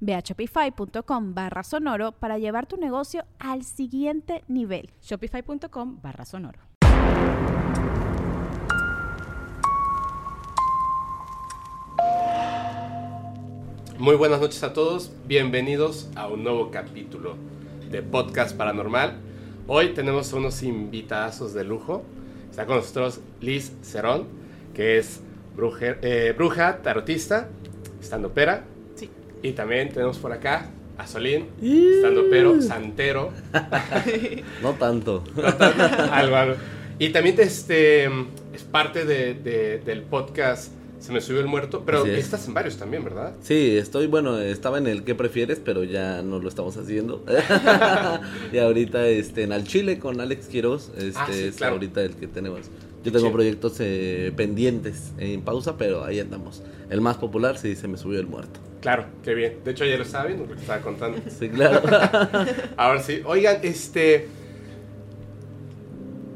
Ve a shopify.com barra sonoro para llevar tu negocio al siguiente nivel. Shopify.com barra sonoro. Muy buenas noches a todos, bienvenidos a un nuevo capítulo de Podcast Paranormal. Hoy tenemos unos invitazos de lujo. Está con nosotros Liz Cerón, que es eh, bruja tarotista, estando pera, y también tenemos por acá a Solín, estando pero santero. no tanto. algo, Y también este, es parte de, del podcast Se me subió el muerto, pero estás en varios también, ¿verdad? Sí, estoy, bueno, estaba en el que prefieres, pero ya no lo estamos haciendo. y ahorita este, en Al Chile con Alex Quiroz, este ah, es ahorita el que tenemos. Yo tengo proyectos eh, pendientes en pausa, pero ahí andamos. El más popular sí se me subió el muerto. Claro, qué bien. De hecho, ayer lo estaba viendo, lo que estaba contando. Sí, claro. Ahora sí. Oigan, este.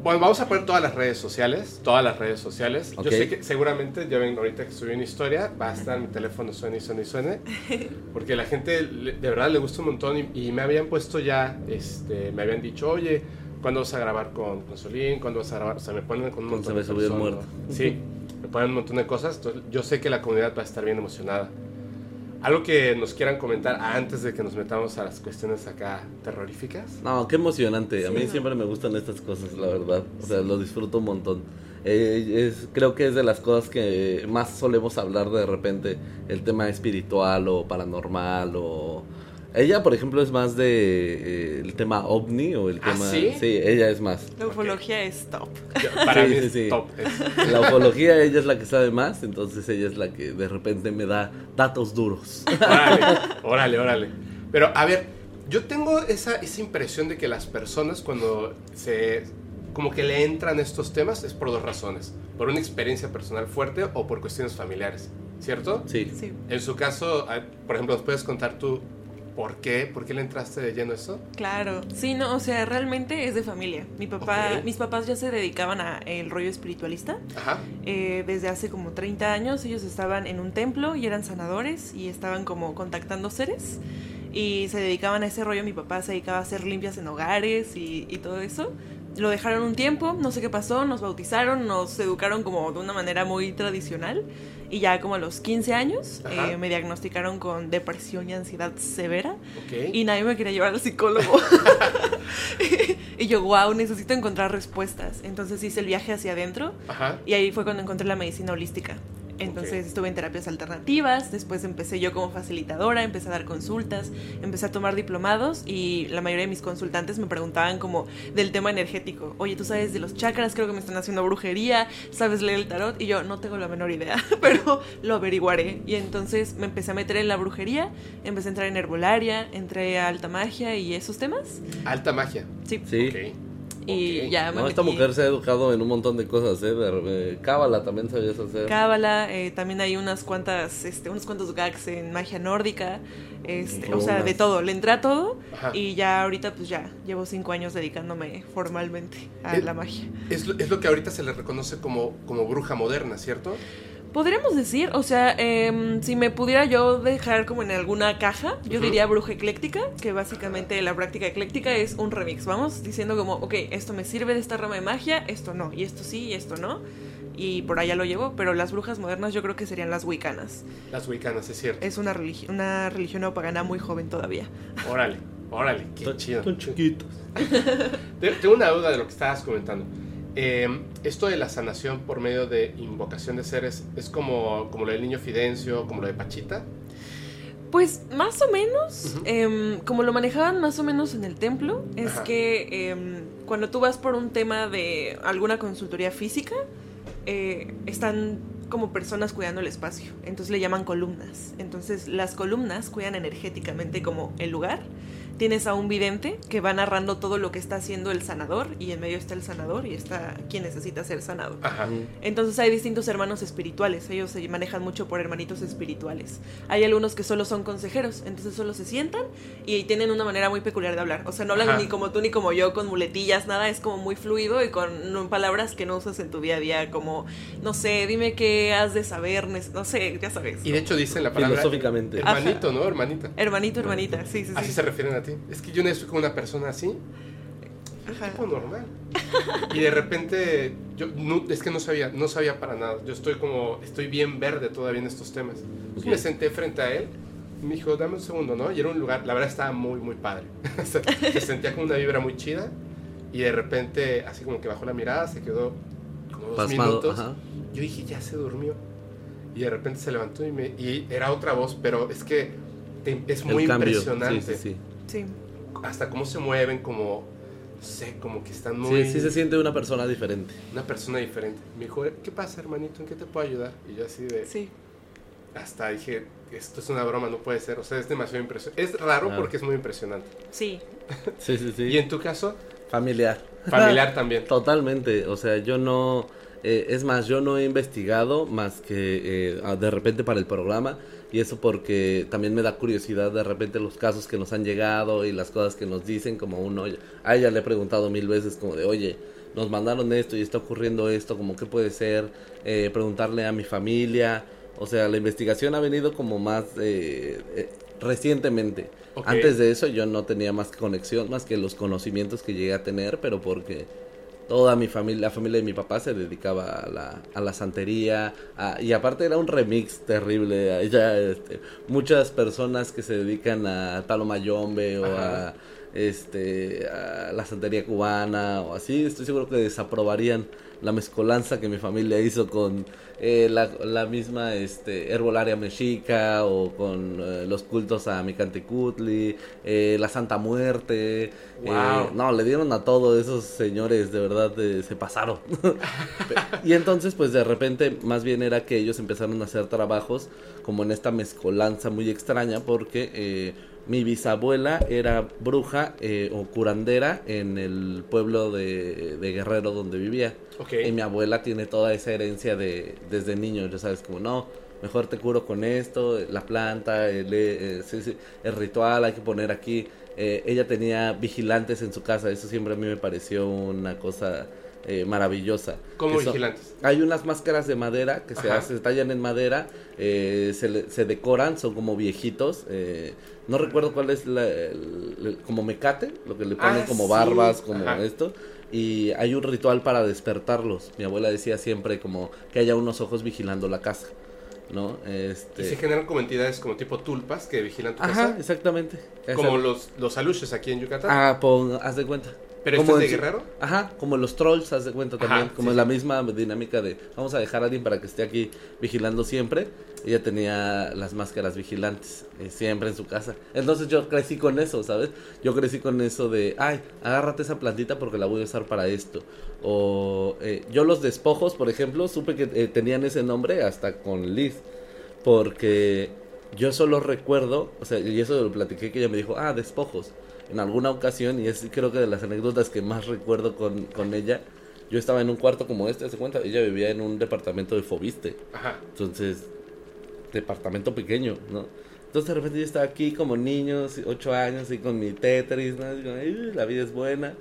Bueno, vamos a poner todas las redes sociales. Todas las redes sociales. Yo sé que seguramente, ya ven ahorita que subí una historia, va a estar mi teléfono suene y suene y suene. Porque la gente de verdad le gusta un montón y, me habían puesto ya, este, me habían dicho, oye, ¿cuándo vas a grabar con, con Solín? ¿Cuándo vas a grabar? O sea, me ponen con un montón de cosas. muerto. Sí, me ponen un montón de cosas. Entonces, yo sé que la comunidad va a estar bien emocionada. ¿Algo que nos quieran comentar antes de que nos metamos a las cuestiones acá terroríficas? No, qué emocionante. A mí siempre me gustan estas cosas, la verdad. O sea, lo disfruto un montón. Eh, es, creo que es de las cosas que más solemos hablar de repente, el tema espiritual o paranormal o ella, por ejemplo, es más de eh, el tema ovni o el ¿Ah, tema. ¿sí? sí, ella es más. La ufología es top. Para mí es top. La ufología ella es la que sabe más, entonces ella es la que de repente me da datos duros. Órale, órale, órale. Pero a ver, yo tengo esa, esa impresión de que las personas cuando se como que le entran estos temas es por dos razones. Por una experiencia personal fuerte o por cuestiones familiares. ¿Cierto? Sí. sí. En su caso, por ejemplo, ¿nos puedes contar tú ¿Por qué? ¿Por qué le entraste de lleno a eso? Claro, sí, no, o sea, realmente es de familia. Mi papá, mis papás ya se dedicaban a el rollo espiritualista. Ajá. Eh, desde hace como 30 años ellos estaban en un templo y eran sanadores y estaban como contactando seres y se dedicaban a ese rollo. Mi papá se dedicaba a hacer limpias en hogares y, y todo eso lo dejaron un tiempo, no sé qué pasó, nos bautizaron, nos educaron como de una manera muy tradicional y ya como a los 15 años eh, me diagnosticaron con depresión y ansiedad severa y nadie me quería llevar al psicólogo. y yo, wow, necesito encontrar respuestas. Entonces hice el viaje hacia adentro y ahí fue cuando encontré la medicina holística. Entonces estuve en terapias alternativas, después empecé yo como facilitadora, empecé a dar consultas, empecé a tomar diplomados y la mayoría de mis consultantes me preguntaban como del tema energético. Oye, tú sabes de los chakras, creo que me están haciendo brujería, sabes leer el tarot y yo no tengo la menor idea, pero lo averiguaré. Y entonces me empecé a meter en la brujería, empecé a entrar en herbolaria, entré a alta magia y esos temas. Alta magia. Sí. Sí. Y ya me Esta mujer se ha educado en un montón de cosas, ¿eh? Cábala también sabías hacer. Cábala, eh, también hay unas cuantas, este, unos cuantos gags en magia nórdica, este, o sea, de todo. Le entré a todo y ya ahorita pues ya llevo cinco años dedicándome formalmente a la magia. Es lo, es lo que ahorita se le reconoce como, como bruja moderna, ¿cierto? Podríamos decir, o sea, em, si me pudiera yo dejar como en alguna caja, yo diría bruja ecléctica, que básicamente la práctica ecléctica es un remix. Vamos diciendo como, ok, esto me sirve de esta rama de magia, esto no, y esto sí, y esto no. Y por allá lo llevo, pero las brujas modernas yo creo que serían las wicanas. Las wicanas, es cierto. Es una, religión una religión pagana muy joven todavía. Órale, órale, qué chido. Son chiquitos. Tengo una duda de lo que estabas comentando. Eh, esto de la sanación por medio de invocación de seres es como, como lo del niño Fidencio, como lo de Pachita. Pues más o menos, em, como lo manejaban más o menos en el templo, es Ajá. que em, cuando tú vas por un tema de alguna consultoría física, eh, están como personas cuidando el espacio, entonces le llaman columnas. Entonces las columnas cuidan energéticamente como el lugar. Tienes a un vidente que va narrando todo lo que está haciendo el sanador y en medio está el sanador y está quien necesita ser sanado. Ajá. Entonces hay distintos hermanos espirituales, ellos se manejan mucho por hermanitos espirituales. Hay algunos que solo son consejeros, entonces solo se sientan y tienen una manera muy peculiar de hablar. O sea, no hablan Ajá. ni como tú ni como yo con muletillas, nada, es como muy fluido y con palabras que no usas en tu día a día, como, no sé, dime qué has de saber, no sé, ya sabes. Y de hecho dicen la palabra Filosóficamente. hermanito, ¿no? Hermanita. Hermanito, hermanita, sí, sí, sí. Así se refieren a ti. Es que yo vez fui con una persona así, Ajá. tipo normal. Y de repente, yo no- es que no sabía, no sabía para nada. Yo estoy como, estoy bien verde todavía en estos temas. Entonces me senté frente a él y me dijo, dame un segundo, ¿no? Y era un lugar, la verdad estaba muy, muy padre. se, se sentía como una vibra muy chida y de repente, así como que bajó la mirada, se quedó como dos Pasmado, minutos. ajá. Yo dije, ya se durmió. Y de repente se levantó y, me, y era otra voz, pero es que te- es muy impresionante. Sí, sí, Sí. Hasta cómo se mueven, como, no sé, como que están muy... Sí, sí se siente una persona diferente. Una persona diferente. Me dijo, ¿qué pasa, hermanito? ¿En qué te puedo ayudar? Y yo así de... Sí. Hasta dije, esto es una broma, no puede ser. O sea, es demasiado impresionante. Es raro Claro. porque es muy impresionante. Sí. Sí, sí, sí. Y en tu caso, Familiar. familiar también. Totalmente, o sea, yo no, eh, es más, yo no he investigado más que eh, de repente para el programa y eso porque también me da curiosidad de repente los casos que nos han llegado y las cosas que nos dicen, como uno, a ella le he preguntado mil veces como de, oye, nos mandaron esto y está ocurriendo esto, como qué puede ser, Eh, preguntarle a mi familia, o sea, la investigación ha venido como más eh, eh, recientemente. Antes de eso yo no tenía más conexión, más que los conocimientos que llegué a tener, pero porque toda mi familia, la familia de mi papá se dedicaba a la, a la santería, a- y aparte era un remix terrible, ya, este, muchas personas que se dedican a Talo Mayombe o Ajá. a este a la santería cubana o así, estoy seguro que desaprobarían la mezcolanza que mi familia hizo con eh, la, la misma este, herbolaria mexica o con eh, los cultos a Micantecutli, eh, la Santa Muerte. Wow. eh, no, le dieron a todos esos señores, de verdad, eh, se pasaron. y entonces, pues de repente, más bien era que ellos empezaron a hacer trabajos como en esta mezcolanza muy extraña porque... eh, mi bisabuela era bruja eh, o curandera en el pueblo de, de Guerrero donde vivía. Ok. Y mi abuela tiene toda esa herencia de desde niño, ya sabes, como no, mejor te curo con esto, la planta, el, eh, sí, el ritual hay que poner aquí. Eh, ella tenía vigilantes en su casa, eso siempre a mí me pareció una cosa eh, maravillosa. Como son- vigilantes. hay unas máscaras de madera que se, hace- se tallan en madera, eh, se, se decoran, son como viejitos. eh, no recuerdo cuál es la, el- el- como mecate, lo que le ponen Ah, como sí. barbas, como Ajá. esto. Y hay un ritual para despertarlos. Mi abuela decía siempre como que haya unos ojos vigilando la casa, ¿no? Y Este... se generan como entidades como tipo tulpas que vigilan tu Ajá, casa. exactamente. Como los, los aluches aquí en Yucatán. Ah, pon- haz de cuenta. ¿Pero Como este es de Guerrero? Ajá, como los trolls, haz de cuenta Ajá, también. como sí, la sí. misma dinámica de vamos a dejar a alguien para que esté aquí vigilando siempre. Ella tenía las máscaras vigilantes eh, siempre en su casa. Entonces yo crecí con eso, ¿sabes? Yo crecí con eso de, ay, agárrate esa plantita porque la voy a usar para esto. O eh, yo los despojos, por ejemplo, supe que eh, tenían ese nombre hasta con Liz. Porque yo solo recuerdo, o sea, y eso lo platiqué que ella me dijo, ah, despojos. En alguna ocasión, y es creo que de las anécdotas que más recuerdo con, con ella, yo estaba en un cuarto como este, ¿se cuenta? Ella vivía en un departamento de Fobiste. Ajá. Entonces, departamento pequeño, ¿no? Entonces de repente yo estaba aquí como niño, ocho años, y con mi Tetris, ¿no? Digo, "Ay, la vida es buena.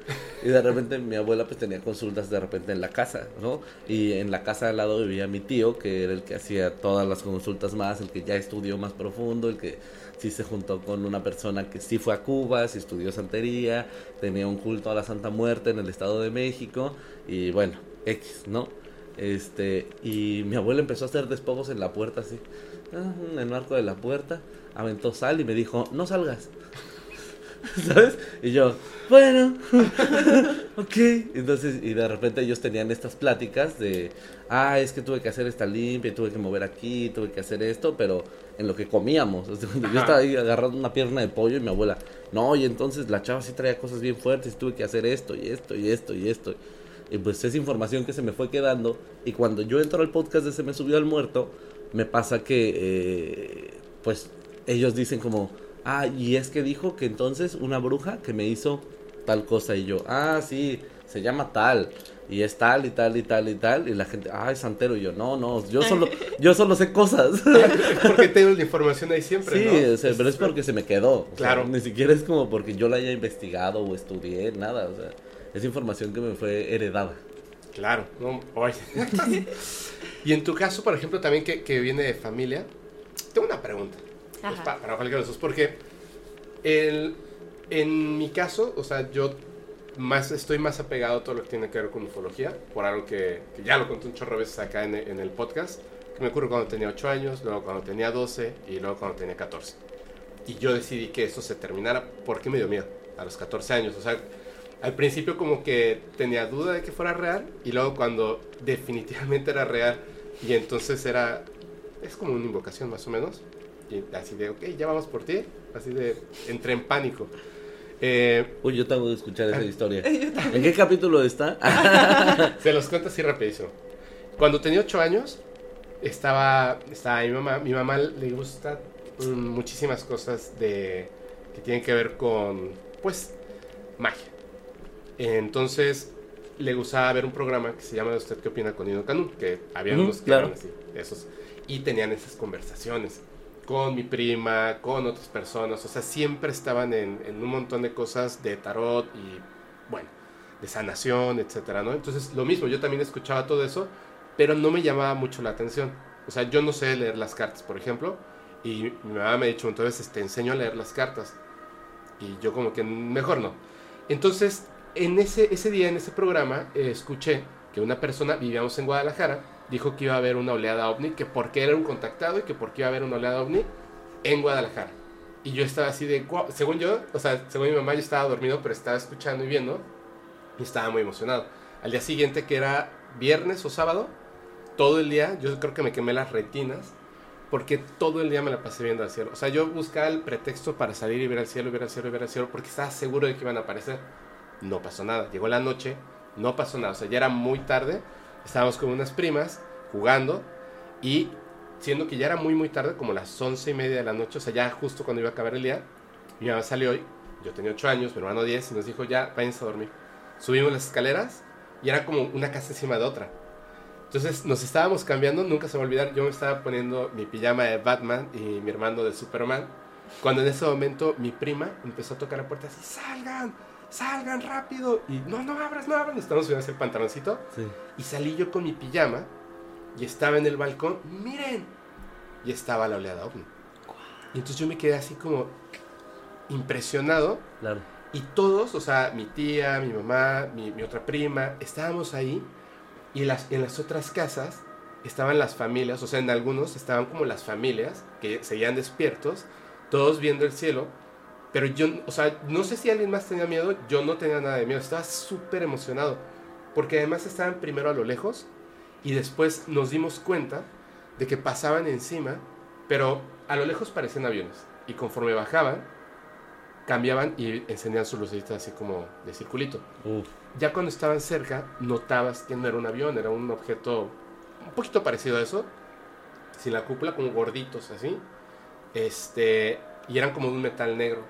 Y de repente mi abuela pues tenía consultas de repente en la casa, ¿no? Y en la casa al lado vivía mi tío, que era el que hacía todas las consultas más, el que ya estudió más profundo, el que sí se juntó con una persona que sí fue a Cuba, sí estudió santería, tenía un culto a la Santa Muerte en el Estado de México, y bueno, X, ¿no? Este, y mi abuela empezó a hacer despojos en la puerta así, ah, en el marco de la puerta, aventó sal y me dijo, no salgas. ¿sabes? Y yo, bueno, ok. Entonces, y de repente ellos tenían estas pláticas de, ah, es que tuve que hacer esta limpia, tuve que mover aquí, tuve que hacer esto, pero en lo que comíamos. Yo estaba ahí agarrando una pierna de pollo y mi abuela, no, y entonces la chava sí traía cosas bien fuertes, tuve que hacer esto y esto y esto y esto. Y pues es información que se me fue quedando. Y cuando yo entro al podcast de Se me subió al muerto, me pasa que, eh, pues, ellos dicen como, ah, y es que dijo que entonces una bruja que me hizo tal cosa. Y yo, ah, sí, se llama tal. Y es tal y tal y tal y tal. Y la gente, ah, es santero. Y yo, no, no, yo solo, yo solo sé cosas. Porque tengo la información ahí siempre, Sí, ¿no? o sea, pero es porque se me quedó. o sea, Claro. ni siquiera es como porque yo la haya investigado o estudié, nada. O sea, es información que me fue heredada. Claro, no, oye. y en tu caso, por ejemplo, también que, que viene de familia, tengo una pregunta. pues, Ajá. pa- para cualquiera de los dos, porque el- en mi caso, o sea, yo más estoy más apegado a todo lo que tiene que ver con ufología, por algo que, que ya lo conté un chorro de veces acá en, en el podcast, que me ocurrió cuando tenía 8 años, luego cuando tenía 12 y luego cuando tenía 14. Y yo decidí que esto se terminara porque me dio miedo a los 14 años. O sea, al principio como que tenía duda de que fuera real y luego cuando definitivamente era real y entonces era, es como una invocación más o menos. Y así de, ok, ya vamos por ti. Así de, entré en pánico. Eh, Uy, yo tengo que escuchar esa historia. ¿En qué capítulo está? Se los cuento así rapidísimo. Cuando tenía 8 años, estaba, estaba mi mamá. Mi mamá le gusta mm, muchísimas cosas de, que tienen que ver con, pues, magia. Entonces, le gustaba ver un programa que se llama ¿Usted qué opina con Nino Canún? Que había Ujú, unos que claro. eran así, esos. Y tenían esas conversaciones con mi prima, con otras personas. O sea, siempre estaban en, en un montón de cosas de tarot y, bueno, de sanación, etcétera, ¿no? Entonces, lo mismo, yo también escuchaba todo eso, pero no me llamaba mucho la atención. O sea, yo no sé leer las cartas, por ejemplo, y mi mamá me ha dicho, entonces te enseño a leer las cartas. Y yo como que mejor no. Entonces, en ese, ese día, en ese programa, eh, escuché que una persona, vivíamos en Guadalajara, dijo que iba a haber una oleada ovni, que porque era un contactado y que porque iba a haber una oleada ovni en Guadalajara. Y yo estaba así de, "Guau", según yo, o sea, según mi mamá, yo estaba dormido, pero estaba escuchando y viendo, y estaba muy emocionado. Al día siguiente, que era viernes o sábado, todo el día, yo creo que me quemé las retinas, porque todo el día me la pasé viendo al cielo. O sea, yo buscaba el pretexto para salir y ver al cielo, y ver al cielo, y ver al cielo, porque estaba seguro de que iban a aparecer. No pasó nada. Llegó la noche, no pasó nada. O sea, ya era muy tarde, estábamos con unas primas jugando, y siendo que ya era muy, muy tarde, como las once y media de la noche, o sea, ya justo cuando iba a acabar el día, mi mamá salió hoy, yo tenía 8 años, mi hermano 10, y nos dijo, ya, váyanse a dormir. Subimos las escaleras, y era como una casa encima de otra. Entonces nos estábamos cambiando, nunca se va a olvidar, yo me estaba poniendo mi pijama de Batman y mi hermano de Superman, cuando en ese momento mi prima empezó a tocar la puerta así, salgan, salgan rápido, y no, no abras, no abras, estamos subiendo el pantaloncito, Sí. y salí yo con mi pijama, y estaba en el balcón, miren, y estaba la oleada ovni. Y entonces yo me quedé así como impresionado, Claro. y todos, o sea, mi tía, mi mamá, mi, mi otra prima, estábamos ahí. Y en las, en las otras casas estaban las familias, o sea, en algunos estaban como las familias que seguían despiertos, todos viendo el cielo, pero yo, o sea, no sé si alguien más tenía miedo, yo no tenía nada de miedo, estaba súper emocionado, porque además estaban primero a lo lejos y después nos dimos cuenta de que pasaban encima, pero a lo lejos parecían aviones y conforme bajaban, cambiaban y encendían sus lucecitas así como de circulito. Uf. Ya cuando estaban cerca, notabas que no era un avión, era un objeto un poquito parecido a eso, sin la cúpula, como gorditos así, este, y eran como de un metal negro.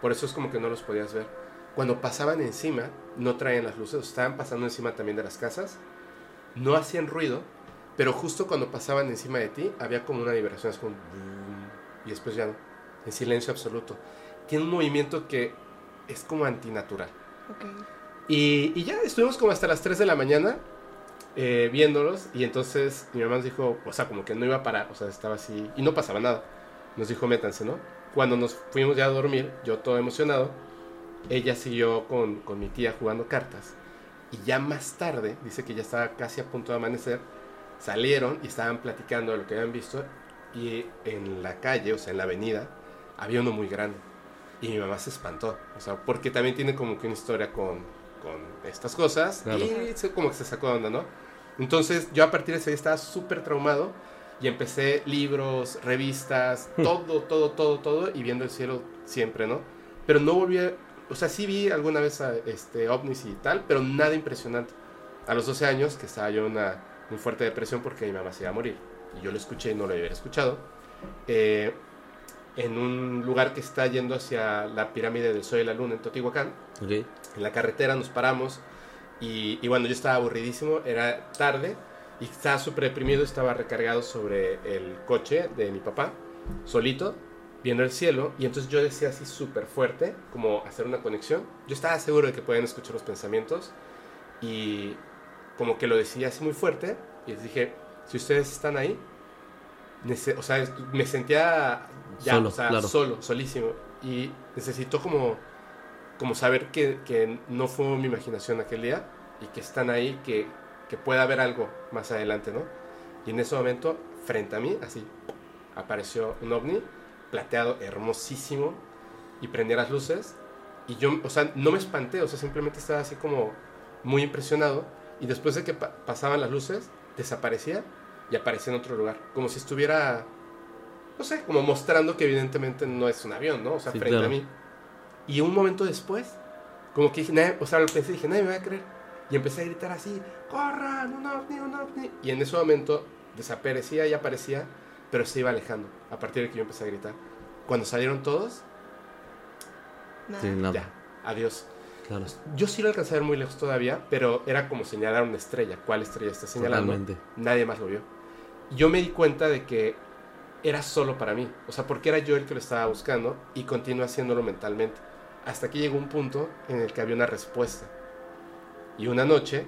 Por eso es como que no los podías ver. Cuando pasaban encima, no traían las luces, estaban pasando encima también de las casas, no hacían ruido, pero justo cuando pasaban encima de ti, había como una vibración, es como... y después ya no, en silencio absoluto. Tiene un movimiento que es como antinatural. Ok. Y, y ya estuvimos como hasta las 3 de la mañana eh, viéndolos y entonces mi mamá nos dijo, o sea, como que no iba a parar, o sea, estaba así y no pasaba nada. Nos dijo, métanse, ¿no? Cuando nos fuimos ya a dormir, yo todo emocionado, ella siguió con, con mi tía jugando cartas y ya más tarde, dice que ya estaba casi a punto de amanecer, salieron y estaban platicando de lo que habían visto y en la calle, o sea, en la avenida, había uno muy grande. Y mi mamá se espantó, o sea, porque también tiene como que una historia con, con estas cosas Claro. y se- como que se sacó de onda, ¿no? Entonces yo a partir de ese día estaba súper traumado y empecé libros, revistas, todo, todo, todo, todo y viendo el cielo siempre, ¿no? Pero no volví a, o sea, sí vi alguna vez a, este, ovnis y tal, pero nada impresionante. A los 12 años, que estaba yo en una muy fuerte depresión porque mi mamá se iba a morir, y yo lo escuché y no lo había escuchado, eh, en un lugar que está yendo hacia la pirámide del Sol y la Luna en Teotihuacán, Ok. en la carretera nos paramos y, y bueno, yo estaba aburridísimo, era tarde y estaba súper deprimido, estaba recargado sobre el coche de mi papá, solito, viendo el cielo y entonces yo decía así súper fuerte, como hacer una conexión. Yo estaba seguro de que podían escuchar los pensamientos y como que lo decía así muy fuerte y les dije, si ustedes están ahí, o sea, me sentía ya, Solo, o sea, claro. solo, solísimo y necesito como como saber que, que no fue mi imaginación aquel día y que están ahí, que, que pueda haber algo más adelante, ¿no? Y en ese momento, frente a mí, así, apareció un ovni, plateado, hermosísimo, y prendía las luces, y yo, o sea, no me espanté, o sea, simplemente estaba así como muy impresionado, y después de que pa- pasaban las luces, desaparecía y aparecía en otro lugar, como si estuviera, no sé, como mostrando que evidentemente no es un avión, ¿no? O sea, Sí, frente claro. a mí. Y un momento después, como que dije, nadie- o sea, lo pensé, dije, nadie me va a creer. Y empecé a gritar así, corran, un ovni, un ovni. Y en ese momento desaparecía y aparecía, pero se iba alejando a partir de que yo empecé a gritar. Cuando salieron todos, Nada. Sí, nada. ya, adiós. Claro. Yo sí lo alcancé a ver muy lejos todavía, pero era como señalar una estrella. ¿Cuál estrella está señalando? Totalmente. Nadie más lo vio. Yo me di cuenta de que era solo para mí. O sea, porque era yo el que lo estaba buscando y continué haciéndolo mentalmente. Hasta que llegó un punto en el que había una respuesta. Y una noche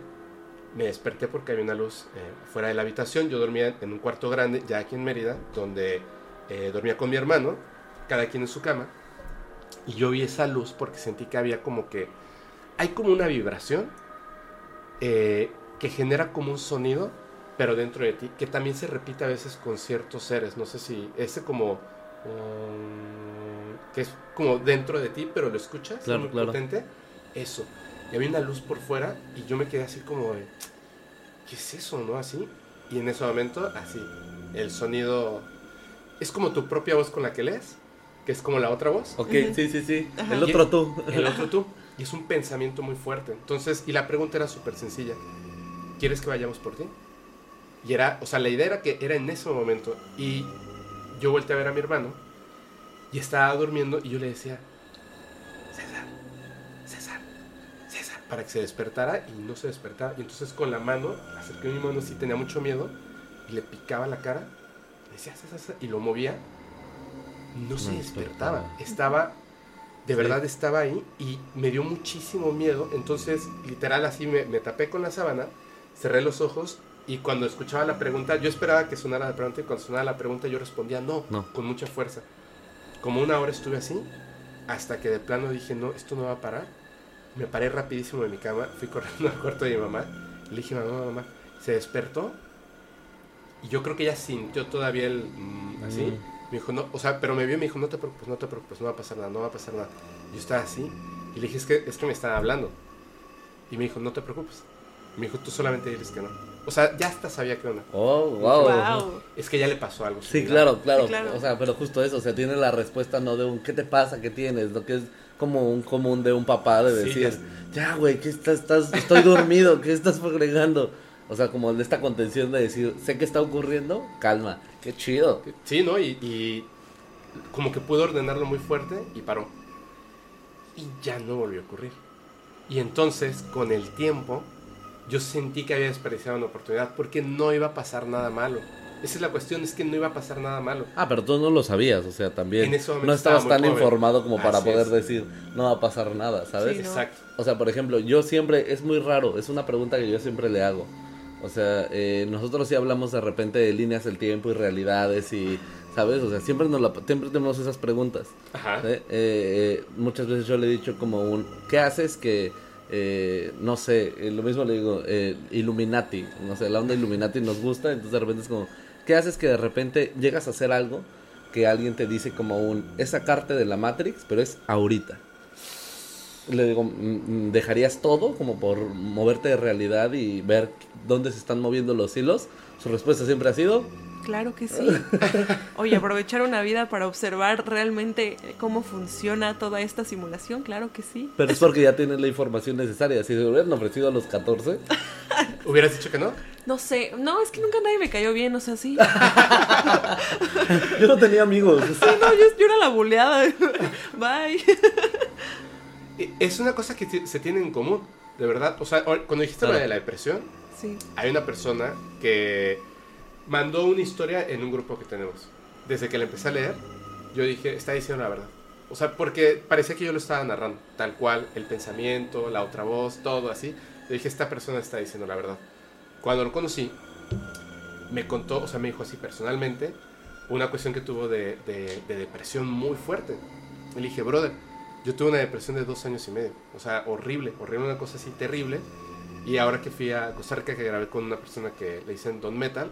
me desperté porque había una luz eh, fuera de la habitación. Yo dormía en un cuarto grande, ya aquí en Mérida, donde eh, dormía con mi hermano, cada quien en su cama. Y yo vi esa luz porque sentí que había como que... Hay como una vibración eh, que genera como un sonido, pero dentro de ti, que también se repite a veces con ciertos seres. No sé si ese como... mm, que es como dentro de ti, pero lo escuchas, es Claro, muy claro. potente. Eso. Y había una luz por fuera y yo me quedé así como de... ¿Qué es eso, no? Así. Y en ese momento, así, el sonido... Es como tu propia voz con la que lees, que es como la otra voz. Ok, sí, sí, sí. Ajá. El otro tú. El otro tú. Y es un pensamiento muy fuerte. Entonces, y la pregunta era súper sencilla. ¿Quieres que vayamos por ti? Y era, o sea, la idea era que era en ese momento. Y yo volteé a ver a mi hermano y estaba durmiendo y yo le decía, para que se despertara y no se despertaba. Y entonces con la mano, acerqué mi mano, sí tenía mucho miedo y le picaba la cara. Le decía, y lo movía. No se despertaba. despertaba. Estaba, de Sí. verdad estaba ahí y me dio muchísimo miedo. Entonces, literal, así me, me tapé con la sábana, cerré los ojos y cuando escuchaba la pregunta, yo esperaba que sonara la pregunta y cuando sonaba la pregunta yo respondía no, No. con mucha fuerza. Como una hora estuve así, hasta que de plano dije, no, esto no va a parar. Me paré rapidísimo de mi cama, fui corriendo al cuarto de mi mamá, le dije, mamá, mamá, se despertó y yo creo que ella sintió todavía el mm, así. Mm. Me dijo, no, o sea, pero me vio y me dijo, no te preocupes, no te preocupes, no va a pasar nada, no va a pasar nada. Yo estaba así y le dije, es que, es que me están hablando. Y me dijo, no te preocupes. Me dijo, tú solamente diles que no. O sea, ya hasta sabía que onda. Oh, wow. Wow. Es que ya le pasó algo. Sí, claro, claro, Sí, claro. O sea, pero justo eso, o sea, tiene la respuesta no de un ¿qué te pasa? ¿Qué tienes? Lo que es como un común de un papá de Sí, decir, ya, güey, ¿qué estás, estás, estoy dormido, ¿qué estás fregando? O sea, como de esta contención de decir, sé que está ocurriendo, calma, qué chido. Sí, ¿no? Y, y como que pudo ordenarlo muy fuerte y paró. Y ya no volvió a ocurrir. Y entonces, con el tiempo, yo sentí que había desperdiciado una oportunidad porque no iba a pasar nada malo. Esa es la cuestión, es que no iba a pasar nada malo. Ah, pero tú no lo sabías, o sea, también En ese no estabas estaba tan informado como para Así poder es. decir, no va a pasar nada, ¿sabes? Sí, no. Exacto. O sea, por ejemplo, yo siempre, es muy raro, es una pregunta que yo siempre le hago. O sea, eh, nosotros sí hablamos de repente de líneas del tiempo y realidades y, ¿sabes? O sea, siempre, nos la, siempre tenemos esas preguntas. Ajá. ¿sí? Eh, eh, muchas veces yo le he dicho como un, ¿qué haces que, eh, no sé, eh, lo mismo le digo, eh, Illuminati, no sé, la onda Illuminati nos gusta, entonces de repente es como, ¿qué haces que de repente llegas a hacer algo, que alguien te dice como un, esa carta de la Matrix, pero es ahorita. Le digo, mm, mm, ¿dejarías todo como por moverte de realidad y ver dónde se están moviendo los hilos? Su respuesta siempre ha sido, Claro que sí. Oye, aprovechar una vida para observar realmente cómo funciona toda esta simulación, claro que sí. pero es porque ya tienes la información necesaria. Si se hubieran ofrecido a los 14, ¿Hubieras dicho que no? No sé, no, es que nunca nadie me cayó bien, o sea, sí. yo no tenía amigos. Sí, no, yo, yo era la buleada. Bye. E- Es una cosa que se tiene en común, de verdad. O sea, cuando dijiste lo Claro. de la depresión, Sí. hay una persona que mandó una historia en un grupo que tenemos. Desde que la empecé a leer, yo dije, está diciendo la verdad. O sea, porque parecía que yo lo estaba narrando, tal cual, el pensamiento, la otra voz, todo así. Yo dije, esta persona está diciendo la verdad. Cuando lo conocí, me contó, o sea, me dijo así personalmente, una cuestión que tuvo de, de- de depresión muy fuerte. Le dije, brother, yo tuve una depresión de dos años y medio. O sea, horrible, horrible, una cosa así terrible. Y ahora que fui a Costa Rica, que grabé con una persona que le dicen Don Metal,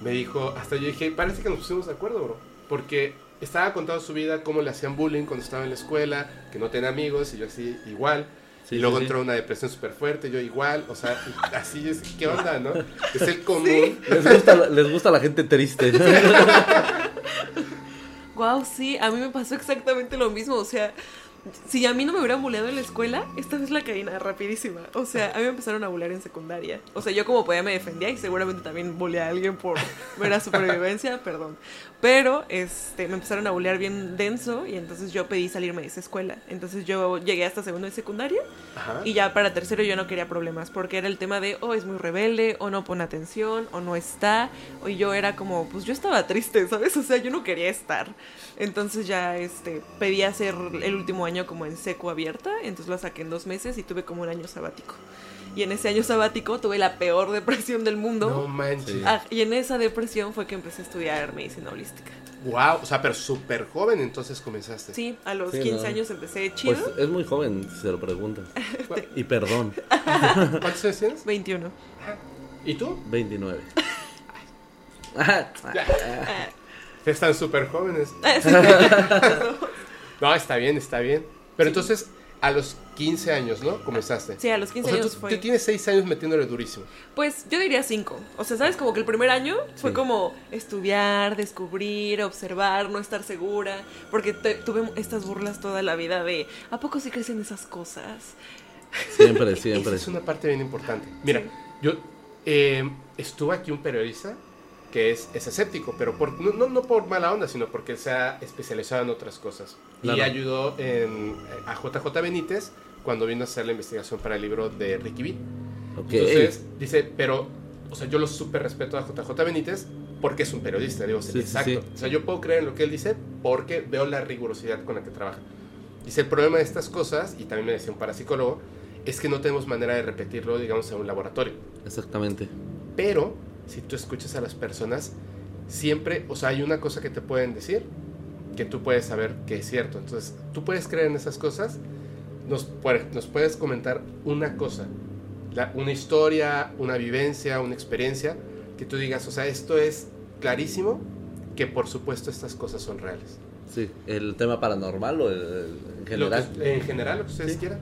me dijo, hasta yo dije, parece que nos pusimos de acuerdo, bro. Porque estaba contando su vida, cómo le hacían bullying cuando estaba en la escuela, que no tenía amigos, y yo así, igual. Sí, y luego sí, sí. entró una depresión súper fuerte, yo igual, o sea, así es, ¿qué onda, no? Es el común. Les gusta, la- les gusta la gente triste. Wow, sí, a mí me pasó exactamente lo mismo. O sea, si a mí no me hubieran buleado en la escuela, esta vez la caína rapidísima. O sea, a mí me empezaron a bulear en secundaria. O sea, yo como podía me defendía y seguramente también buleé a alguien por ver a supervivencia, perdón. Pero este, me empezaron a bulear bien denso y entonces yo pedí salirme de esa escuela. Entonces yo llegué hasta segundo de secundaria Ajá. y ya para tercero yo no quería problemas porque era el tema de, oh, es muy rebelde, o no pone atención, o no está. O yo era como, pues yo estaba triste, ¿sabes? O sea, yo no quería estar. Entonces ya este, pedí hacer el último año como en seco abierta, entonces lo saqué en dos meses y tuve como un año sabático. Y en ese año sabático tuve la peor depresión del mundo. No manches. Ah, y en esa depresión fue que empecé a estudiar medicina holística. Wow, o sea, pero súper joven entonces comenzaste. Sí, a los Sí, 15 no. años empecé chido. Pues es muy joven, si se lo preguntan. Y perdón, ¿Cuántos años tienes? 21. ¿Y tú? 29. Están súper jóvenes. Sí. No, está bien, está bien. Pero entonces, a los 15 años, ¿no? Comenzaste. Sí, a los 15 o sea, años tú, fue. tú tienes 6 años metiéndole durísimo. Pues yo diría cinco. O sea, ¿sabes? Como que el primer año fue Sí. como estudiar, descubrir, observar, no estar segura. Porque te- tuve estas burlas toda la vida de ¿a poco sí crecen esas cosas? Siempre, Esa siempre. es una parte bien importante. Mira, Sí. yo eh, estuve aquí un periodista que es, es escéptico, pero por, no, no, no por mala onda, sino porque él se ha especializado en otras cosas. Y Claro. ayudó en, a JJ Benítez cuando vino a hacer la investigación para el libro de Ricky B. Ok. Entonces, dice, pero, o sea, yo lo súper respeto a JJ Benítez porque es un periodista, digo, Sí, sí, exacto. sí. O sea, yo puedo creer en lo que él dice porque veo la rigurosidad con la que trabaja. Dice, el problema de estas cosas, y también me decía un parapsicólogo, es que no tenemos manera de repetirlo, digamos, en un laboratorio. Exactamente. Pero, si tú escuchas a las personas, siempre, o sea, hay una cosa que te pueden decir que tú puedes saber que es cierto. Entonces, tú puedes creer en esas cosas, nos, nos puedes comentar una cosa, la- una historia, una vivencia, una experiencia, que tú digas, o sea, esto es clarísimo, que por supuesto estas cosas son reales. Sí, el tema paranormal o el- el- en Lo general. que- en general, lo que ustedes Sí. quieran.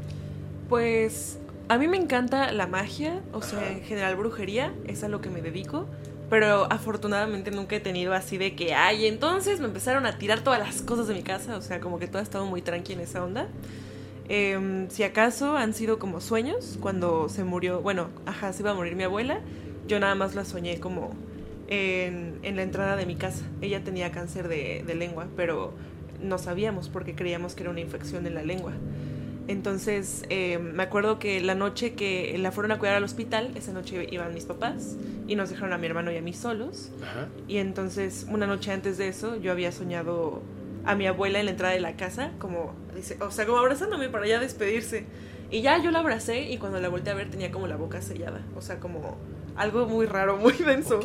Pues a mí me encanta la magia, o sea, en general brujería, es a lo que me dedico. Pero afortunadamente nunca he tenido así de que, ay, entonces me empezaron a tirar todas las cosas de mi casa. O sea, como que todo ha estado muy tranqui en esa onda. Em, si acaso han sido como sueños, cuando se murió, bueno, ajá, se iba a morir mi abuela, yo nada más la soñé como en, en la entrada de mi casa. Ella tenía cáncer de, de lengua, pero no sabíamos porque creíamos que era una infección en la lengua. Entonces, eh, me acuerdo que la noche que la fueron a cuidar al hospital, esa noche iban mis papás y nos dejaron a mi hermano y a mí solos. Ajá. Y entonces, una noche antes de eso, yo había soñado a mi abuela en la entrada de la casa, como, dice, o sea, como abrazándome para ya despedirse. Y ya yo la abracé y cuando la volteé a ver tenía como la boca sellada, o sea, como algo muy raro, muy denso.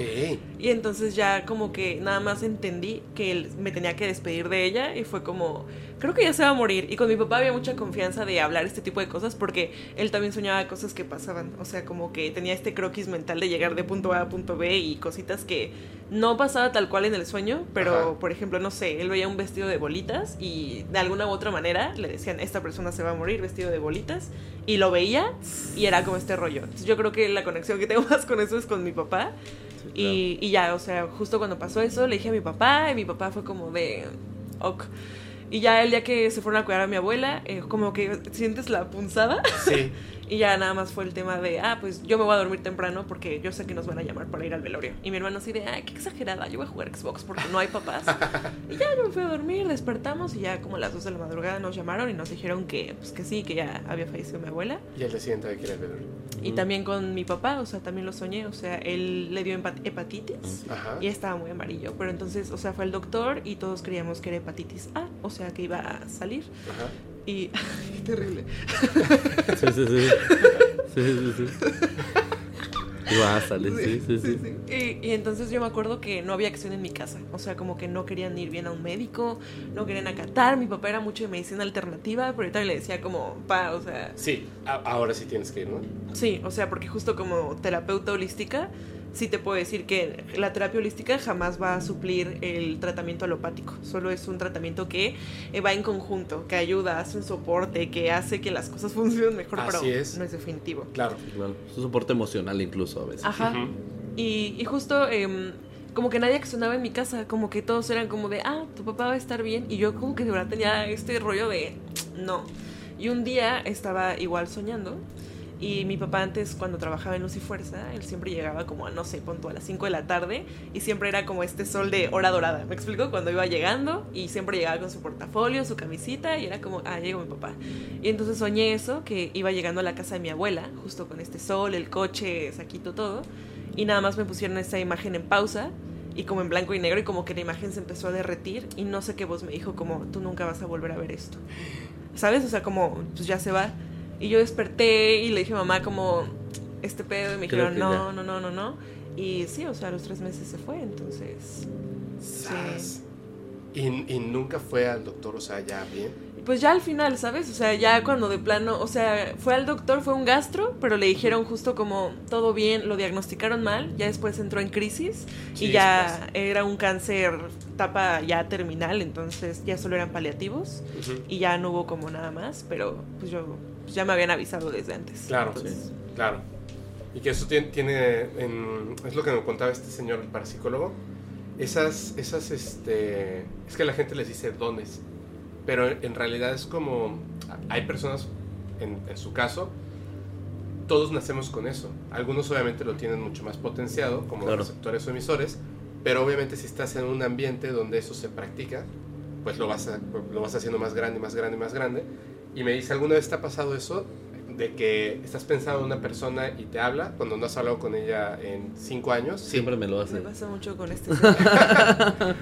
Y entonces ya como que nada más entendí que él me tenía que despedir de ella y fue como, creo que ya se va a morir. Y con mi papá había mucha confianza de hablar este tipo de cosas porque él también soñaba cosas que pasaban. O sea, como que tenía este croquis mental de llegar de punto A a punto B y cositas que no pasaba tal cual en el sueño, pero Ajá. por ejemplo, no sé, él veía un vestido de bolitas y de alguna u otra manera le decían, esta persona se va a morir vestido de bolitas, y lo veía y era como este rollo. Entonces yo creo que la conexión que tengo más con eso es con mi papá. Y, y ya, o sea, justo cuando pasó eso, le dije a mi papá y mi papá fue como de, ok. Y ya el día que se fueron a cuidar a mi abuela, eh, como que sientes la punzada. Sí. Y ya nada más fue el tema de, ah, pues yo me voy a dormir temprano porque yo sé que nos van a llamar para ir al velorio. Y mi hermano así de, ay, qué exagerada, yo voy a jugar Xbox porque no hay papás. y ya yo me fui a dormir, despertamos y ya como a las 2 de la madrugada nos llamaron y nos dijeron que, pues que sí, que ya había fallecido mi abuela. Y el siguiente hay que ir al velorio. Y también con mi papá, o sea, también lo soñé, o sea, él le dio hepat- hepatitis. Ajá. Y estaba muy amarillo, pero entonces, o sea, fue el doctor y todos creíamos que era hepatitis A, o sea, que iba a salir. Ajá. Y qué terrible. Sí, sí, sí. Sí, sí, sí. Y va a salir, sí, sí, sí. Y, y entonces yo me acuerdo que no había acción en mi casa. O sea, como que no querían ir bien a un médico, no querían acatar. Mi papá era mucho de medicina alternativa, pero ahorita le decía como, pa, o sea, Sí, a- ahora sí tienes que ir, ¿no? sí, o sea, porque justo como terapeuta holística, sí te puedo decir que la terapia holística jamás va a suplir el tratamiento alopático. Solo es un tratamiento que eh, va en conjunto, que ayuda, hace un soporte, que hace que las cosas funcionen mejor, Así pero es. no es definitivo. Claro. Claro, es un soporte emocional incluso a veces. Ajá. Y, y justo em, como que nadie accionaba en mi casa, como que todos eran como de, ah, tu papá va a estar bien. Y yo como que de verdad tenía este rollo de, no. Y un día estaba igual soñando. Y mi papá antes, cuando trabajaba en Luz y Fuerza, él siempre llegaba como a, no sé, punto a las 5 de la tarde. Y siempre era como este sol de hora dorada. ¿Me explico? Cuando iba llegando y siempre llegaba con su portafolio, su camisita. Y era como, ah, llegó mi papá. Y entonces soñé eso, que iba llegando a la casa de mi abuela, justo con este sol, el coche, saquito, todo. Y nada más me pusieron esta imagen en pausa y como en blanco y negro y como que la imagen se empezó a derretir y no sé qué voz me dijo como tú nunca vas a volver a ver esto. ¿Sabes? O sea, como pues ya se va. Y yo desperté y le dije a mamá como este pedo y me Creo dijeron no, no, no, no, no. Y sí, o sea, a los tres meses se fue, entonces... Sas. Y, y nunca fue al doctor, o sea, ya bien. Pues ya al final, ¿sabes? O sea, ya cuando de plano, o sea, fue al doctor, fue un gastro, pero le dijeron justo como todo bien, lo diagnosticaron mal, ya después entró en crisis Sí, y ya era un cáncer etapa ya terminal, entonces ya solo eran paliativos y ya no hubo como nada más, pero pues yo pues ya me habían avisado desde antes. Claro, Entonces, claro. Y que eso tiene, tiene en- es lo que me contaba este señor el parapsicólogo. Esas, esas, este, es que la gente les dice dones, pero en realidad es como, hay personas, en, en su caso, todos nacemos con eso. Algunos obviamente lo tienen mucho más potenciado, como Claro. receptores o emisores, pero obviamente si estás en un ambiente donde eso se practica, pues lo vas, a- lo vas haciendo más grande, más grande, más grande. Y me dice, ¿alguna vez te ha pasado eso? De que estás pensando en una persona y te habla cuando no has hablado con ella en cinco años. Sí. Siempre me lo me hace. pasa mucho con este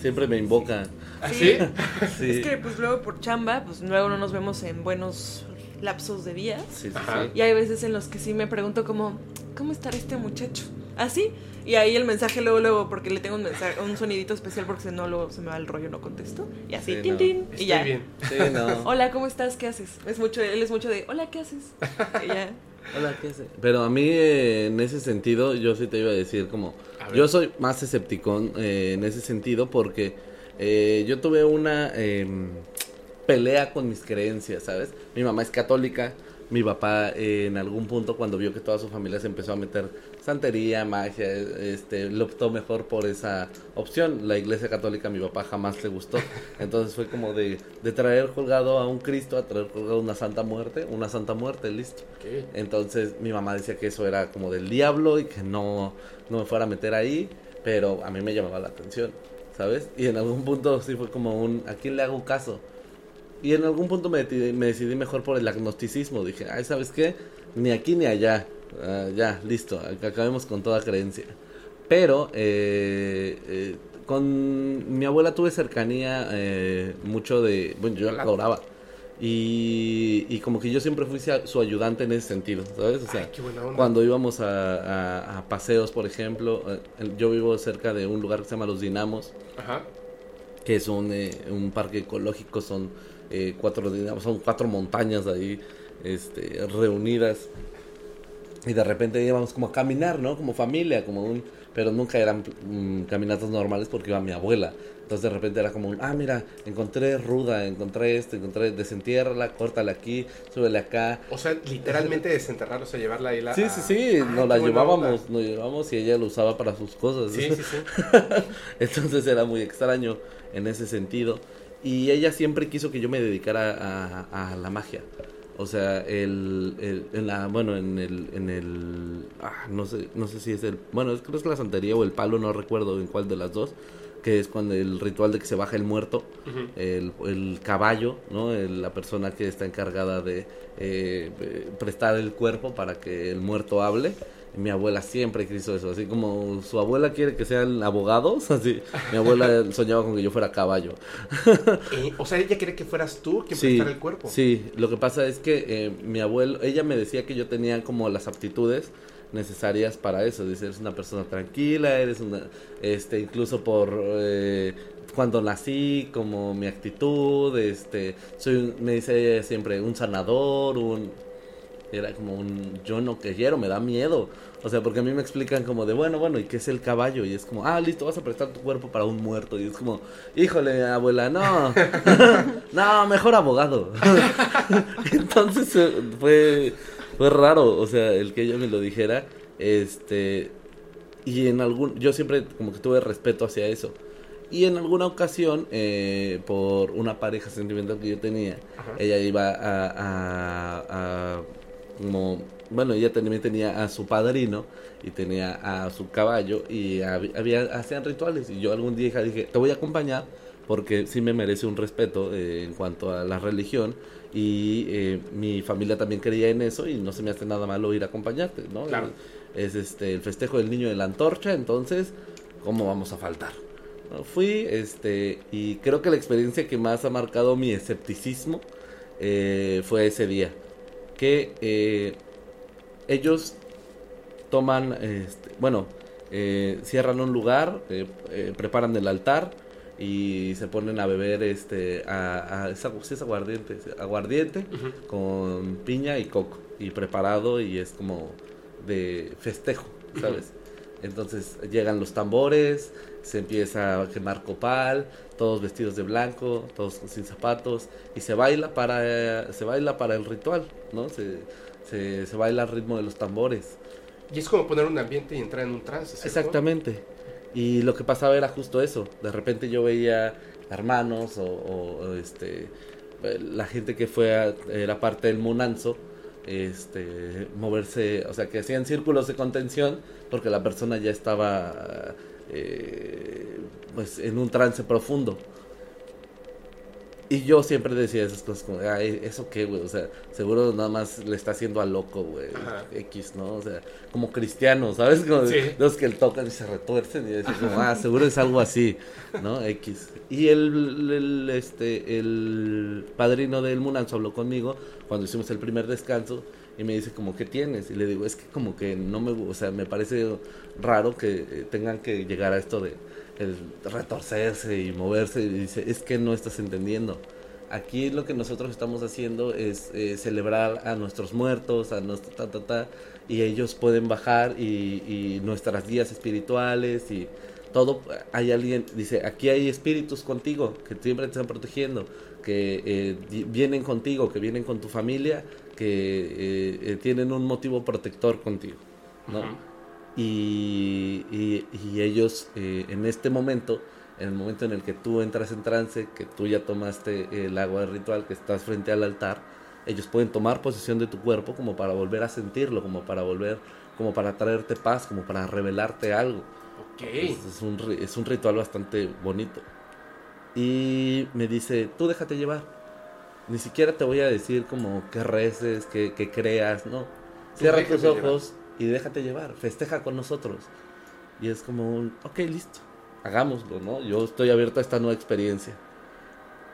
Siempre me invoca. ¿Así? Sí. Es que pues luego por chamba, pues luego no nos vemos en buenos lapsos de días. Sí, sí, Ajá. sí. Y hay veces en los que sí me pregunto como, ¿cómo estará este muchacho? Así. Y ahí el mensaje luego, luego, porque le tengo un mensaje, un sonidito especial porque si no, luego se me va el rollo, no contesto. Y así, Sí, tin, no. tin, y Estoy ya. bien. Sí, no. Hola, ¿cómo estás? ¿Qué haces? Es mucho, él es mucho de, hola, ¿qué haces? Y ya. Hola, ¿qué hace? Pero a mí, eh, en ese sentido, yo sí te iba a decir como... A. Yo soy más escepticón eh, en ese sentido porque eh, yo tuve una em, pelea con mis creencias, ¿sabes? Mi mamá es católica, mi papá eh, en algún punto cuando vio que toda su familia se empezó a meter santería, magia, este, lo optó mejor por esa opción. La iglesia católica a mi papá jamás le gustó. Entonces fue como de, de traer colgado a un Cristo, a traer colgado una santa muerte, una santa muerte, listo. Ok. Entonces mi mamá decía que eso era como del diablo y que no, no me fuera a meter ahí, pero a mí me llamaba la atención, ¿sabes? Y en algún punto sí fue como un, ¿a quién le hago caso? Y en algún punto me me decidí mejor por el agnosticismo. Dije, ay, ¿sabes qué? Ni aquí ni allá. Ah, ya, listo, ac- acabemos con toda creencia. Pero eh, eh, con mi abuela tuve cercanía eh, mucho de... Bueno, yo la adoraba. Y, y como que yo siempre fui su ayudante en ese sentido, ¿sabes? O sea, Ay, cuando íbamos a, a- a paseos, por ejemplo, eh, yo vivo cerca de un lugar que se llama Los Dinamos, Ajá. que es un, eh, un parque ecológico, son eh, cuatro dinamos, son cuatro montañas ahí este, reunidas. Y de repente íbamos como a caminar, ¿no? Como familia, como un... Pero nunca eran mm, caminatas normales porque iba mi abuela. Entonces de repente era como un, ah, mira, encontré ruda, encontré esto, encontré, desentiérrala, córtala aquí, súbele acá. O sea, literalmente desenterrarla, o sea, llevarla ahí la... Sí, sí, sí, Ay, nos la llevábamos, nos llevábamos y ella lo usaba para sus cosas. Sí, sí, sí. Entonces era muy extraño en ese sentido. Y ella siempre quiso que yo me dedicara a, a la magia. O sea, el, el- en la, bueno, en el, en el, ah, no sé, no sé si es el, bueno, es- creo que es la santería o el palo, no recuerdo en cuál de las dos, que es cuando el ritual de que se baja el muerto, el, el caballo, ¿no? El- la persona que está encargada de eh, eh, prestar el cuerpo para que el muerto hable. Mi abuela siempre quiso eso, así como su abuela quiere que sean abogados, así. Mi abuela soñaba con que yo fuera caballo. Eh, o sea, ella quiere que fueras tú quien Sí, prestara el cuerpo. sí, lo que pasa es que eh, mi abuelo, ella me decía que yo tenía como las aptitudes necesarias para eso, dice, eres una persona tranquila, eres una, este, incluso por eh, cuando nací, como mi actitud, este, soy, me dice ella siempre, un sanador, un, era como un, yo no quiero, me da miedo, o sea, porque a mí me explican como de, bueno, bueno, ¿y qué es el caballo? Y es como, ah, listo, vas a prestar tu cuerpo para un muerto, y es como, híjole, abuela, no, no, mejor abogado. Entonces eh, fue, fue raro, o sea, el que ella me lo dijera, este, y en algún, yo siempre como que tuve respeto hacia eso. Y en alguna ocasión, eh, por una pareja sentimental que yo tenía, Ajá. ella iba a, a, a- como, bueno, ella también tenía a su padrino y tenía a su caballo y hab- había, hacían rituales y yo algún día dije, te voy a acompañar porque sí me merece un respeto eh, en cuanto a la religión y eh, mi familia también creía en eso y no se me hace nada malo ir a acompañarte, ¿no? Claro. Es este el festejo del niño de la antorcha, entonces, ¿cómo vamos a faltar? Fui, este, y creo que la experiencia que más ha marcado mi escepticismo eh, fue ese día. Que eh, ellos toman, este, bueno, eh, cierran un lugar, eh, eh, preparan el altar y se ponen a beber, este, a, a es, agu- sí es aguardiente, aguardiente con piña y coco y preparado y es como de festejo, ¿sabes? Entonces llegan los tambores, se empieza a quemar copal, todos vestidos de blanco, todos sin zapatos y se baila para se baila para el ritual, ¿no? Se, se, se baila al ritmo de los tambores. Y es como poner un ambiente y entrar en un trance. ¿cierto? Exactamente. Y lo que pasaba era justo eso. De repente yo veía hermanos o, o- o, este la gente que fue a- era parte del Munanzo este moverse, o sea, que hacían círculos de contención porque la persona ya estaba eh, pues en un trance profundo. Y yo siempre decía esas cosas como, ay, ¿eso qué, güey? O sea, seguro nada más le está haciendo a loco, güey. X, ¿no? O sea, como cristianos, ¿sabes? Como Sí. los que tocan y se retuercen y dicen como, ah, seguro es algo así, ¿no? X. Y el, el, este, el padrino del Munanzo habló conmigo cuando hicimos el primer descanso y me dice como, ¿qué tienes? Y le digo, es que como que no me, o sea, me parece raro que eh, tengan que llegar a esto de el retorcerse y moverse y dice, es que no estás entendiendo. Aquí lo que nosotros estamos haciendo es eh, celebrar a nuestros muertos, a nuestro ta, ta, ta, y ellos pueden bajar y, y nuestras guías espirituales y todo. Hay alguien, dice, aquí hay espíritus contigo que siempre te están protegiendo, que eh, vienen contigo, que vienen con tu familia, que eh, eh, tienen un motivo protector contigo, ¿no? Y, y- y ellos en este momento, en el momento en el que tú entras en trance, que tú ya tomaste el agua del ritual, que estás frente al altar, ellos pueden tomar posesión de tu cuerpo como para volver a sentirlo, como para volver, como para traerte paz, como para revelarte algo. Ok. Es, es un, es un ritual bastante bonito. Y me dice, tú déjate llevar. Ni siquiera te voy a decir como que reces, que, que creas, no. Cierra tus llevar. ojos y déjate llevar, festeja con nosotros. Y es como un, ok, listo, hagámoslo, ¿no? Yo estoy abierto a esta nueva experiencia.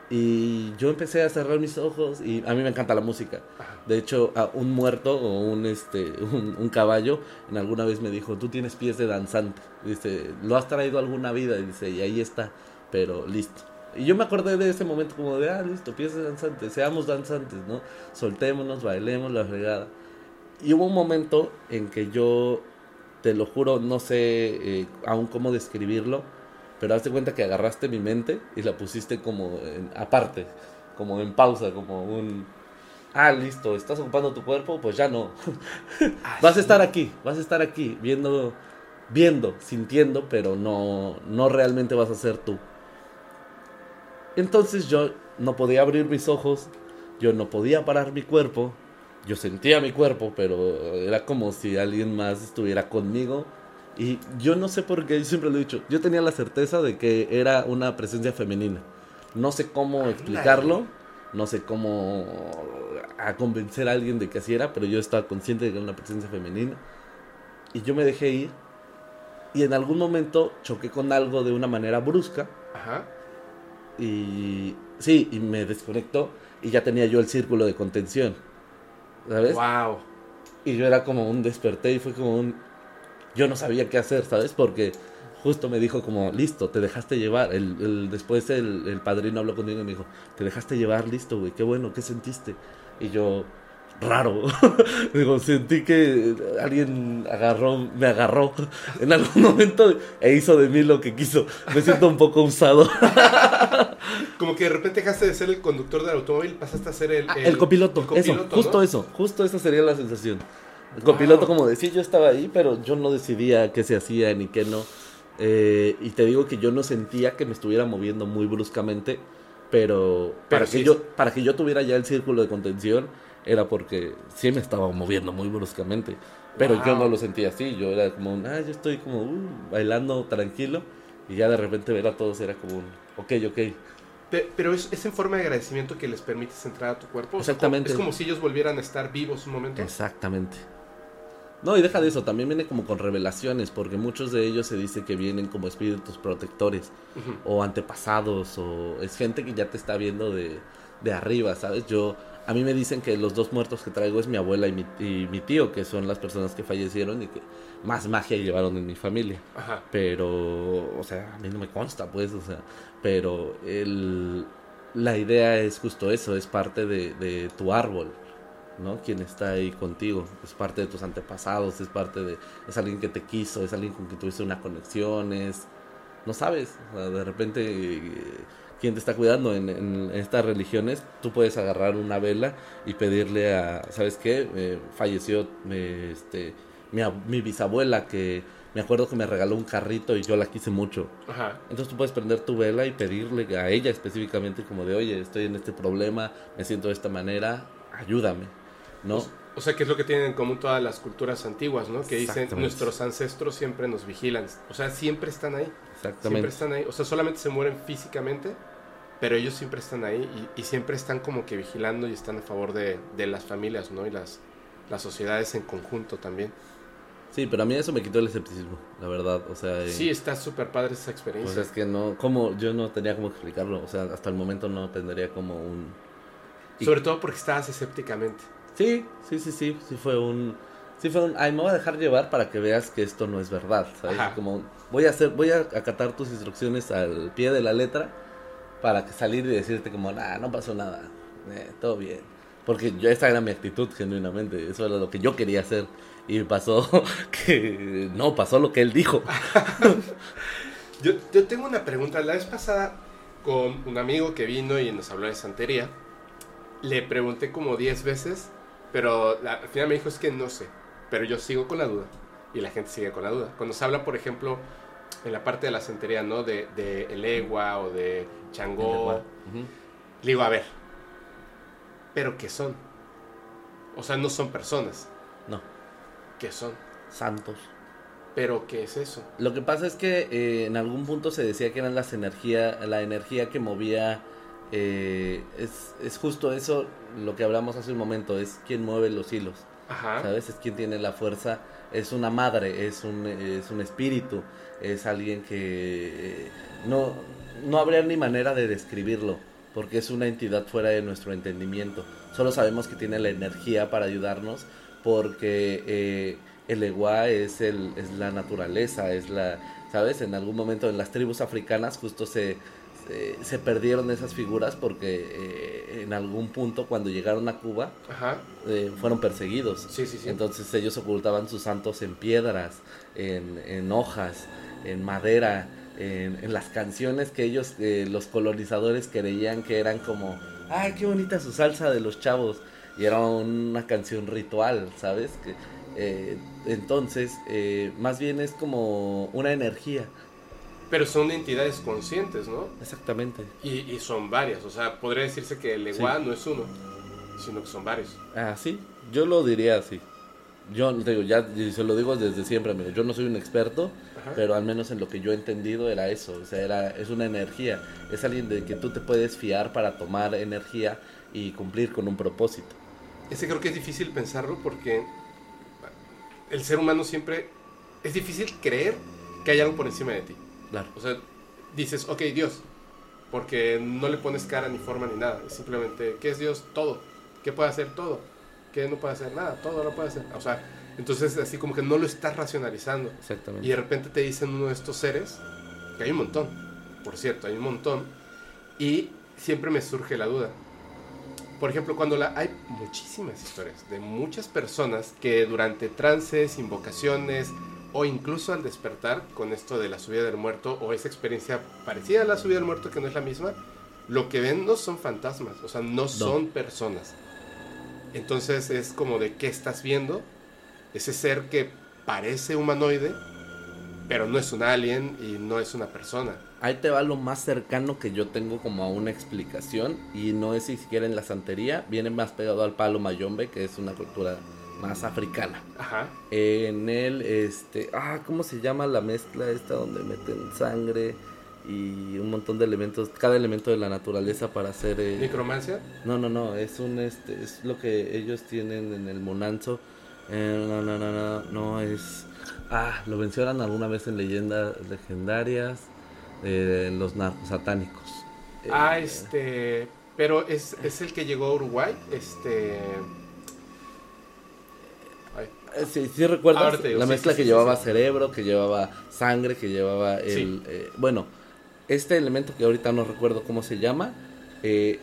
Y yo empecé a cerrar mis ojos y a mí me encanta la música. De hecho, a un muerto o un, este, un, un caballo en alguna vez me dijo, tú tienes pies de danzante. Dice, lo has traído alguna vida. Y dice, y ahí está, pero listo. Y yo me acordé de ese momento como de, ah, listo, pies de danzante, seamos danzantes, ¿no? Soltémonos, bailemos la fregada. y hubo un momento en que yo, te lo juro, no sé eh, aún cómo describirlo, pero hazte cuenta que agarraste mi mente y la pusiste como en- aparte, como en pausa, como un... Ah, listo, estás ocupando tu cuerpo, pues ya no. vas a estar aquí, vas a estar aquí, viendo, viendo, sintiendo, pero no, no realmente vas a ser tú. Entonces yo no podía abrir mis ojos, yo no podía parar mi cuerpo, yo sentía mi cuerpo, pero era como si alguien más estuviera conmigo. Y yo no sé por qué, yo siempre lo he dicho, yo tenía la certeza de que era una presencia femenina. No sé cómo explicarlo, no sé cómo a convencer a alguien de que así era, pero yo estaba consciente de que era una presencia femenina. Y yo me dejé ir. Y en algún momento choqué con algo de una manera brusca. Ajá. Y sí, y me desconectó. Y ya tenía yo el círculo de contención. ¿Sabes? Wow. Y yo era como un desperté y fue como un... Yo no sabía qué hacer, ¿sabes? Porque justo me dijo como, listo, te dejaste llevar. El, el- después el, el padrino habló conmigo y me dijo, te dejaste llevar, listo, güey, qué bueno, ¿qué sentiste? Y yo, raro. Digo, sentí que alguien agarró, me agarró en algún momento e hizo de mí lo que quiso. Me siento un poco usado. Como que de repente dejaste de ser el conductor del automóvil, pasaste a ser el, Ah, el, copiloto, el copiloto, eso, justo eso, justo esa sería la sensación. El copiloto, Wow. como decía, yo estaba ahí, pero yo no decidía qué se hacía ni qué no. Eh, y te digo que yo no sentía que me estuviera moviendo muy bruscamente, pero, para, sí que yo, para que yo tuviera ya el círculo de contención era porque sí me estaba moviendo muy bruscamente. Pero yo no lo sentía así, yo era como ah, yo estoy como uh, bailando tranquilo y ya de repente ver a todos era como un, ok, ok. Pe- Pero es, es en forma de agradecimiento que les permites entrar a tu cuerpo. Exactamente. como- es como si ellos volvieran a estar vivos un momento. Exactamente. No, y deja de eso, también viene como con revelaciones, porque muchos de ellos se dice que vienen como espíritus protectores, Ujú. o antepasados, o es gente que ya te está viendo de, de arriba, ¿sabes? Yo, a mí me dicen que los dos muertos que traigo es mi abuela y mi, y mi tío, que son las personas que fallecieron y que más magia llevaron en mi familia. Ajá. Pero, o sea, a mí no me consta, pues, o sea, pero el, la idea es justo eso, es parte de, de tu árbol, ¿no? Quien está ahí contigo, es parte de tus antepasados, es parte de, es alguien que te quiso, es alguien con quien tuviste una conexión, es, no sabes, o sea, de repente, eh, quien te está cuidando en, en estas religiones, tú puedes agarrar una vela y pedirle a, ¿sabes qué? Eh, falleció, eh, este, mi, ab- mi bisabuela que me acuerdo que me regaló un carrito y yo la quise mucho. Ajá. Entonces tú puedes prender tu vela y pedirle a ella específicamente como de, oye, estoy en este problema, me siento de esta manera, ayúdame, ¿no? O, o sea, que es lo que tienen en común todas las culturas antiguas, ¿no? Que dicen, nuestros ancestros siempre nos vigilan. O sea, siempre están ahí. Siempre Exactamente. están ahí. O sea, solamente se mueren físicamente, pero ellos siempre están ahí y, y siempre están como que vigilando y están a favor de, de las familias, ¿no? Y las, las sociedades en conjunto también. Sí, pero a mí eso me quitó el escepticismo, la verdad, o sea... Sí, está súper padre esa Pues experiencia. es que no, como yo no tenía cómo explicarlo, o sea, hasta el momento no tendría como un... Sobre todo porque estabas escépticamente. Sí, sí, sí, sí, sí fue un... Sí fue un... Ay, me voy a dejar llevar para que veas que esto no es verdad, ¿sabes? Ajá. Como voy a hacer, voy a acatar tus instrucciones al pie de la letra para salir y decirte como, nah, no pasó nada, eh, todo bien. Porque yo, esa era mi actitud genuinamente, eso era lo que yo quería hacer. Y pasó que no, pasó lo que él dijo. Yo, yo tengo una pregunta. La vez pasada, con un amigo que vino y nos habló de santería, le pregunté como 10 veces, pero la- al final me dijo es que no sé. Pero yo sigo con la duda. Y la gente sigue con la duda. Cuando se habla, por ejemplo, en la parte de la santería, ¿no? De, de el egua o de Changó. Ujú. Le digo, a ver, ¿pero qué son? O sea, no son personas. No, ¿Qué son? santos. ¿Pero qué es eso? Lo que pasa es que eh, en algún punto se decía que eran las energía, la energía que movía, eh, es, es justo eso lo que hablamos hace un momento, es quien mueve los hilos, Ajá. ¿sabes? Es quien tiene la fuerza, es una madre, es un, es un espíritu, es alguien que eh, no, no habría ni manera de describirlo, porque es una entidad fuera de nuestro entendimiento. Solo sabemos que tiene la energía para ayudarnos, porque eh, el egua es, el, es la naturaleza, es la, ¿sabes? En algún momento en las tribus africanas justo se, eh, se perdieron esas figuras porque eh, en algún punto cuando llegaron a Cuba Ajá. eh, fueron perseguidos. Sí, sí, sí. Entonces ellos ocultaban sus santos en piedras, en, en hojas, en madera, en, en las canciones que ellos, los colonizadores creían que eran como, ay, qué bonita su salsa de los chavos. Y era una canción ritual, ¿sabes? Que, entonces, más bien es como una energía. Pero son entidades conscientes, ¿no? Exactamente. Y, y son varias. O sea, podría decirse que el Eguá no es uno, sino que son varios. Ah, sí, yo lo diría así. Yo te digo, ya se lo digo desde siempre, amigo. Yo no soy un experto, Ajá. pero al menos en lo que yo he entendido era eso. O sea, era, es una energía. Es alguien de que tú te puedes fiar para tomar energía y cumplir con un propósito. Ese creo que es difícil pensarlo porque el ser humano siempre es difícil creer que hay algo por encima de ti. Claro. O sea, dices, ok, Dios, porque no le pones cara ni forma ni nada. Es simplemente, ¿qué es Dios? Todo. ¿Qué puede hacer? Todo. ¿Qué no puede hacer? Nada. Todo lo puede hacer. O sea, entonces así como que no lo estás racionalizando. Exactamente. Y de repente te dicen uno de estos seres, que hay un montón, por cierto, hay un montón, y siempre me surge la duda. Por ejemplo, cuando la, hay muchísimas historias de muchas personas que durante trances, invocaciones o incluso al despertar con esto de la subida del muerto o esa experiencia parecida a la subida del muerto que no es la misma, lo que ven no son fantasmas, o sea, no son personas. Entonces es como de qué estás viendo, ese ser que parece humanoide, pero no es un alien y no es una persona. Ahí te va lo más cercano que yo tengo como a una explicación y no es ni siquiera en la santería, viene más pegado al palo mayombe, que es una cultura más africana. Ajá. En él, este, ah, ¿cómo se llama la mezcla esta donde meten sangre y un montón de elementos, cada elemento de la naturaleza para hacer... eh, Necromancia. no, no, no, es un, este, es lo que ellos tienen en el Monanzo. Eh, no, no, no, no, no, es... Ah, lo mencionan alguna vez en leyendas legendarias, eh, en los narcos satánicos. Eh, Ah, este. Pero es, es el que llegó a Uruguay. Este. Eh, Sí, sí recuerdas Ahora te digo, la sí, mezcla sí, que llevaba cerebro, que llevaba sangre, que llevaba el... Eh, bueno, este elemento que ahorita no recuerdo cómo se llama, eh,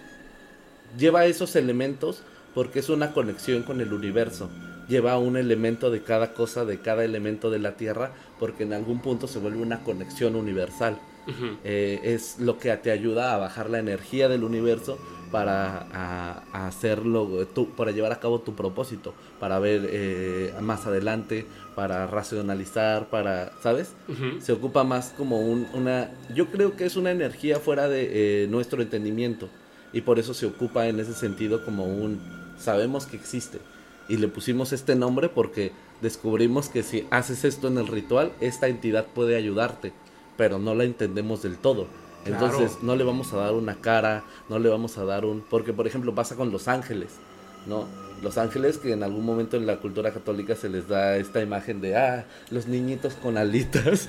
lleva esos elementos porque es una conexión con el universo. Lleva un elemento de cada cosa, de cada elemento de la Tierra, porque en algún punto se vuelve una conexión universal. Eh, es lo que te ayuda a bajar la energía del universo para a- a hacerlo, tú, para llevar a cabo tu propósito, para ver eh, más adelante, para racionalizar, para, ¿sabes? Se ocupa más como un, una, yo creo que es una energía fuera de eh, nuestro entendimiento y por eso se ocupa en ese sentido como un, sabemos que existe y le pusimos este nombre porque descubrimos que si haces esto en el ritual, esta entidad puede ayudarte, pero no la entendemos del todo. Claro. Entonces no le vamos a dar una cara, no le vamos a dar un... Porque por ejemplo pasa con los ángeles, ¿no? Los ángeles que en algún momento en la cultura católica se les da esta imagen de, ah, los niñitos con alitas.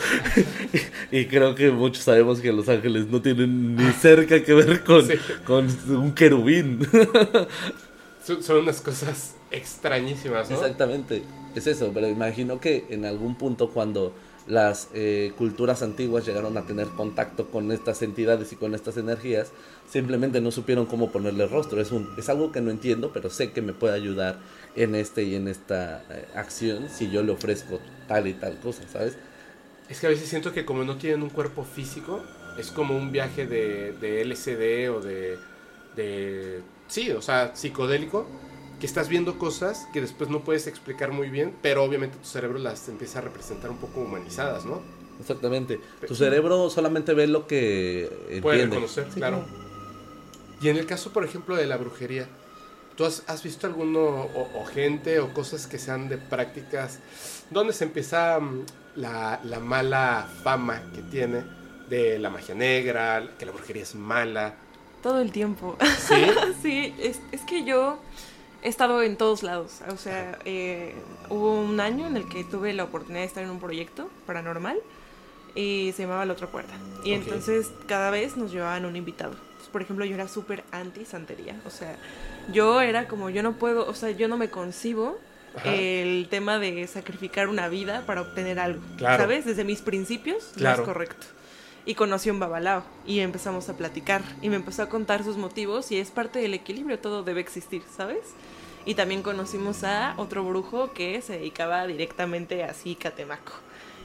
y creo que muchos sabemos que los ángeles no tienen ni cerca que ver con, Sí. con un querubín. Son, son unas cosas extrañísimas, ¿no? Exactamente, es eso, pero imagino que en algún punto cuando las eh, culturas antiguas llegaron a tener contacto con estas entidades y con estas energías, simplemente no supieron cómo ponerle rostro. Es, un, es algo que no entiendo, pero sé que me puede ayudar en este y en esta eh, acción si yo le ofrezco tal y tal cosa, ¿sabes? Es que a veces siento que como no tienen un cuerpo físico, es como un viaje de, de LSD o de, de... Sí, o sea, psicodélico, que estás viendo cosas que después no puedes explicar muy bien, pero obviamente tu cerebro las empieza a representar un poco humanizadas, ¿no? Exactamente. Tu cerebro solamente ve lo que entiende. Puede reconocer, Sí, claro. Y en el caso, por ejemplo, de la brujería, ¿tú has, has visto alguno o, o gente o cosas que sean de prácticas donde se empieza mm, la, la mala fama que tiene de la magia negra, que la brujería es mala? Todo el tiempo. ¿Sí? sí, es, es que yo he estado en todos lados. O sea, eh, hubo un año en el que tuve la oportunidad de estar en un proyecto paranormal y se llamaba La Otra Puerta. Y entonces cada vez nos llevaban un invitado. Entonces, por ejemplo, yo era súper anti-santería. O sea, yo era como, yo no puedo, o sea, yo no me concibo Ajá. el tema de sacrificar una vida para obtener algo. Claro. ¿Sabes? Desde mis principios no Claro. es correcto. Y conocí a un babalao y empezamos a platicar y me empezó a contar sus motivos y es parte del equilibrio, todo debe existir, ¿sabes? Y también conocimos a otro brujo que se dedicaba directamente así catemaco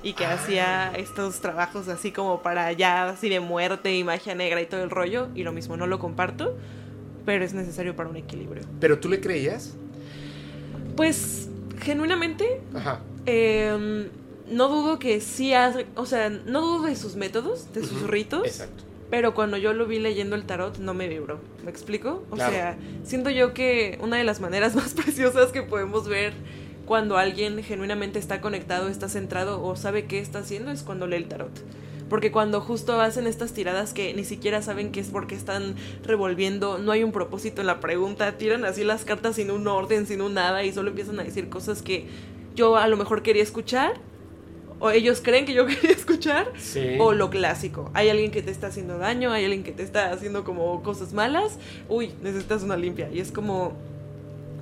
y que hacía estos trabajos así como para allá, así de muerte y magia negra y todo el rollo y lo mismo, no lo comparto, pero es necesario para un equilibrio. ¿Pero tú le creías? Pues genuinamente Ajá. eh, no dudo que sí hace, o sea, no dudo de sus métodos, de sus ritos, Exacto. pero cuando yo lo vi leyendo el tarot no me vibró. ¿Me explico? O Claro. sea, siento yo que una de las maneras más preciosas que podemos ver cuando alguien genuinamente está conectado, está centrado o sabe qué está haciendo es cuando lee el tarot. Porque cuando justo hacen estas tiradas que ni siquiera saben qué es porque están revolviendo, no hay un propósito en la pregunta, tiran así las cartas sin un orden, sin un nada y solo empiezan a decir cosas que yo a lo mejor quería escuchar o ellos creen que yo quería escuchar Sí. o lo clásico. Hay alguien que te está haciendo daño, hay alguien que te está haciendo como cosas malas. Uy, necesitas una limpia. Y es como,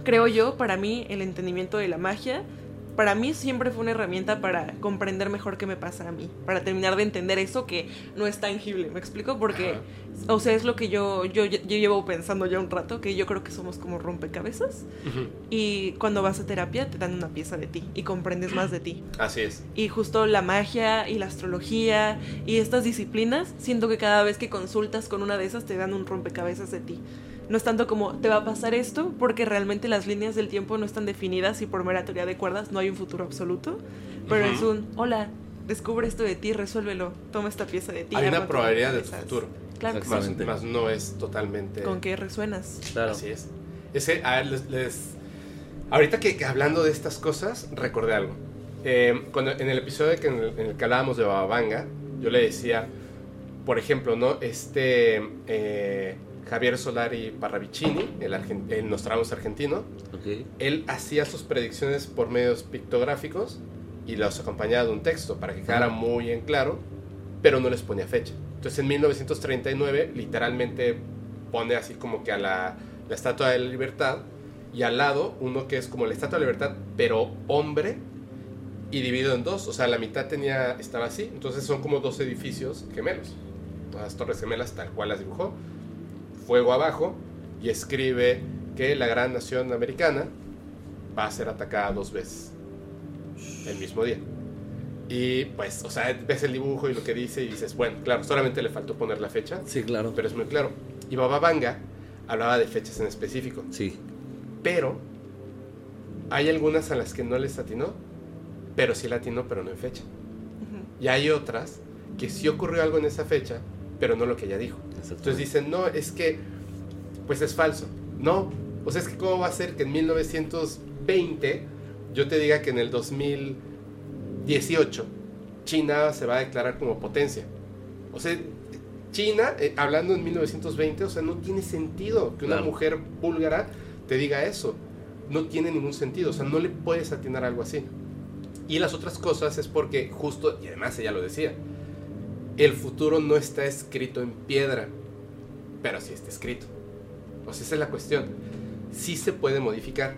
creo yo, para mí, el entendimiento de la magia, para mí siempre fue una herramienta para comprender mejor qué me pasa a mí. Para terminar de entender eso que no es tangible. ¿Me explico? Porque, o sea, es lo que yo, yo, yo llevo pensando ya un rato, que yo creo que somos como rompecabezas. Y cuando vas a terapia te dan una pieza de ti y comprendes más de ti. Así es. Y justo la magia y la astrología y estas disciplinas, siento que cada vez que consultas con una de esas te dan un rompecabezas de ti. No es tanto como te va a pasar esto, porque realmente las líneas del tiempo no están definidas y por mera teoría de cuerdas no hay un futuro absoluto. Pero es un, hola, descubre esto de ti, resuélvelo, toma esta pieza de ti. Hay una probabilidad de tu rompecabezas". futuro. Claro que sí. Más, Exactamente. más no es totalmente. Con qué resuenas. Claro. Así es. Ese, a ver, les, les- Ahorita que, que hablando de estas cosas, recordé algo. Eh, cuando, en el episodio que, en, el, en el que hablábamos de Bababanga, yo le decía, por ejemplo, ¿no? Este eh, Javier Solari Parravicini, el, el Nostradamus argentino, él hacía sus predicciones por medios pictográficos y los acompañaba de un texto para que quedara muy en claro, pero no les ponía fecha. Entonces en 1939 literalmente pone así como que a la, la Estatua de la Libertad y al lado uno que es como la Estatua de la Libertad, pero hombre y dividido en dos, o sea, la mitad tenía estaba así, entonces son como dos edificios gemelos, las torres gemelas tal cual las dibujó, fuego abajo y escribe que la gran nación americana va a ser atacada dos veces el mismo día. Y pues, o sea, ves el dibujo y lo que dice y dices, bueno, claro, solamente le faltó poner la fecha, Sí, claro. pero es muy claro. Y Baba Vanga hablaba de fechas en específico, Sí. pero hay algunas a las que no les atinó, pero sí latinó, pero no en fecha. Y hay otras que sí ocurrió algo en esa fecha, pero no lo que ella dijo. Entonces dicen, no, es que, pues es falso. No, o sea, es que cómo va a ser que en 1920 yo te diga que en el 2018 China se va a declarar como potencia. O sea, China, eh, hablando en 1920, o sea, no tiene sentido que una Claro. mujer búlgara te diga eso. No tiene ningún sentido, o sea, no le puedes atinar algo así. Y las otras cosas es porque justo, y además ella lo decía, el futuro no está escrito en piedra, pero sí está escrito. O sea, esa es la cuestión. Sí se puede modificar,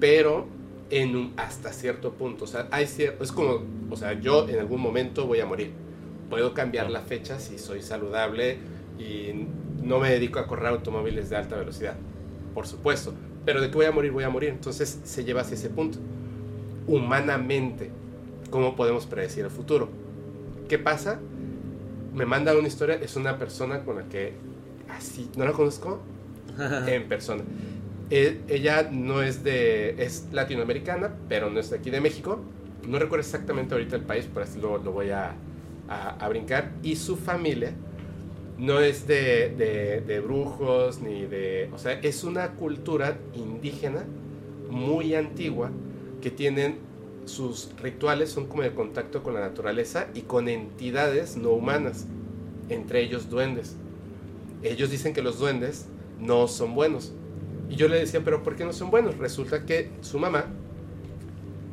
pero en un, hasta cierto punto. O sea, hay es como, o sea, yo en algún momento voy a morir. Puedo cambiar la fecha si soy saludable y no me dedico a correr automóviles de alta velocidad. Por supuesto. Pero de que voy a morir, voy a morir. Entonces se lleva hacia ese punto. Humanamente, ¿cómo podemos predecir el futuro? ¿Qué pasa? Me manda una historia, es una persona con la que así, no la conozco en persona. E- ella no es de, es latinoamericana, pero no es de aquí de México. No recuerdo exactamente ahorita el país, pero así lo, lo voy a, a- a brincar. Y su familia no es de, de- de brujos ni de... O sea, es una cultura indígena muy antigua que tienen sus rituales, son como de contacto con la naturaleza y con entidades no humanas, entre ellos duendes. Ellos dicen que los duendes no son buenos. Y yo le decía, pero ¿por qué no son buenos? Resulta que su mamá,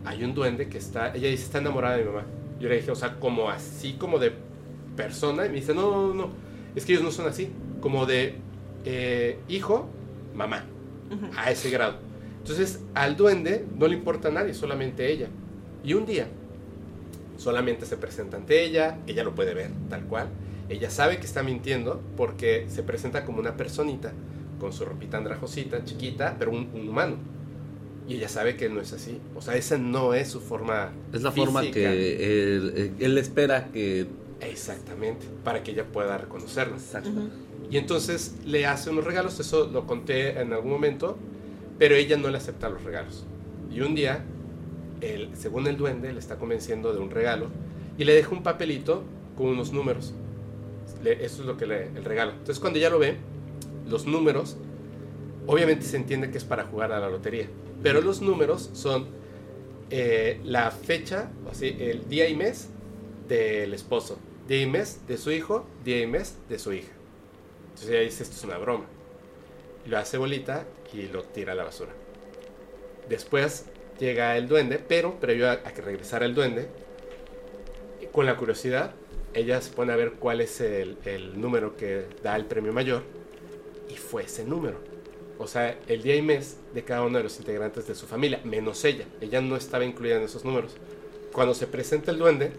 hay un duende que está, ella dice, está enamorada de mi mamá. Yo le dije, o sea, como así, como de persona. Y me dice, no, no, no, es que ellos no son así. Como de eh, hijo, mamá, a ese grado. Entonces, al duende no le importa a nadie, solamente ella. Y un día, solamente se presenta ante ella, ella lo puede ver tal cual, Ella sabe que está mintiendo porque se presenta como una personita con su ropita andrajosita, chiquita, pero un, un humano. Y ella sabe que no es así. O sea, esa no es su forma. Es la forma física. que él, él espera que... Exactamente, para que ella pueda reconocerlo. Exacto. Ujú. Y entonces le hace unos regalos, eso lo conté en algún momento, pero ella no le acepta los regalos. Y un día, el, según el duende, le está convenciendo de un regalo y le deja un papelito con unos números. Le- eso es lo que le, el regalo. Entonces cuando ella lo ve, los números, obviamente se entiende que es para jugar a la lotería, pero los números son eh, la fecha, así, el día y mes del esposo, día y mes de su hijo, día y mes de su hija. Entonces ella dice, esto es una broma. Lo hace bolita y lo tira a la basura. Después llega el duende, pero previo a, que regresara el duende, con la curiosidad, ella se pone a ver cuál es el, número que da el premio mayor y fue ese número. O sea, el día y mes de cada uno de los integrantes de su familia, menos ella. Ella no estaba incluida en esos números. Cuando se presenta el duende,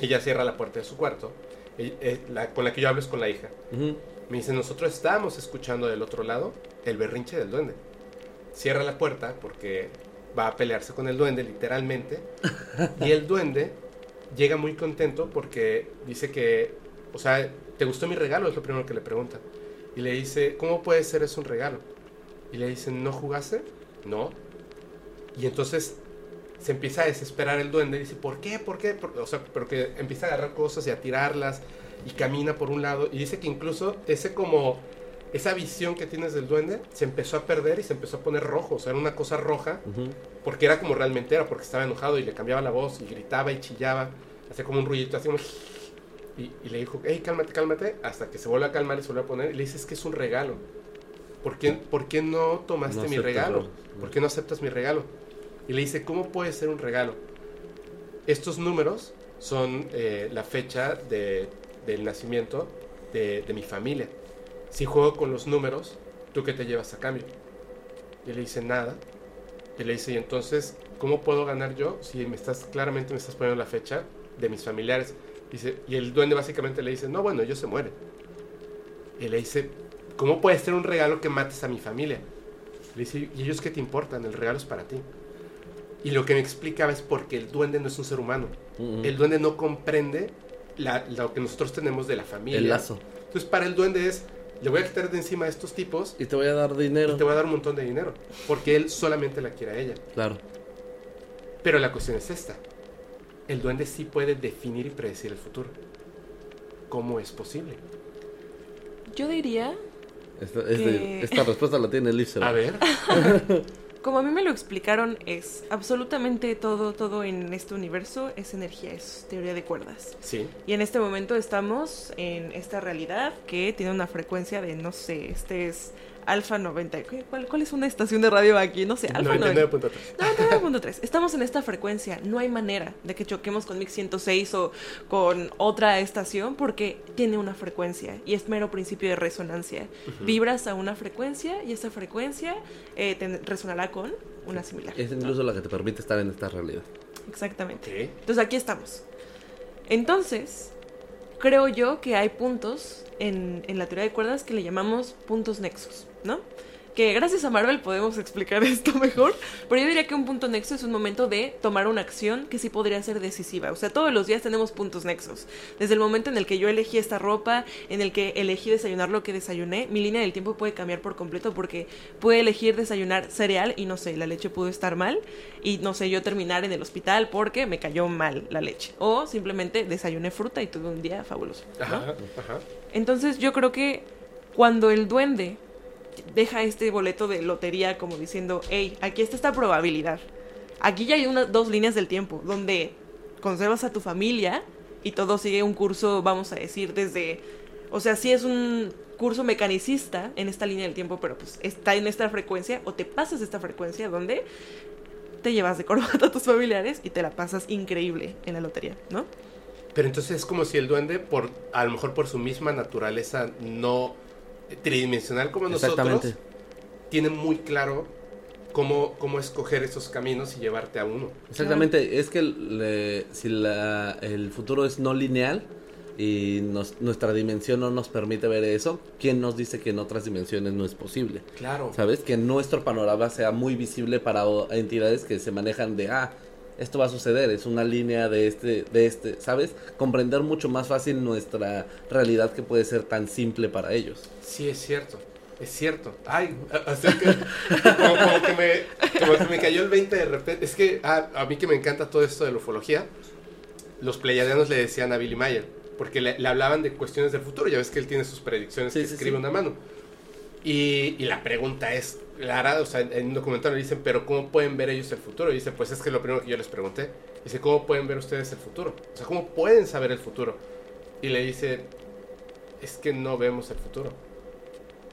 ella cierra la puerta de su cuarto. eh, con la que yo hablo es con la hija. Ujú. Me dice, nosotros estábamos escuchando del otro lado el berrinche del duende. Cierra la puerta porque va a pelearse con el duende, literalmente. y el duende llega muy contento porque dice que, o sea, ¿te gustó mi regalo? Es lo primero que le pregunta. Y le dice, ¿cómo puede ser eso un regalo? Y le dicen, ¿no jugaste? No. Y entonces se empieza a desesperar el duende y dice, ¿por qué? ¿Por qué? Por- O sea, porque empieza a agarrar cosas y a tirarlas y camina por un lado y dice que incluso ese como esa visión que tienes del duende se empezó a perder y se empezó a poner rojo, o sea, era una cosa roja Ujú. porque era como realmente era, porque estaba enojado y le cambiaba la voz y gritaba y chillaba, hacía como un ruidito, así como... Y, y le dijo, hey, cálmate, cálmate, hasta que se vuelve a calmar y se vuelve a poner y le dice, es que es un regalo. ¿Por qué, por qué no tomaste No mi regalo? lo- ¿Por qué no aceptas mi regalo? Y le dice, ¿cómo puede ser un regalo? Estos números son eh, la fecha de- del nacimiento de, de mi familia. Si juego con los números, ¿tú qué te llevas a cambio? Y le dice, nada. Y le dice, y entonces, ¿cómo puedo ganar yo si me estás, claramente me estás poniendo la fecha de mis familiares? Dice, y el duende básicamente le dice, no, bueno, ellos se mueren. Y le dice, ¿cómo puede ser un regalo que mates a mi familia? Le dice, ¿y ellos qué te importan? El regalo es para ti. Y lo que me explicaba es porque el duende no es un ser humano. El duende no comprende la- lo que nosotros tenemos de la familia. El lazo. Entonces, para el duende es, le voy a quitar de encima a estos tipos Y te voy a dar y dinero. te voy a dar un montón de dinero. Porque él solamente la quiere a ella. Claro. Pero la cuestión es esta. El duende sí puede definir y predecir el futuro. ¿Cómo es posible? Yo diría, Esta, Que- esta respuesta la tiene Liz. A ver. como a mí me lo explicaron, es absolutamente todo, todo en este universo es energía, es teoría de cuerdas. Sí. Y en este momento estamos en esta realidad que tiene una frecuencia de, no sé, este es Alfa 90. ¿qué? ¿Cuál, cuál es una estación de radio aquí? No sé, Alfa 90. 99.3. 99.3. Estamos en esta frecuencia. No hay manera de que choquemos con Mix 106 o con otra estación porque tiene una frecuencia y es mero principio de resonancia. Vibras a una frecuencia y esa frecuencia eh, te resonará con una similar. Es incluso la que te permite estar en esta realidad. Exactamente. Entonces aquí estamos. Entonces, creo yo que hay puntos en, en la teoría de cuerdas que le llamamos puntos nexos, ¿no? Que gracias a Marvel podemos explicar esto mejor, pero yo diría que un punto nexo es un momento de tomar una acción que sí podría ser decisiva. O sea, todos los días tenemos puntos nexos. Desde el momento en el que yo elegí esta ropa, en el que elegí desayunar lo que desayuné, mi línea del tiempo puede cambiar por completo porque puede elegir desayunar cereal y no sé, la leche pudo estar mal y no sé, yo terminar en el hospital porque me cayó mal la leche. O simplemente desayuné fruta y tuve un día fabuloso. ¿no? Ajá, ajá. Entonces yo creo que cuando el duende deja este boleto de lotería como diciendo, hey, aquí está esta probabilidad. Aquí ya hay una, dos líneas del tiempo donde conservas a tu familia y todo sigue un curso, vamos a decir, desde... O sea, sí es un curso mecanicista en esta línea del tiempo, pero pues está en esta frecuencia o te pasas esta frecuencia donde te llevas de corbata a tus familiares y te la pasas increíble en la lotería, ¿no? Pero entonces es como si el duende, por a lo mejor por su misma naturaleza no tridimensional como nosotros, tiene muy claro cómo, cómo escoger esos caminos y llevarte a uno. Exactamente. Es que le- si la- el futuro es no lineal, y nos- nuestra dimensión no nos permite ver eso, ¿quién nos dice que en otras dimensiones no es posible? Claro. ¿Sabes? Que nuestro panorama sea muy visible para entidades que se manejan de, ah, esto va a suceder, es una línea de este, de este, ¿sabes? Comprender mucho más fácil nuestra realidad que puede ser tan simple para ellos. Sí, es cierto. Es cierto. Ay, así que, como, como que me, como que me cayó el 20 de repente. Es que ah, a mí que me encanta todo esto de la ufología, los pleiadianos le decían a Billy Mayer, porque le, le hablaban de cuestiones del futuro. Ya ves que él tiene sus predicciones Sí, que sí, escribe sí. una mano. Y, y la pregunta es clara, o sea, en un documental le dicen, pero ¿cómo pueden ver ellos el futuro? Y dice, pues es que lo primero que yo les pregunté. Dice, ¿cómo pueden ver ustedes el futuro? O sea, ¿cómo pueden saber el futuro? Y le dice, es que no vemos el futuro.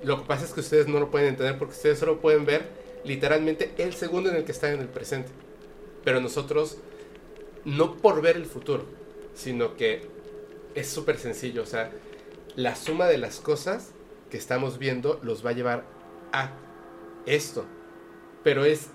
Lo que pasa es que ustedes no lo pueden entender porque ustedes solo pueden ver literalmente el segundo en el que están en el presente. Pero nosotros, no por ver el futuro, sino que es súper sencillo. O sea, la suma de las cosas que estamos viendo los va a llevar a esto. Pero es,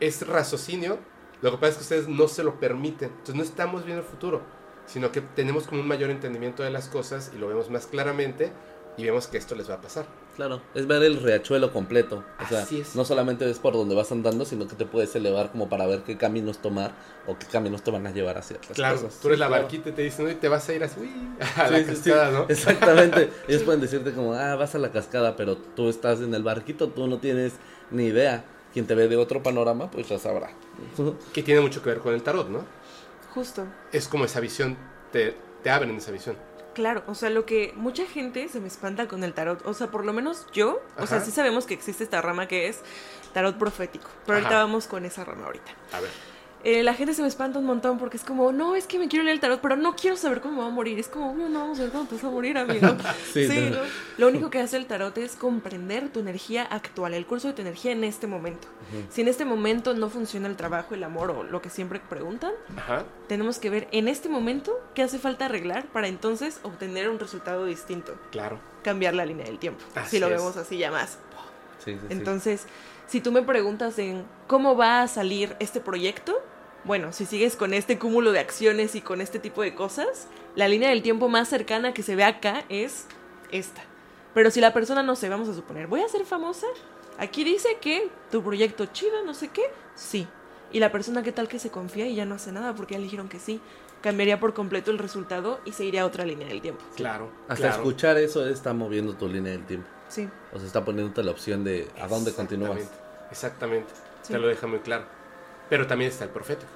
es raciocinio. Lo que pasa es que ustedes no se lo permiten. Entonces no estamos viendo el futuro, sino que tenemos como un mayor entendimiento de las cosas y lo vemos más claramente y vemos que esto les va a pasar. Claro, es ver el riachuelo completo. O sea, Así es. no solamente ves por donde vas andando, sino que te puedes elevar como para ver qué caminos tomar o qué caminos te van a llevar hacia ciertas Claro, cosas. tú eres la claro. barquita y te dicen, oye, te vas a ir así, uy, a la Sí, sí, sí, cascada, ¿no? Exactamente. Ellos pueden decirte como, ah, vas a la cascada, pero tú estás en el barquito, tú no tienes ni idea. Quien te ve de otro panorama, pues ya sabrá. Que tiene mucho que ver con el tarot, ¿no? Justo. Es como esa visión, te, te abren esa visión. Claro, o sea, lo que mucha gente se me espanta con el tarot, o sea, por lo menos yo, o sea, sí sabemos que existe esta rama que es tarot profético, pero ahorita Ajá. vamos con esa rama ahorita. A ver. Eh, la gente se me espanta un montón porque es como, no, es que me quiero leer el tarot, pero no quiero saber cómo me va a morir. Es como, "Obvio, no vamos a ver cómo te vas a morir, amigo. Sí, sí, no. ¿no? Lo único que hace el tarot es comprender tu energía actual, el curso de tu energía en este momento. Si en este momento no funciona el trabajo, el amor o lo que siempre preguntan, Ajá. tenemos que ver en este momento qué hace falta arreglar para entonces obtener un resultado distinto, Claro. cambiar la línea del tiempo. Así si lo es. vemos así ya más. Sí, sí, sí. Si tú me preguntas en cómo va a salir este proyecto, bueno, si sigues con este cúmulo de acciones y con este tipo de cosas, la línea del tiempo más cercana que se ve acá es esta. Pero si la persona no sé, vamos a suponer, voy a ser famosa, aquí dice que tu proyecto chido, no sé qué, sí. Y la persona qué tal que se confía y ya no hace nada porque ya le dijeron que sí, cambiaría por completo el resultado y se iría a otra línea del tiempo. Claro. Hasta claro. escuchar eso está moviendo tu línea del tiempo. Sí. O sea, está poniéndote la opción de a dónde continúas. Exactamente. Sí. Te lo deja muy claro. Pero también está el profético.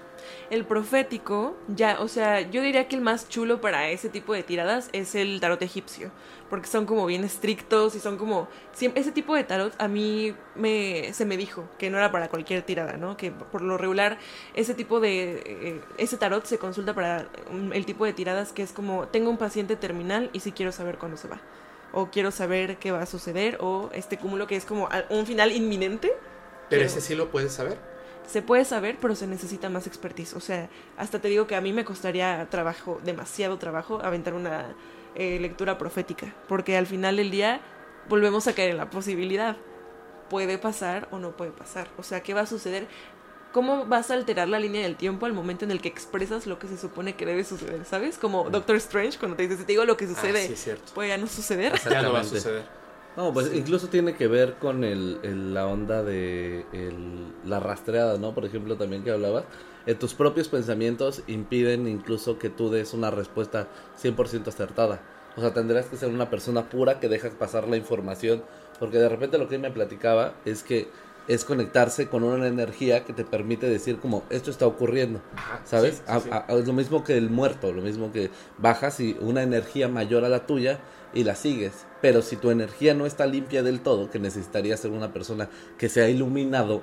El profético, ya, o sea, yo diría que el más chulo para ese tipo de tiradas es el tarot egipcio, porque son como bien estrictos y son como, ese tipo de tarot a mí me, se me dijo que no era para cualquier tirada, ¿no? Que por lo regular ese tipo de, eh, ese tarot se consulta para el tipo de tiradas que es como, tengo un paciente terminal y si quiero saber cuándo se va, o quiero saber qué va a suceder, o este cúmulo que es como un final inminente. Pero ese sí lo puedes saber. Se puede saber, pero se necesita más expertise. O sea, hasta te digo que a mí me costaría trabajo, demasiado trabajo, aventar una eh, lectura profética. Porque al final del día volvemos a caer en la posibilidad. Puede pasar o no puede pasar. O sea, ¿qué va a suceder? ¿Cómo vas a alterar la línea del tiempo al momento en el que expresas lo que se supone que debe suceder? ¿Sabes? Como Doctor Strange, cuando te dice, te digo lo que sucede, Ah, sí, es cierto. puede ya no suceder. Ya no va a suceder. No, pues incluso tiene que ver con el, el- la onda de el- la rastreada, ¿no? Por ejemplo, también que hablabas. Eh, tus propios pensamientos impiden incluso que tú des una respuesta 100% acertada. O sea, tendrás que ser una persona pura que deja pasar la información. Porque de repente lo que me platicaba es que es conectarse con una energía que te permite decir como esto está ocurriendo. Ajá, ¿Sabes? sí, sí, A- sí. a- es lo mismo que el muerto, lo mismo que bajas y una energía mayor a la tuya y la sigues. Pero si tu energía no está limpia del todo, que necesitaría ser una persona que se ha iluminado,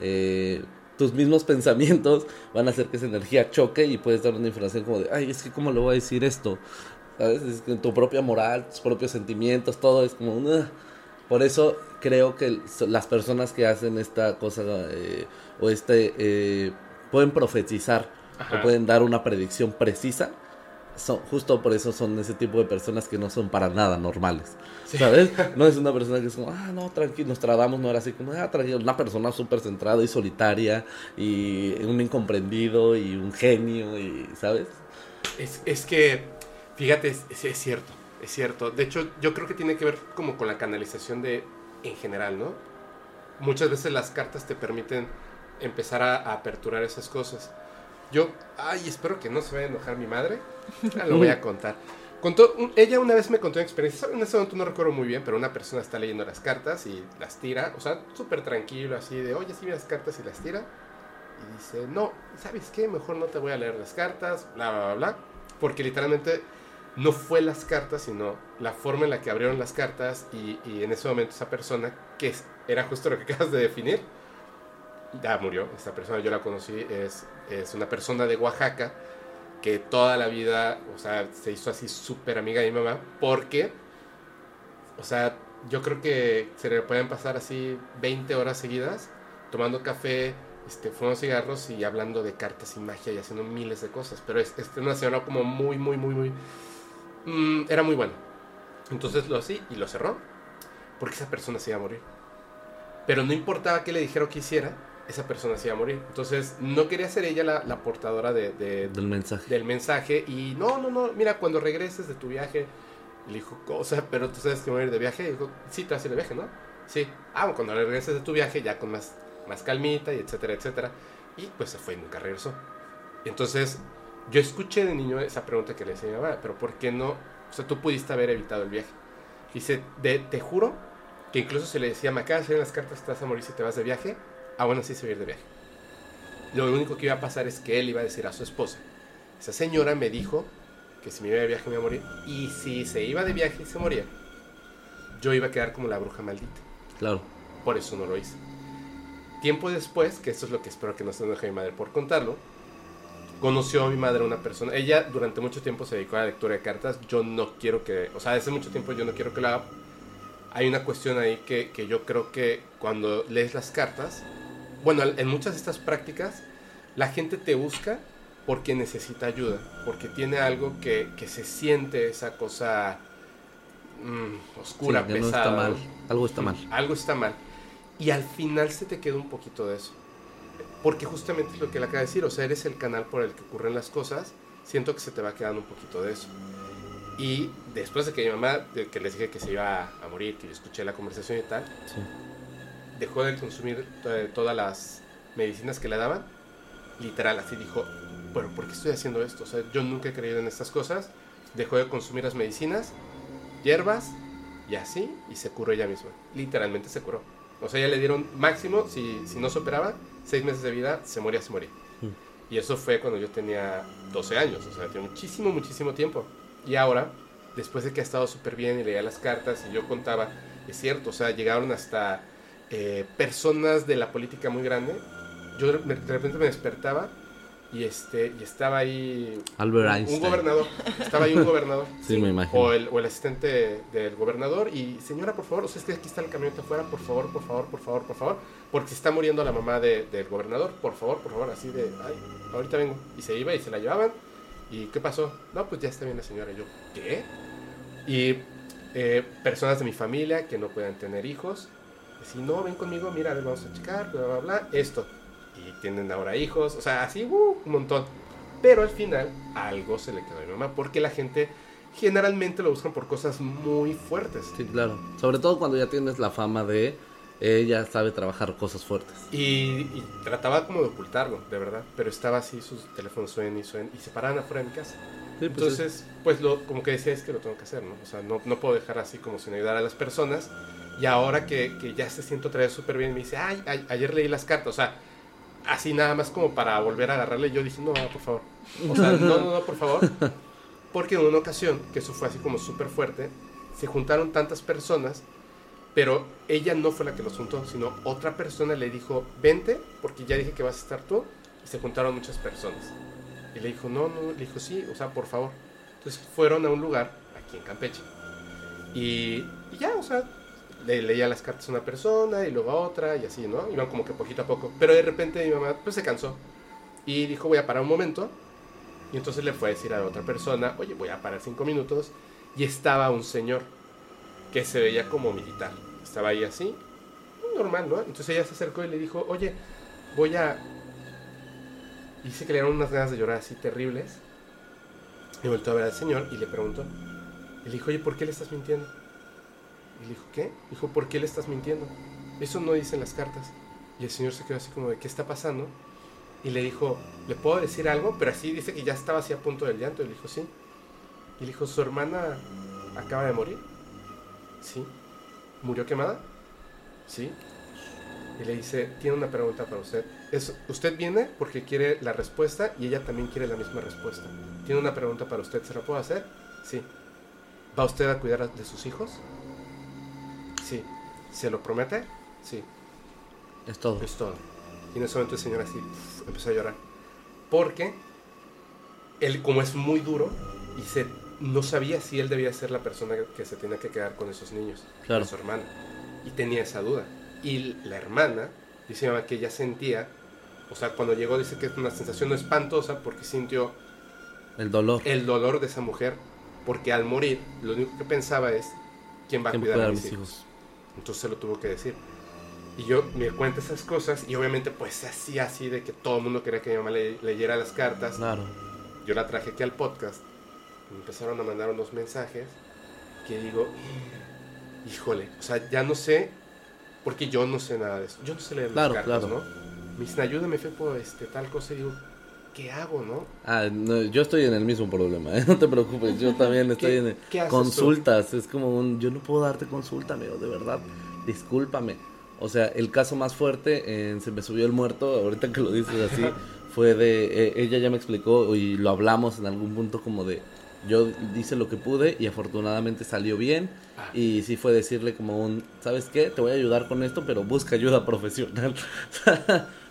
eh, tus mismos pensamientos van a hacer que esa energía choque y puedes dar una información como de, ay, es que cómo le voy a decir esto. ¿Sabes? Es que tu propia moral, tus propios sentimientos, todo es como... "Ugh". Por eso creo que las personas que hacen esta cosa eh, o este eh, pueden profetizar Ajá. o pueden dar una predicción precisa. Justo por eso son ese tipo de personas que no son para nada normales. ¿Sabes? No es una persona que es como, ah, no, tranquilo, nos tratamos, no era así como, ah, tranquilo, una persona súper centrada y solitaria y un incomprendido y un genio y, ¿sabes? Es, es que Fíjate, es, es- es cierto, es cierto. De hecho, yo creo que tiene que ver como con la canalización de, en general, ¿no? Muchas veces las cartas te permiten empezar a, a aperturar esas cosas. Yo, ay, espero que no se vaya a enojar mi madre. Ya lo voy a contar. Contó, un- ella una vez me contó una experiencia, en ese momento no recuerdo muy bien, pero una persona está leyendo las cartas y las tira, o sea, súper tranquilo, así de, oye, sí, vi las cartas y las tira. Y dice, no, ¿sabes qué? Mejor no te voy a leer las cartas, bla, bla, bla, bla. Porque literalmente no fue las cartas, sino la forma en la que abrieron las cartas y, y en ese momento esa persona, que era justo lo que acabas de definir, ya murió. Esta persona yo la conocí, es, es una persona de Oaxaca que toda la vida, o sea, se hizo así súper amiga de mi mamá porque, o sea, yo creo que se le pueden pasar así 20 horas seguidas tomando café, este, fumando cigarros y hablando de cartas y magia y haciendo miles de cosas. Pero es, es una señora como muy, muy, muy, muy... mm, era muy buena. Entonces lo así y lo cerró porque esa persona se iba a morir. Pero no importaba qué le dijera o qué hiciera, esa persona se iba a morir. Entonces no quería ser ella la, la portadora de, de- Del mensaje. del mensaje y no, no, no, mira, cuando regreses de tu viaje, le dijo, o sea, pero tú sabes que voy a ir de viaje, y dijo, sí, te vas a ir de viaje, ¿no? Sí, ah, bueno, cuando regreses de tu viaje ya con más, más calmita y etcétera, etcétera, y pues se fue y nunca regresó. Entonces, yo escuché de niño esa pregunta que le decía a mi mamá, pero ¿por qué no? O sea, tú pudiste haber evitado el viaje. Dice, de, te juro que incluso se le decía, me acabas de las cartas, te vas a morir si te vas de viaje, ah, bueno, sí se va a ir de viaje. Lo único que iba a pasar es que él iba a decir a su esposa, esa señora me dijo que si me iba de viaje me iba a morir. Y si se iba de viaje y se moría, yo iba a quedar como la bruja maldita. Claro. Por eso no lo hice. Tiempo después, que esto es lo que espero que no se enoje mi madre por contarlo, conoció a mi madre una persona. Ella durante mucho tiempo se dedicó a la lectura de cartas. Yo no quiero que, o sea, hace mucho tiempo yo no quiero que haga. Hay una cuestión ahí que, que yo creo que cuando lees las cartas, bueno, en muchas de estas prácticas, la gente te busca porque necesita ayuda, porque tiene algo que, que se siente esa cosa mm, oscura, Sí, que no pesada. está mal. Algo está mal. Algo está mal. Y al final se te queda un poquito de eso. Porque justamente es lo que le acaba de decir, o sea, eres el canal por el que ocurren las cosas, siento que se te va quedando un poquito de eso. Y después de que mi mamá, que les dije que se iba a morir, que yo escuché la conversación y tal, Sí. Dejó de consumir to- todas las medicinas que le daban. Literal, así dijo, bueno, ¿por qué estoy haciendo esto? O sea, yo nunca he creído en estas cosas. Dejó de consumir las medicinas, hierbas y así, y se curó ella misma. Literalmente se curó. O sea, ya le dieron máximo, si, si no se operaba, seis meses de vida, se moría, se moría. Mm. Y eso fue cuando yo tenía 12 años, o sea, tiene muchísimo, muchísimo tiempo. Y ahora, después de que ha estado súper bien y leía las cartas y yo contaba, es cierto, o sea, llegaron hasta eh, personas de la política muy grande. Yo de repente me despertaba y, este, y estaba ahí Albert un- gobernador, estaba ahí un gobernador. Sí, me imagino. O el, o el asistente del gobernador y señora, por favor, o sea, es que aquí está el camioneta afuera, por favor, por favor, por favor, por favor, porque se está muriendo la mamá de- del gobernador, por favor, por favor, así de, ay, ahorita vengo. Y se iba y se la llevaban. ¿Y qué pasó? No, pues ya está bien la señora. Y yo, ¿qué? Y eh, personas de mi familia que no puedan tener hijos, si no, ven conmigo, mira, vamos a checar, bla, bla, bla, esto. Y tienen ahora hijos, o sea, así, uh, un montón. Pero al final, algo se le quedó a mi mamá, porque la gente generalmente lo buscan por cosas muy fuertes. Sí, claro. Sobre todo cuando ya tienes la fama de ella sabe trabajar cosas fuertes. Y, y trataba como de ocultarlo, de verdad. Pero estaba así, sus teléfonos suenan y suenan, y se paraban afuera de mi casa. Sí, pues Entonces, pues lo, como que decía, es que lo tengo que hacer, ¿no? O sea, no, no puedo dejar así como sin ayudar a las personas. Y ahora que, que ya se siento otra vez súper bien, me dice, ay, ay, ayer leí las cartas. O sea, así nada más como para volver a agarrarle. Yo dije, no, por favor. O sea, no, no, no, por favor. Porque en una ocasión, que eso fue así como súper fuerte, se juntaron tantas personas, pero ella no fue la que los juntó, sino otra persona le dijo, vente, porque ya dije que vas a estar tú. Y se juntaron muchas personas. Y le dijo, no, no, le dijo, sí, o sea, por favor. Entonces fueron a un lugar, aquí en Campeche. Y, y ya, o sea, le leía las cartas a una persona y luego a otra y así, ¿no? Iban como que poquito a poco. Pero de repente mi mamá, pues se cansó. Y dijo, voy a parar un momento. Y entonces le fue a decir a otra persona, oye, voy a parar cinco minutos. Y estaba un señor que se veía como militar. Estaba ahí así, normal, ¿no? Entonces ella se acercó y le dijo, oye, voy a... Y dice que le dieron unas ganas de llorar así terribles. Y volvió a ver al señor y le preguntó. Y le dijo, oye, ¿por qué le estás mintiendo? Y le dijo, ¿qué? Dijo, ¿por qué le estás mintiendo? Eso no dicen las cartas. Y el señor se quedó así como de, ¿qué está pasando? Y le dijo, ¿le puedo decir algo? Pero así dice que ya estaba así a punto del llanto. Y le dijo, sí. Y le dijo, ¿su hermana acaba de morir? Sí. ¿Murió quemada? Sí. Y le dice, tiene una pregunta para usted. Es, usted viene porque quiere la respuesta y ella también quiere la misma respuesta. Tiene una pregunta para usted, ¿se la puedo hacer? Sí. ¿Va usted a cuidar de sus hijos? Sí. ¿Se lo promete? Sí. Es todo. Es todo. Y en ese momento el señor así empezó a llorar. Porque él, como es muy duro, y se, no sabía si él debía ser la persona que se tenía que quedar con esos niños, Claro. con su hermana. Y tenía esa duda. Y la hermana dice mamá, que ella sentía, o sea, cuando llegó dice que es una sensación no espantosa porque sintió El dolor. el dolor de esa mujer, porque al morir lo único que pensaba es, ¿quién va a ¿Quién cuidar cuida a mis mis hijos? hijos? Entonces se lo tuvo que decir. Y yo me cuenta esas cosas y obviamente pues se hacía así de que todo el mundo quería que mi mamá le- leyera las cartas. Claro. Yo la traje aquí al podcast. Me empezaron a mandar unos mensajes que digo, híjole, o sea, ya no sé, porque yo no sé nada de eso. Yo no sé leer Claro, las cartas, claro. ¿no? Me dicen, ayúdame, Fepo, este, tal cosa. Y digo, ¿qué hago, no? Ah, no, yo estoy en el mismo problema, ¿eh? no te preocupes, yo también estoy en qué haces tú? consultas, es como un, yo no puedo darte consulta, amigo, de verdad, discúlpame. O sea, el caso más fuerte en Se me subió el muerto, ahorita que lo dices así, fue de, eh, ella ya me explicó y lo hablamos en algún punto como de, yo hice lo que pude y afortunadamente salió bien Ah. y sí fue decirle como un, ¿sabes qué? Te voy a ayudar con esto, pero busca ayuda profesional.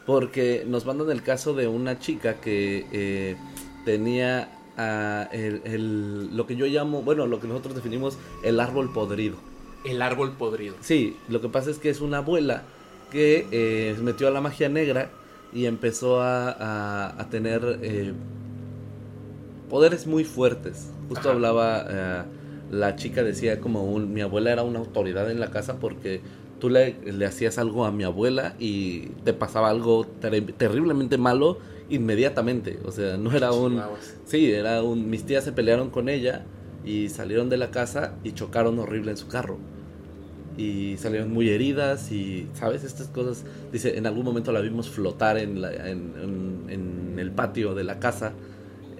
Porque nos mandan el caso de una chica que eh, tenía ah, el, el- lo que yo llamo, bueno, lo que nosotros definimos el árbol podrido. El árbol podrido. Sí, lo que pasa es que es una abuela que eh, se metió a la magia negra y empezó a, a- a tener eh, poderes muy fuertes. Justo Ajá. hablaba, eh, la chica decía como un, mi abuela era una autoridad en la casa porque tú le, le hacías algo a mi abuela y te pasaba algo terri- terriblemente malo inmediatamente. O sea, no era un... Sí, era un. Mis tías se pelearon con ella y salieron de la casa y chocaron horrible en su carro. Y salieron muy heridas y, ¿sabes? Estas cosas. Dice, en algún momento la vimos flotar en, la- en, en- en el patio de la casa.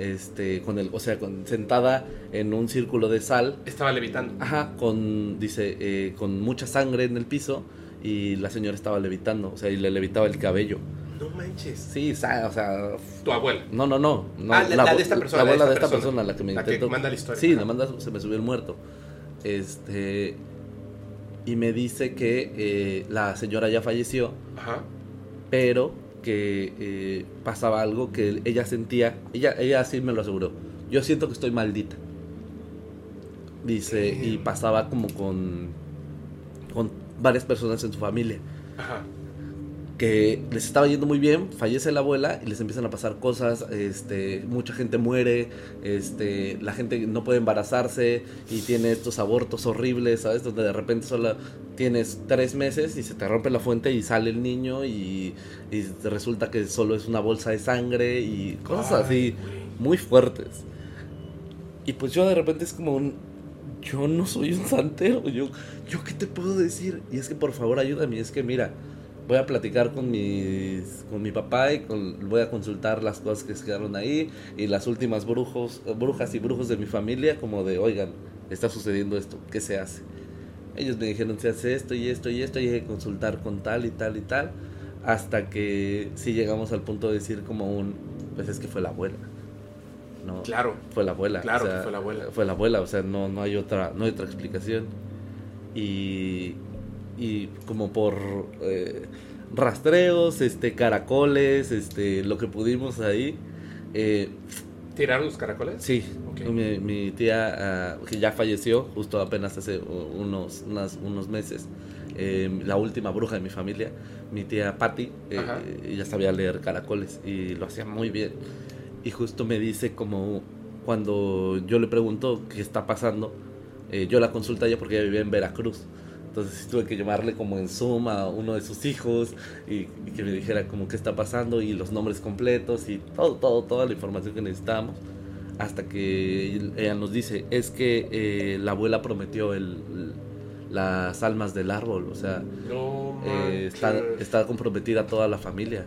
Este, con el, o sea, con, sentada en un círculo de sal. Estaba levitando. Ajá, con, dice, eh, con mucha sangre en el piso. Y la señora estaba levitando, o sea, y le levitaba el cabello. No manches. Sí, o sea, Tu abuela. no, no, no. no Ah, la- la de esta persona, La abuela la de de esta persona. persona, la que me La que intentó. manda la historia. Sí, la manda, se me subió el muerto. Este. Y me dice que eh, la señora ya falleció, Ajá. pero que eh, pasaba algo que ella sentía. Ella, ella así me lo aseguró. Yo siento que estoy maldita. Dice, y pasaba como con. con varias personas en su familia Ajá. Que les estaba yendo muy bien, fallece la abuela y les empiezan a pasar cosas, este, mucha gente muere, este, la gente no puede embarazarse y tiene estos abortos horribles, ¿sabes? Donde de repente solo tienes tres meses y se te rompe la fuente y sale el niño y, y resulta que solo es una bolsa de sangre y cosas así muy fuertes. Y pues yo de repente es como un... Yo no soy un santero, yo, yo qué te puedo decir. Y es que por favor ayúdame, es que mira, voy a platicar con mis con mi papá y con- voy a consultar las cosas que se quedaron ahí y las últimas brujos brujas y brujos de mi familia como de oigan está sucediendo esto qué se hace ellos me dijeron se hace esto y esto y esto y hay que consultar con tal y tal y tal hasta que sí llegamos al punto de decir como un pues es que fue la abuela no Claro. fue la abuela. Claro o sea, que fue la abuela. Fue la abuela, o sea, no, no hay otra, no hay otra explicación. Y, y como por eh, rastreos, este, caracoles, este, lo que pudimos ahí. eh, ¿Tiraron los caracoles? sí, Ok. mi, mi tía, ah, que ya falleció, justo apenas hace unos, unas- unos meses, eh, la última bruja de mi familia, mi tía Patty, eh, ella sabía leer caracoles y lo hacía muy bien. Y justo me dice como cuando yo le pregunto qué está pasando, eh, yo la consulta a ella porque ella vivía en Veracruz. Entonces tuve que llamarle como en Zoom a uno de sus hijos y, y que me dijera como qué está pasando y los nombres completos y todo, todo, toda la información que necesitábamos. hasta que ella nos dice, es que eh, la abuela prometió el, las almas del árbol, o sea, No eh, está, está comprometida toda la familia.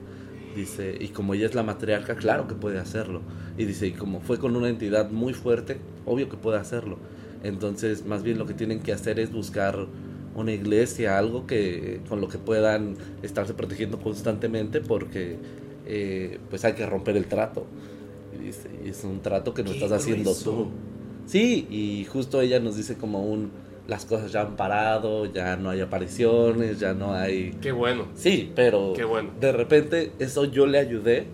Dice, y como ella es la matriarca, claro que puede hacerlo. Y dice, y como fue con una entidad muy fuerte, obvio que puede hacerlo. Entonces, más bien lo que tienen que hacer es buscar una iglesia, algo que con lo que puedan estarse protegiendo constantemente, porque eh, pues hay que romper el trato. Y dice, es un trato que no estás haciendo tú. Sí, y justo ella nos dice como un, las cosas ya han parado, ya no hay apariciones, ya no hay... Qué bueno. Sí, pero Qué bueno. de repente eso yo le ayudé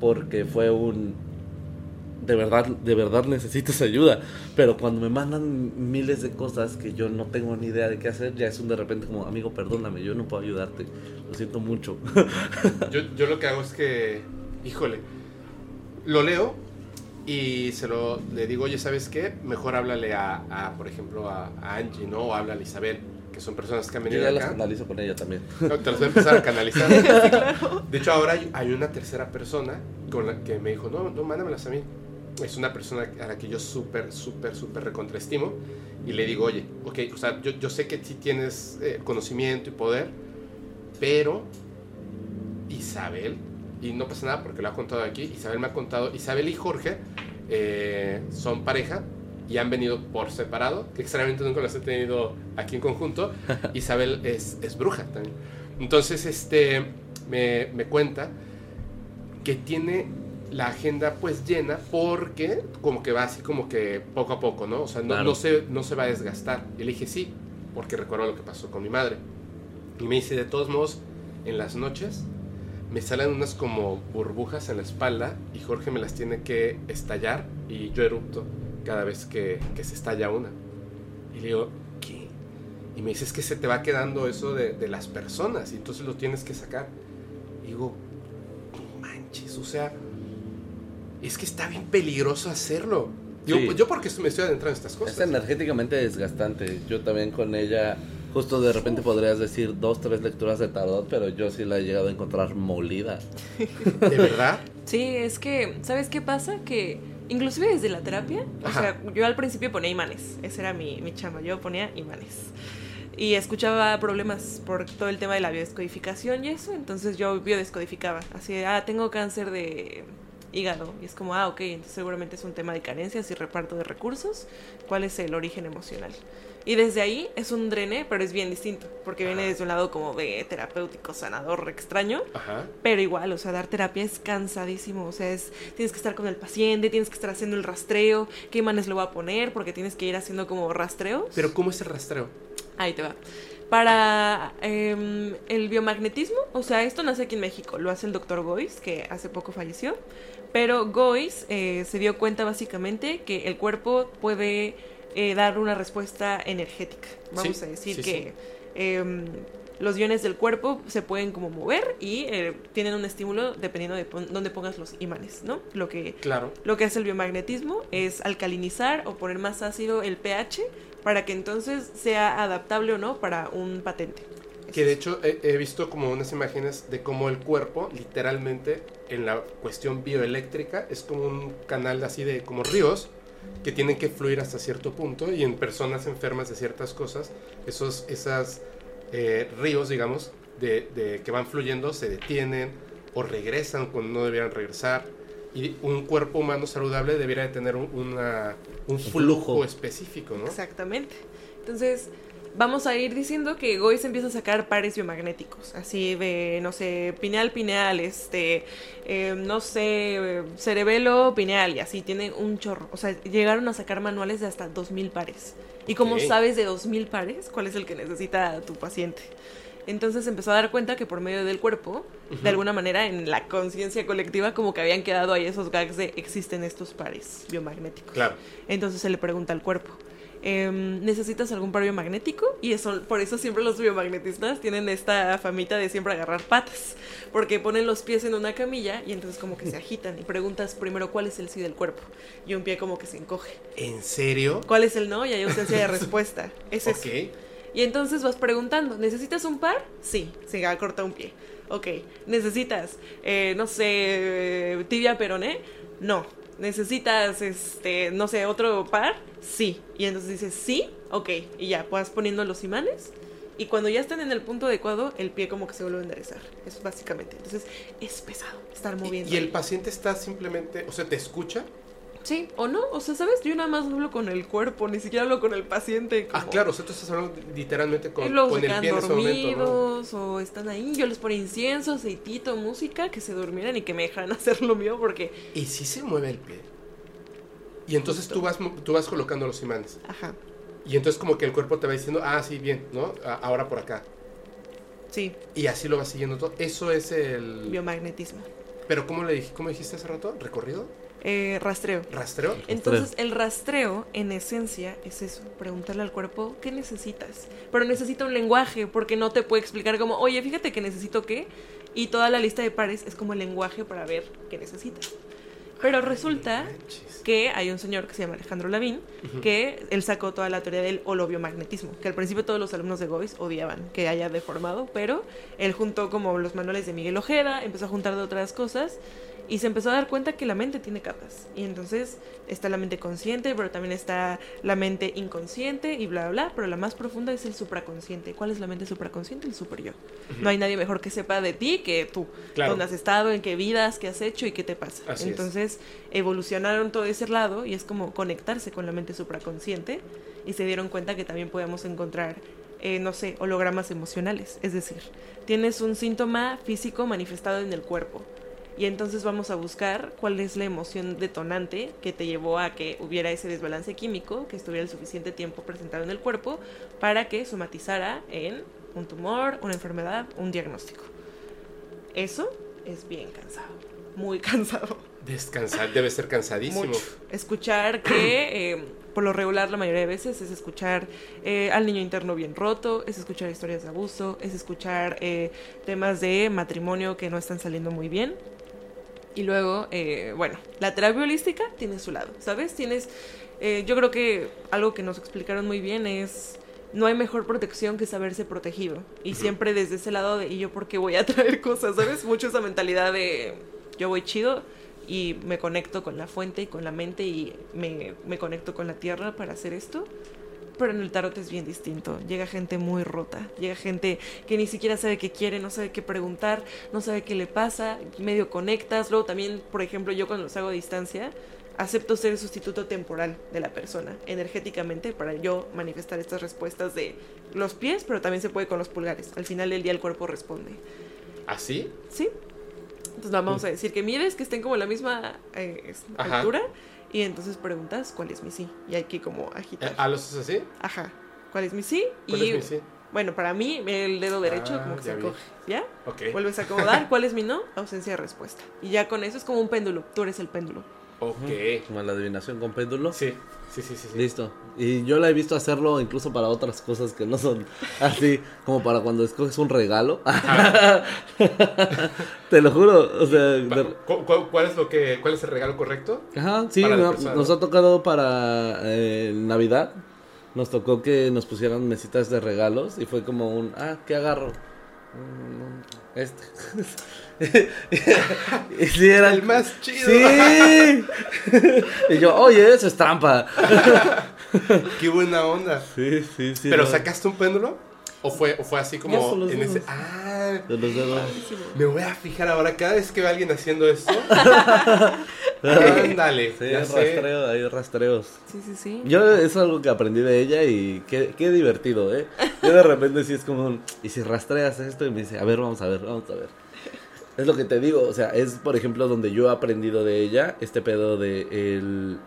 porque fue un de verdad, de verdad necesitas ayuda. Pero cuando me mandan miles de cosas que yo no tengo ni idea de qué hacer, ya es un de repente como, amigo, perdóname, yo no puedo ayudarte. Lo siento mucho. Yo, yo lo que hago es que, híjole, lo leo y se lo le digo, oye, ¿sabes qué? Mejor háblale a, a, por ejemplo, a, a Angie, ¿no? O háblale a Isabel, que son personas que han Yo venido ya las acá. analizo con ella también. No, te los voy a empezar a canalizar. De hecho, ahora hay, hay una tercera persona con la que me dijo, no, no, mándamelas a mí. Es una persona a la que yo súper, súper, súper recontraestimo. Y le digo, oye, ok, o sea, yo, yo sé que sí tienes eh, conocimiento y poder, pero Isabel, y no pasa nada porque lo ha contado aquí, Isabel me ha contado, Isabel y Jorge eh, son pareja y han venido por separado, que extrañamente nunca los he tenido aquí en conjunto. Isabel es, es bruja también. Entonces, este, me, me cuenta que tiene la agenda pues llena porque como que va así como que poco a poco, ¿no? O sea, no, Claro. no, se, no se va a desgastar. Y le dije sí, porque recuerdo lo que pasó con mi madre. Y me dice, de todos modos, en las noches me salen unas como burbujas en la espalda y Jorge me las tiene que estallar y yo erupto cada vez que, que se estalla una. Y le digo, ¿qué? Y me dice, es que se te va quedando eso de, de las personas y entonces lo tienes que sacar. Y digo, no manches, o sea, es que está bien peligroso hacerlo. Digo, Sí. yo porque me estoy adentrando en estas Es cosas. energéticamente desgastante. Yo también con ella, justo de repente podrías decir dos, tres lecturas de tarot, pero yo sí la he llegado a encontrar molida. ¿De verdad? Sí, es que, ¿sabes qué pasa? Que inclusive desde la terapia, o sea, yo al principio ponía imanes, ese era mi, mi chamba, yo ponía imanes. Y escuchaba problemas por todo el tema de la biodescodificación y eso, entonces yo biodescodificaba, así de, ah, tengo cáncer de hígado, y es como, ah, ok, entonces seguramente es un tema de carencias y reparto de recursos, ¿cuál es el origen emocional? Y desde ahí es un drene, pero es bien distinto, porque viene desde un lado como de terapéutico, sanador, extraño, Ajá. pero igual, o sea, dar terapia es cansadísimo. O sea, es, tienes que estar con el paciente, tienes que estar haciendo el rastreo, qué imanes lo va a poner, porque tienes que ir haciendo como rastreos. Pero ¿cómo es el rastreo? Ahí te va. Para em, el biomagnetismo, o sea, esto nace aquí en México, lo hace el doctor Gois, que hace poco falleció. Pero Gois eh, se dio cuenta básicamente que el cuerpo puede eh, dar una respuesta energética. Vamos Sí, a decir sí, que em, los iones del cuerpo se pueden como mover y eh, tienen un estímulo dependiendo de pon- dónde pongas los imanes, ¿no? Lo que Claro. lo que hace el biomagnetismo es alcalinizar o poner más ácido el pH para que entonces sea adaptable o no para un patente. Que de hecho he, he visto como unas imágenes de cómo el cuerpo, literalmente, en la cuestión bioeléctrica, es como un canal así de como ríos que tienen que fluir hasta cierto punto y en personas enfermas de ciertas cosas, esos esas, eh, ríos, digamos, de, de que van fluyendo se detienen o regresan cuando no debieran regresar. Y un cuerpo humano saludable debiera de tener un, una- un flujo flujo. específico, ¿no? Exactamente. Entonces, vamos a ir diciendo que Gois empieza a sacar pares biomagnéticos, así de, no sé, pineal, pineal, este, eh, no sé, cerebelo, pineal, y así, tiene un chorro. O sea, llegaron a sacar manuales de hasta 2000 pares. ¿Y cómo Ok. sabes de 2000 pares cuál es el que necesita tu paciente? Entonces empezó a dar cuenta que por medio del cuerpo, de alguna manera en la conciencia colectiva, como que habían quedado ahí esos gags de existen estos pares biomagnéticos. Claro. Entonces se le pregunta al cuerpo, em, ¿necesitas algún par biomagnético? Y eso, por eso siempre los biomagnetistas tienen esta famita de siempre agarrar patas, porque ponen los pies en una camilla y entonces como que se agitan y preguntas primero cuál es el sí del cuerpo y un pie como que se encoge. ¿En serio? ¿Cuál es el no? Y hay ausencia de respuesta. Es eso. Ok. Y entonces vas preguntando, ¿necesitas un par? Sí, se ha cortado un pie. Ok, ¿necesitas, eh, no sé, eh, tibia peroné? No. ¿Necesitas, este, no sé, otro par? Sí. Y entonces dices, sí, ok. Y ya, vas poniendo los imanes. Y cuando ya están en el punto adecuado, el pie como que se vuelve a enderezar. Eso es básicamente. Entonces, es pesado estar moviendo. Y el ahí. paciente está simplemente, o sea, te escucha. Sí, o no, o sea, ¿sabes? Yo nada más hablo con el cuerpo, ni siquiera hablo con el paciente. Ah, como- claro, o sea, tú estás hablando literalmente con, luego con el pie en ese momento, ¿no? o están ahí. Yo les ponía incienso, aceitito, música, que se durmieran y que me dejaran hacer lo mío porque, Y sí se mueve el pie. Y entonces tú vas, tú vas colocando los imanes. ajá, Y entonces como que el cuerpo te va diciendo, ah, sí, bien, ¿no? Ahora por acá. sí, Y así lo vas siguiendo todo. Eso es el... biomagnetismo. Pero ¿cómo le dije, cómo dijiste hace rato? ¿Recorrido? Eh, rastreo. ¿Rastreo? Entonces, el rastreo, en esencia, es eso, preguntarle al cuerpo, ¿qué necesitas? Pero necesita un lenguaje, porque no te puede explicar como, oye, fíjate que necesito qué, y toda la lista de pares es como el lenguaje para ver qué necesitas. Pero resulta Manches. que hay un señor que se llama Alejandro Lavín, que él sacó toda la teoría del holobiomagnetismo, que al principio todos los alumnos de Gois odiaban que haya deformado, pero él juntó como los manuales de Miguel Ojeda, empezó a juntar de otras cosas y se empezó a dar cuenta que la mente tiene capas. Y entonces está la mente consciente, pero también está la mente inconsciente y bla, bla, bla, pero la más profunda es el supraconsciente. ¿Cuál es la mente supraconsciente? El super yo. No hay nadie mejor que sepa de ti que tú. Claro. Dónde has estado, en qué vidas, qué has hecho y qué te pasa. Así es. entonces evolucionaron todo ese lado y es como conectarse con la mente supraconsciente y se dieron cuenta que también podemos encontrar, eh, no sé, hologramas emocionales. Es decir, tienes un síntoma físico manifestado en el cuerpo y entonces vamos a buscar cuál es la emoción detonante que te llevó a que hubiera ese desbalance químico, que estuviera el suficiente tiempo presentado en el cuerpo para que somatizara en un tumor, una enfermedad, un diagnóstico. Eso es bien cansado, muy cansado. Descansar, debe ser cansadísimo. Mucho. Escuchar que, eh, por lo regular, la mayoría de veces es escuchar eh, al niño interno bien roto, es escuchar historias de abuso, es escuchar eh, temas de matrimonio que no están saliendo muy bien. Y luego, eh, bueno, la terapia holística tiene su lado, ¿sabes? Tienes, eh, yo creo que algo que nos explicaron muy bien es, no hay mejor protección que saberse protegido. Y siempre desde ese lado de, ¿y yo por qué voy a traer cosas? ¿Sabes? Mucho esa mentalidad de, yo voy chido y me conecto con la fuente y con la mente y me, me conecto con la tierra para hacer esto. Pero en el tarot es bien distinto. Llega gente muy rota. Llega gente que ni siquiera sabe qué quiere, no sabe qué preguntar, no sabe qué le pasa. Medio conectas. Luego también, por ejemplo, yo cuando los hago a distancia, acepto ser el sustituto temporal de la persona, energéticamente, para yo manifestar estas respuestas de los pies, pero también se puede con los pulgares. Al final del día el cuerpo responde. ¿Así? ¿Sí? Entonces vamos a decir que mires que estén como a la misma eh, Ajá. Y entonces preguntas cuál es mi sí. Y hay que como Eh, agitar. ¿Ah, lo haces así? Ajá. ¿Cuál es mi sí? ¿Cuál y es mi sí? bueno, para mí el dedo derecho Ah, como que se vi. encoge. ¿Ya? Ok. Vuelves a acomodar. ¿Cuál es mi no? Ausencia de respuesta. Y ya con eso es como un péndulo. Tú eres el péndulo. Ok. Como la adivinación con péndulo. Sí, sí, sí, sí. sí. Listo. Y yo la he visto hacerlo incluso para otras cosas que no son así, como para cuando escoges un regalo. Te lo juro, o sea, de- ¿Cu- cu- ¿Cuál es, lo que, ¿Cuál es el regalo correcto? Ajá, sí, no- nos ha tocado para eh, Navidad. Nos tocó que nos pusieran mesitas de regalos y fue como un, ah, ¿qué agarro? Mm, Este. y sí, era El más chido. Sí. y yo, oye, eso es trampa. Qué buena onda. Sí, sí, sí. ¿Pero no. sacaste un péndulo? ¿O fue, o fue así como los en ese... Ah, De los dedos. me voy a fijar ahora cada vez que veo a alguien haciendo esto. Ándale. Sí, ya hay sé. rastreo, hay rastreos. Sí, sí, sí. Yo es algo que aprendí de ella y qué, qué divertido, ¿eh? Yo de repente sí es como un, y si rastreas esto y me dice, a ver, vamos a ver, vamos a ver. Es lo que te digo, o sea, es por ejemplo donde yo he aprendido de ella, este pedo de el...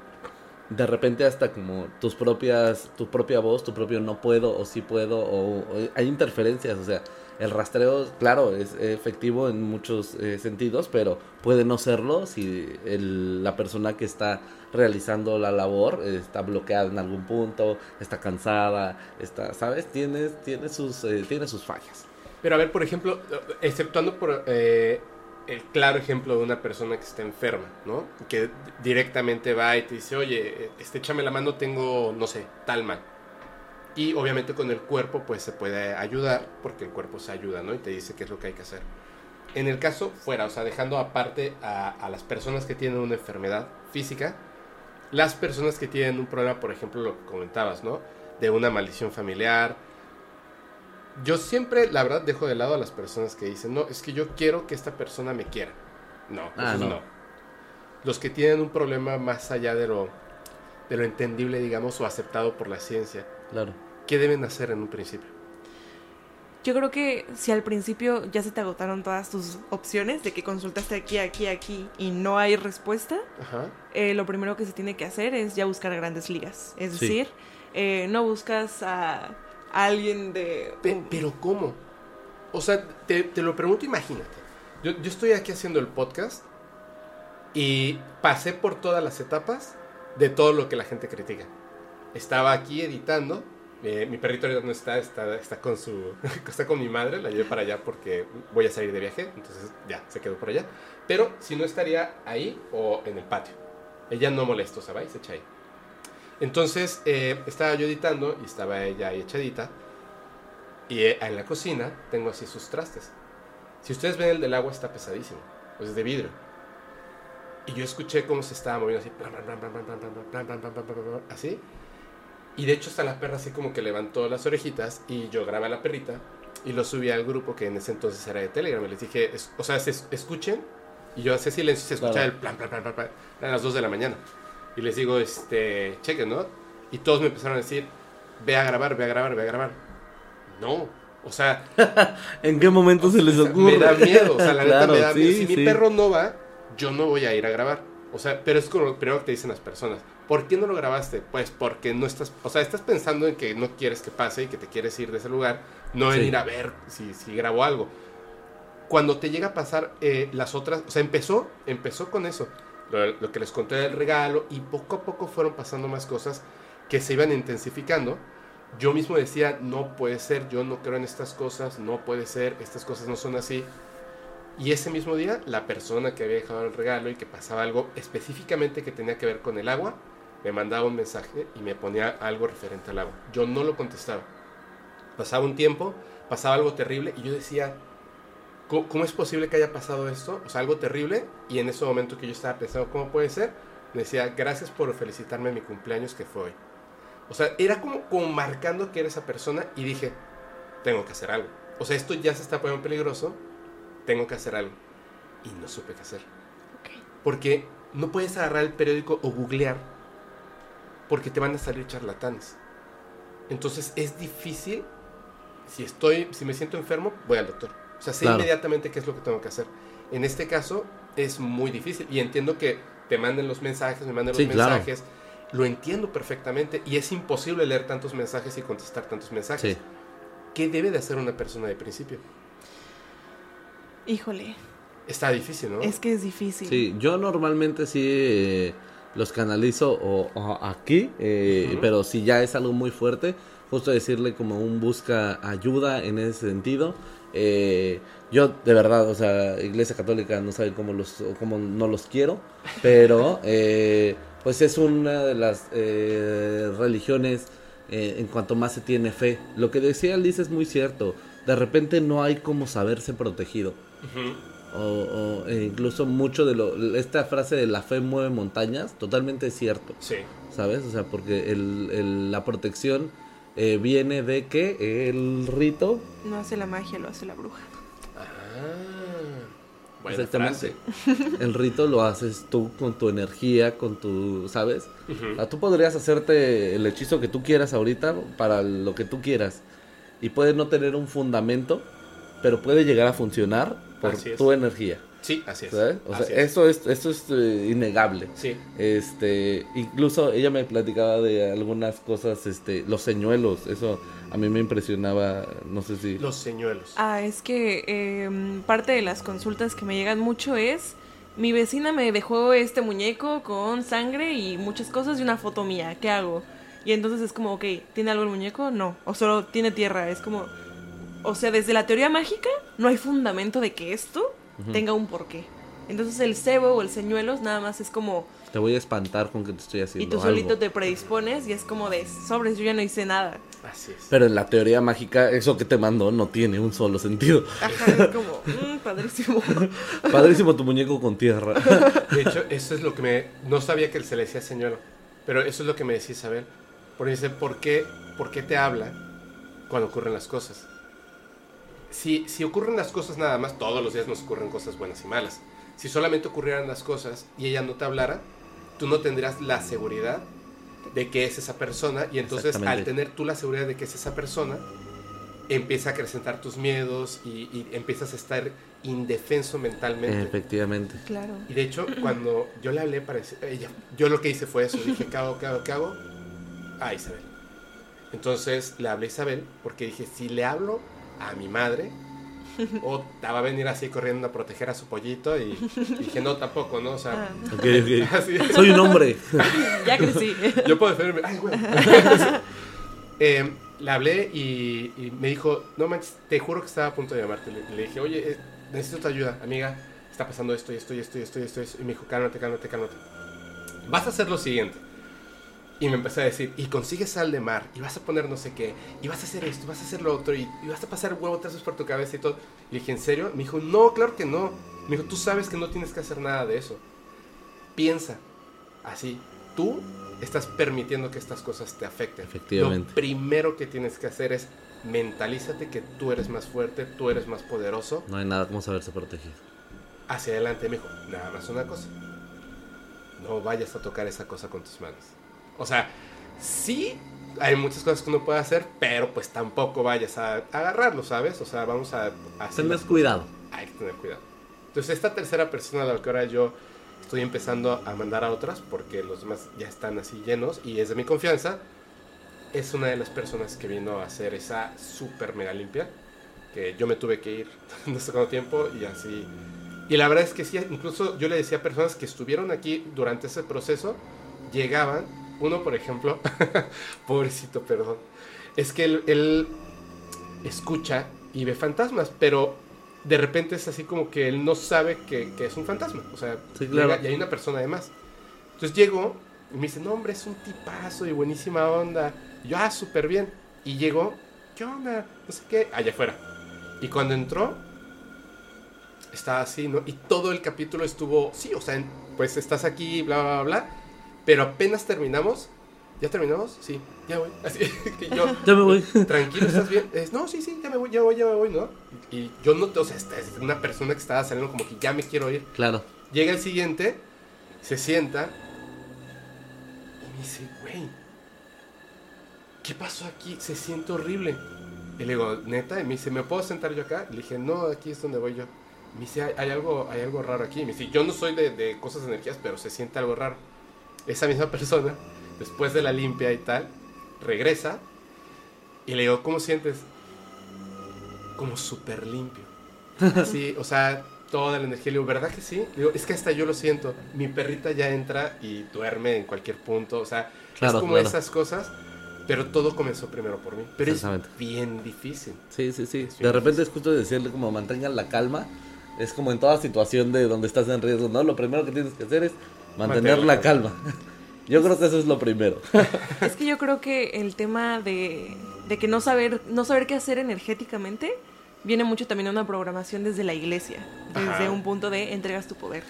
De repente hasta como tus propias, tu propia voz, tu propio no puedo o sí puedo, o, hay interferencias, o sea, el rastreo, claro, es efectivo en muchos eh, sentidos, pero puede no serlo si el- la persona que está realizando la labor está bloqueada en algún punto, está cansada, está, ¿sabes? Tiene, tiene, sus, eh, tiene sus fallas. Pero a ver, por ejemplo, exceptuando por eh, el claro ejemplo de una persona que está enferma, ¿no? Que directamente va y te dice, oye, este, échame la mano, tengo, no sé, tal mal. Y obviamente con el cuerpo, pues se puede ayudar, porque el cuerpo se ayuda, ¿no? Y te dice qué es lo que hay que hacer. en el caso fuera, o sea, dejando aparte a, a las personas que tienen una enfermedad física, las personas que tienen un problema, por ejemplo, lo que comentabas, ¿no? De una maldición familiar. Yo siempre, la verdad, dejo de lado a las personas que dicen, no, es que yo quiero que esta persona me quiera. No, Ah, esos no. no. Los que tienen un problema más allá de lo, de lo entendible, digamos, o aceptado por la ciencia, Claro. ¿qué deben hacer en un principio? Yo creo que si al principio ya se te agotaron todas tus opciones de que consultaste aquí, aquí, aquí y no hay respuesta, Ajá. eh, lo primero que se tiene que hacer es ya buscar grandes ligas. Es Sí. decir, eh, no buscas a, alguien de... Pe- pero ¿cómo? O sea, te, te lo pregunto, imagínate. Yo, yo estoy aquí haciendo el podcast y pasé por todas las etapas de todo lo que la gente critica. Estaba aquí editando. eh, mi perrito no está, está, está con su, está con mi madre, la llevé para allá porque voy a salir de viaje, entonces ya, se quedó por allá. Pero si no estaría ahí o en el patio. Ella no molesta, o sea, se echa ahí. Entonces eh, estaba yo editando y estaba ella ahí echadita. Y en la cocina tengo así sus trastes. Si ustedes ven el del agua está pesadísimo, pues es de vidrio. Y yo escuché cómo se estaba moviendo así, así. Y de hecho hasta la perra así como que levantó las orejitas y yo grabé a la perrita y lo subí al grupo que en ese entonces era de Telegram. Y les dije, es, o sea, se, escuchen. Y yo hacía silencio y se escuchaba el plan, plan, plan, plan, plan, a las 2 de la mañana. Y les digo, este, chequen, ¿no? Y todos me empezaron a decir, ve a grabar, ve a grabar, ve a grabar. No, o sea, ¿En qué momento se les o sea, ocurre? Me da miedo, o sea, la neta Claro, me da miedo. sí, Si mi sí. perro no va, yo no voy a ir a grabar. O sea, pero es como lo primero que te dicen las personas. ¿Por qué no lo grabaste? Pues porque no estás, o sea, estás pensando en que no quieres que pase y que te quieres ir de ese lugar, no en Sí. ir a ver si, si grabo algo. Cuando te llega a pasar eh, las otras, o sea, empezó, empezó con eso, lo, que les conté del regalo y poco a poco fueron pasando más cosas que se iban intensificando. Yo mismo decía, no puede ser, yo no creo en estas cosas, no puede ser, estas cosas no son así. Y ese mismo día, la persona que había dejado el regalo y que pasaba algo específicamente que tenía que ver con el agua, me mandaba un mensaje y me ponía algo referente al agua. Yo no lo contestaba. Pasaba un tiempo, pasaba algo terrible y yo decía, ¿cómo, cómo es posible que haya pasado esto? O sea, algo terrible. Y en ese momento que yo estaba pensando, ¿cómo puede ser? Me decía, gracias por felicitarme en mi cumpleaños que fue hoy. O sea, era como, como marcando que era esa persona y dije, tengo que hacer algo. O sea, esto ya se está poniendo peligroso, tengo que hacer algo. Y no supe qué hacer. Porque no puedes agarrar el periódico o googlear porque te van a salir charlatanes. Entonces es difícil. Si estoy, si me siento enfermo, voy al doctor. O sea, sé Claro. inmediatamente qué es lo que tengo que hacer. En este caso es muy difícil y entiendo que te manden los mensajes, me manden Sí, los claro. mensajes. Lo entiendo perfectamente y es imposible leer tantos mensajes y contestar tantos mensajes. Sí. ¿Qué debe de hacer una persona de principio? Híjole, Está difícil, ¿no? es que es difícil. Sí, yo normalmente sí eh, los canalizo o, o aquí, eh, pero si ya es algo muy fuerte, justo decirle como un busca ayuda en ese sentido. Eh, yo de verdad, o sea, Iglesia Católica no sabe cómo los, cómo no los quiero, pero eh, pues es una de las eh, religiones eh, en cuanto más se tiene fe. Lo que decía Liz es muy cierto. De repente no hay como saberse protegido o, o, e incluso mucho de lo esta frase de la fe mueve montañas totalmente es cierto Sí. sabes o sea porque el, el- la protección eh, viene de que el rito No hace la magia, lo hace la bruja. Ah, buena exactamente frase. el rito lo haces tú con tu energía con tu sabes Ujú. O sea, tú podrías hacerte el hechizo que tú quieras ahorita para lo que tú quieras y puede no tener un fundamento pero puede llegar a funcionar por tu energía Sí, así es. ¿sabes? o sea es. eso es eso es eh, innegable Sí. Este, incluso ella me platicaba de algunas cosas, este, los señuelos, eso a mí me impresionaba, no sé si... Los señuelos. Ah, es que em, parte de las consultas que me llegan mucho es, mi vecina me dejó este muñeco con sangre y muchas cosas y una foto mía, ¿qué hago? Y entonces es como, ok, ¿tiene algo el muñeco? No. O solo tiene tierra, es como... O sea, desde la teoría mágica no hay fundamento de que esto tenga un porqué. Entonces el cebo o el señuelos nada más es como Te voy a espantar con que te estoy Y haciendo tú algo. solito te predispones y es como de sobres, yo ya no hice nada. Así es. Pero en la teoría mágica, eso que te mandó no tiene un solo sentido. Ajá, es como, mm, padrísimo. Padrísimo tu muñeco con tierra. De hecho, eso es lo que me... No sabía que se le decía señuelo, pero eso es lo que me decía Isabel. Porque dice, ¿por qué, ¿por qué te habla cuando ocurren las cosas? Si, si ocurren las cosas nada más, todos los días nos ocurren cosas buenas y malas. Si solamente ocurrieran las cosas y ella no te hablara, tú no tendrías la seguridad de que es esa persona y entonces al tener tú la seguridad de que es esa persona, empieza a acrecentar tus miedos y, y empiezas a estar indefenso mentalmente. Efectivamente. Claro. Y de hecho, cuando yo le hablé para ella, yo lo que hice fue eso. Dije, ¿qué hago, qué hago, qué hago? A Isabel. Entonces le hablé a Isabel porque dije, si le hablo a mi madre, o te va a venir así corriendo a proteger a su pollito. Y dije, no, tampoco, ¿no? O sea, Ah, así. Soy un hombre. ya crecí. Yo puedo defenderme. Ay, güey. Eh, le hablé y, y me dijo, no manches, te juro que estaba a punto de llamarte. Le, le dije, oye, eh, necesito tu ayuda, amiga. Está pasando esto y esto y esto y esto y esto. y esto". Y me dijo, cálmate, cálmate, cálmate. Vas a hacer lo siguiente. Y me empezó a decir, y consigues sal de mar, y vas a poner no sé qué, y vas a hacer esto, y vas a hacer lo otro, y, y vas a pasar huevo trazos por tu cabeza y todo. Y dije, ¿en serio? Me dijo, no, claro que no. Me dijo, tú sabes que no tienes que hacer nada de eso. Piensa, así, tú estás permitiendo que estas cosas te afecten. Efectivamente. Lo primero que tienes que hacer es mentalízate que tú eres más fuerte, tú eres más poderoso. No hay nada como saberse protegido. Hacia adelante, me dijo, nada más una cosa. No vayas a tocar esa cosa con tus manos. O sea, sí hay muchas cosas que uno puede hacer, pero pues tampoco vayas a agarrarlo, ¿sabes? O sea, vamos a... hacer Tenés cuidado. hay que tener cuidado. Entonces, esta tercera persona a la que ahora yo estoy empezando a mandar a otras, porque los demás ya están así llenos y es de mi confianza, es una de las personas que vino a hacer esa super mega limpia, que yo me tuve que ir no sé cuánto tiempo y así. Y la verdad es que sí, incluso yo le decía a personas que estuvieron aquí durante ese proceso, llegaban, uno por ejemplo, pobrecito, perdón, es que él, él escucha y ve fantasmas, pero de repente es así como que él no sabe que, que es un fantasma. O sea, Sí, claro. llega y hay una persona además. Entonces llego y me dice, no hombre, es un tipazo y buenísima onda. Y yo, ah, súper bien. Y llegó, ¿qué onda? No sé qué, allá afuera. Y cuando entró, estaba así, ¿no? Y todo el capítulo estuvo, sí, o sea, pues estás aquí, bla, bla, bla, bla. Pero apenas terminamos, ¿ya terminamos? Sí, ya voy. Así que yo, Ya me voy. tranquilo, ¿estás bien? Es, no, sí, sí, ya me voy, ya me voy, ya me voy, ¿no? Y yo no, o sea, esta es una persona que estaba saliendo como que ya me quiero ir. Claro. Llega el siguiente, se sienta y me dice, güey, ¿qué pasó aquí? Se siente horrible. Y le digo, neta, y me dice, ¿me puedo sentar yo acá? Le dije, no, aquí es donde voy yo. Me dice, hay, hay algo, hay algo raro aquí. Me dice, yo no soy de, de cosas de energías, pero se siente algo raro. Esa misma persona, después de la limpia y tal, regresa y le digo, ¿cómo sientes? Como súper limpio. Así, o sea, toda la energía. Le digo, ¿verdad que sí? Le digo, es que hasta yo lo siento. Mi perrita ya entra y duerme en cualquier punto. O sea, Claro, es como claro. esas cosas. Pero todo comenzó primero por mí. Pero es bien difícil. Sí, sí, sí. Sí. De repente es justo decirle como mantengan la calma. Es como en toda situación de donde estás en riesgo, ¿no? Lo primero que tienes que hacer es mantener la la calma. Yo creo que eso es lo primero. Es que yo creo que el tema de, de que no saber, no saber qué hacer energéticamente viene mucho también a una programación desde la iglesia, desde Ajá. un punto de entregas tu poder.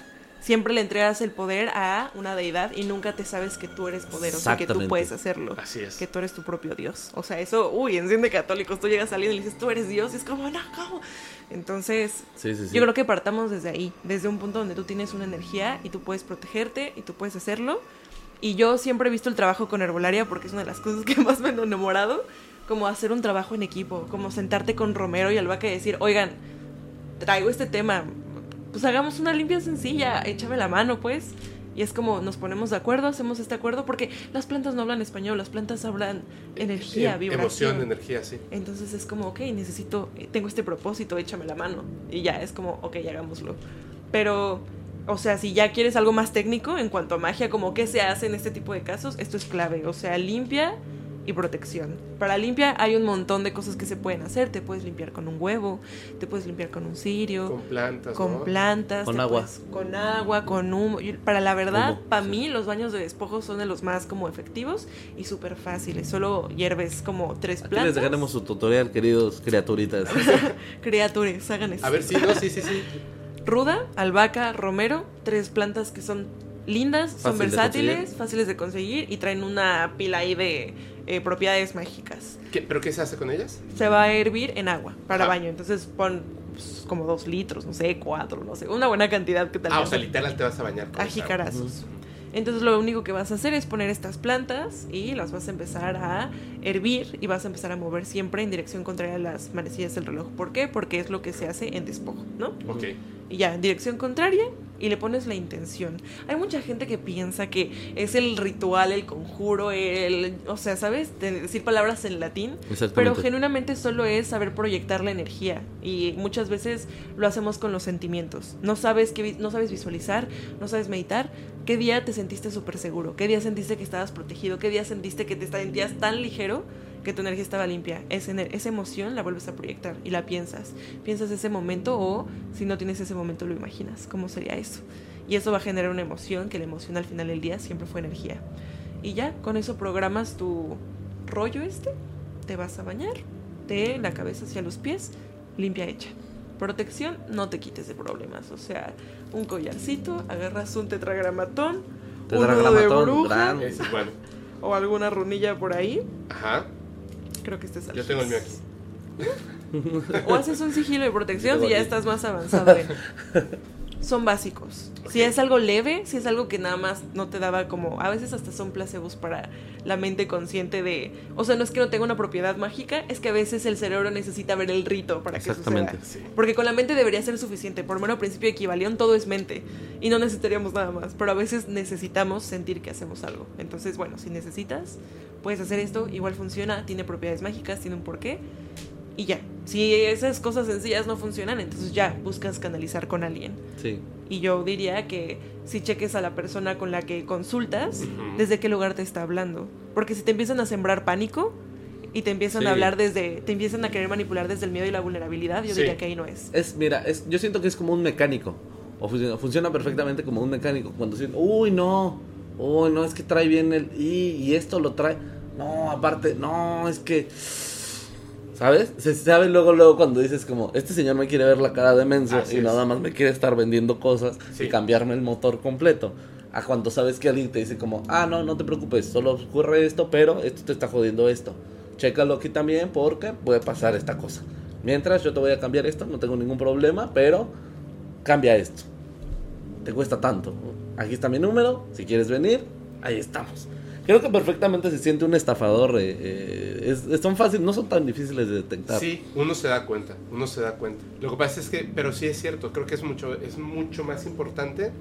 Siempre le entregas el poder a una deidad y nunca te sabes que tú eres poderoso, que tú puedes hacerlo. Así es. Que tú eres tu propio Dios. O sea, eso, uy, enciende católicos. Tú llegas a alguien y le dices, tú eres Dios. Y es como, no, ¿cómo? Entonces, Sí, sí, sí. yo creo que partamos desde ahí, desde un punto donde tú tienes una energía y tú puedes protegerte y tú puedes hacerlo. Y yo siempre he visto el trabajo con herbolaria porque es una de las cosas que más me han enamorado, como hacer un trabajo en equipo, como sentarte con Romero y Albaca y decir, oigan, traigo este tema, pues hagamos una limpia sencilla, échame la mano pues. Y es como nos ponemos de acuerdo, hacemos este acuerdo, porque las plantas no hablan español, las plantas hablan energía, Em- vibración. Emoción, energía, sí. Entonces es como, ok, necesito, eh, tengo este propósito, échame la mano. Y ya, es como, ok, hagámoslo. Pero, o sea, si ya quieres algo más técnico en cuanto a magia, como qué se hace en este tipo de casos, esto es clave. O sea, limpia y protección. Para limpia hay un montón de cosas que se pueden hacer. Te puedes limpiar con un huevo, te puedes limpiar con un cirio, Con plantas, con ¿no? plantas, Con agua. puedes- con agua, con humo. Para la verdad, para sí. mí los baños de despojo son de los más como efectivos y súper fáciles. Solo hierves como tres Aquí les plantas. dejaremos su tutorial, queridos criaturitas. Criaturas, hagan eso. A ver, sí, no, sí, sí, sí. Ruda, albahaca, romero, tres plantas que son lindas, son Fácil versátiles, fáciles de conseguir y traen una pila ahí de eh, propiedades mágicas. ¿Qué- ¿Pero qué se hace con ellas? Se va a hervir en agua para baño, entonces pon pues, como dos litros, no sé, cuatro, no sé, una buena cantidad que tal Ah, o sea, literal te vas a bañar con a esa agua. jicarazos. Entonces lo único que vas a hacer es poner estas plantas y las vas a empezar a hervir y vas a empezar a mover siempre en dirección contraria a las manecillas del reloj. ¿Por qué? Porque es lo que se hace en despojo, ¿no? Ok. y ya, en dirección contraria y le pones la intención. Hay mucha gente que piensa que es el ritual, el conjuro, el, o sea, ¿sabes? De decir palabras en latín, pero genuinamente solo es saber proyectar la energía y muchas veces lo hacemos con los sentimientos. No sabes qué no sabes visualizar, no sabes meditar. ¿Qué día te sentiste súper seguro? ¿Qué día sentiste que estabas protegido? ¿Qué día sentiste que te sentías tan ligero que tu energía estaba limpia? Esa, ener- esa emoción la vuelves a proyectar y la piensas. Piensas ese momento o si no tienes ese momento lo imaginas. ¿Cómo sería eso? Y eso va a generar una emoción, que la emoción al final del día siempre fue energía. Y ya, con eso programas tu rollo este, te vas a bañar, de la cabeza hacia los pies, limpia hecha. Protección, no te quites de problemas. O sea, un collarcito, agarras un tetragramatón, un nudo de Tetragramatón, bruja es bueno. o alguna runilla por ahí. Ajá. Creo que este es Yo tengo el mío aquí. O haces un sigilo de protección tengo ya estás más avanzado. en- Son básicos. Si es algo leve, si es algo que nada más no te daba como... A veces hasta son placebos para la mente consciente de... O sea, no es que no tenga una propiedad mágica, es que a veces el cerebro necesita ver el rito para que Exactamente. suceda. Sí. Porque con la mente debería ser suficiente. Por mero principio de equivalión, todo es mente. Y no necesitaríamos nada más. Pero a veces necesitamos sentir que hacemos algo. Entonces, bueno, si necesitas, puedes hacer esto. Igual funciona, tiene propiedades mágicas, tiene un porqué. Y ya. Si esas cosas sencillas no funcionan, entonces ya buscas canalizar con alguien. Sí. Y yo diría que si cheques a la persona con la que consultas, desde qué lugar te está hablando. Porque si te empiezan a sembrar pánico y te empiezan Sí. a hablar desde, te empiezan a querer manipular desde el miedo y la vulnerabilidad, yo Sí. diría que ahí no es. Es, mira, es, yo siento que es como un mecánico. O funciona, funciona perfectamente como un mecánico. Cuando dicen, uy, no, uy, no, es que trae bien el. Y, y esto lo trae. No, aparte, no, es que. ¿Sabes? Se sabe luego, luego cuando dices como, este señor me quiere ver la cara de menso Así y es. nada más me quiere estar vendiendo cosas Sí. y cambiarme el motor completo. A cuando sabes que alguien te dice como, ah, no, no te preocupes, solo ocurre esto, pero esto te está jodiendo esto. Chécalo aquí también porque puede pasar esta cosa. Mientras yo te voy a cambiar esto, no tengo ningún problema, pero cambia esto. Te cuesta tanto. Aquí está mi número, si quieres venir, ahí estamos. Creo que perfectamente se siente un estafador. eh, eh, es- son fáciles, no son tan difíciles de detectar. Sí, uno se da cuenta, uno se da cuenta. Lo que pasa es que, pero sí es cierto, creo que es mucho, es mucho más importante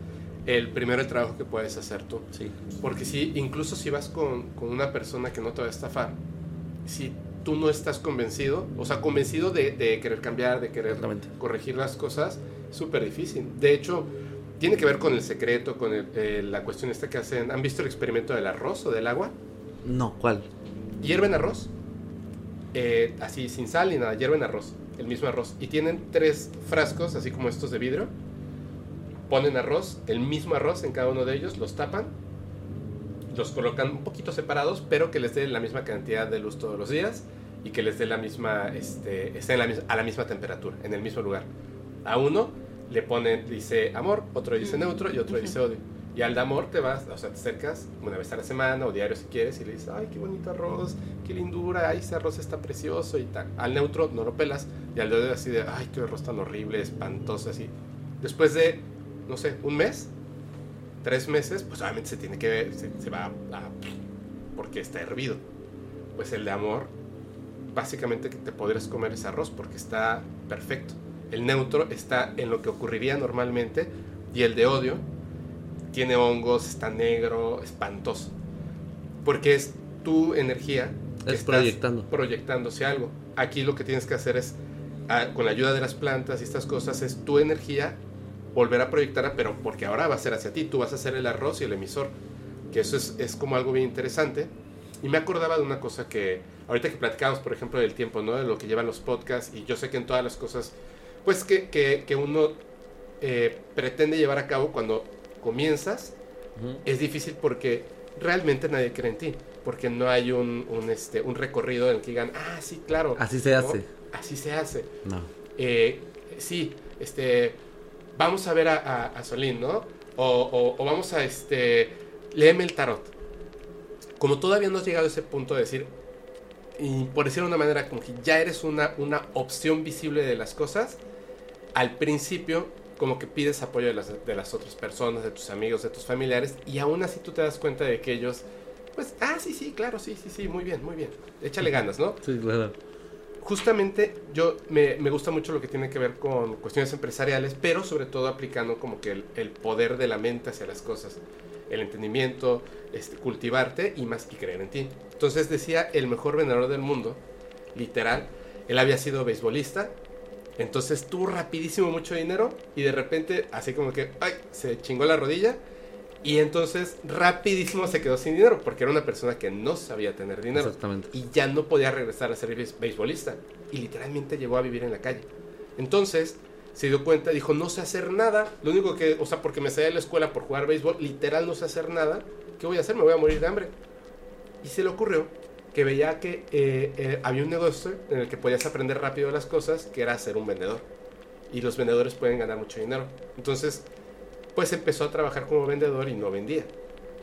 el primero el trabajo que puedes hacer tú. Sí. Porque si, incluso si vas con, con una persona que no te va a estafar, si tú no estás convencido, o sea, convencido de, de querer cambiar, de querer corregir las cosas, súper difícil. De hecho, tiene que ver con el secreto, con el- eh, la cuestión esta que hacen. ¿Han visto el experimento del arroz o del agua? No, ¿cuál? hierven arroz, eh, así sin sal ni nada, hierven arroz, el mismo arroz, y tienen tres frascos, así como estos de vidrio, ponen arroz, el mismo arroz en cada uno de ellos, los tapan, los colocan un poquito separados, pero que les dé la misma cantidad de luz todos los días y que les dé la misma, este, estén a la misma temperatura, en el mismo lugar. A uno le ponen, dice amor, otro dice neutro y otro dice odio. Y al de amor te vas, o sea, te acercas una vez a la semana o diario si quieres y le dices, ay, qué bonito arroz, qué lindura, ay, ese arroz está precioso y tal. Al neutro no lo pelas y al de odio así de, ay, qué arroz tan horrible, espantoso, así. Después de, no sé, un mes, tres meses, pues obviamente se tiene que, se, se va a, a- porque está hervido. Pues el de amor, básicamente que te podrías comer ese arroz porque está perfecto. El neutro está en lo que ocurriría normalmente y el de odio tiene hongos, está negro, espantoso. Porque es tu energía que Es estás proyectando. proyectándose algo. Aquí lo que tienes que hacer es, ah, con la ayuda de las plantas y estas cosas, es tu energía volver a proyectarla, pero porque ahora va a ser hacia ti, tú vas a ser el arroz y el emisor, que eso es, es como algo bien interesante. Y me acordaba de una cosa que, ahorita que platicamos, por ejemplo, del tiempo, ¿no? De lo que llevan los podcasts, y yo sé que en todas las cosas, pues que, que, que uno eh, pretende llevar a cabo cuando comienzas, es difícil porque realmente nadie cree en ti. Porque no hay un, un, este, un recorrido en el que digan, ah, sí, claro. Así se ¿no? hace. Así se hace. No. Eh, sí, este, vamos a ver a, a, a Solín, ¿no? O, o- o vamos a, este, léeme el tarot. Como todavía no has llegado a ese punto de decir, y por decirlo de una manera, como que ya eres una, una opción visible de las cosas, al principio como que pides apoyo de las, de las otras personas, de tus amigos, de tus familiares, y aún así tú te das cuenta de que ellos, pues, ah, sí, sí, claro, sí, sí, sí, muy bien, muy bien, échale ganas, ¿no? Sí, claro. justamente yo me, me gusta mucho lo que tiene que ver con cuestiones empresariales, pero sobre todo aplicando como que el, el poder de la mente hacia las cosas, el entendimiento, este, cultivarte y más y creer en ti. Entonces decía el mejor vendedor del mundo, literal, él había sido beisbolista, entonces tuvo rapidísimo mucho dinero y de repente así como que, ay, se chingó la rodilla. Y entonces rapidísimo se quedó sin dinero porque era una persona que no sabía tener dinero Exactamente. y ya no podía regresar a ser beis- beisbolista. Y literalmente llegó a vivir en la calle. Entonces se dio cuenta, dijo, no sé hacer nada. Lo único que, o sea, porque me salí de la escuela por jugar béisbol, literal no sé hacer nada. ¿Qué voy a hacer? Me voy a morir de hambre. Y se le ocurrió que veía que eh, eh, había un negocio en el que podías aprender rápido las cosas, que era ser un vendedor. Y los vendedores pueden ganar mucho dinero. Entonces, pues empezó a trabajar como vendedor y no vendía.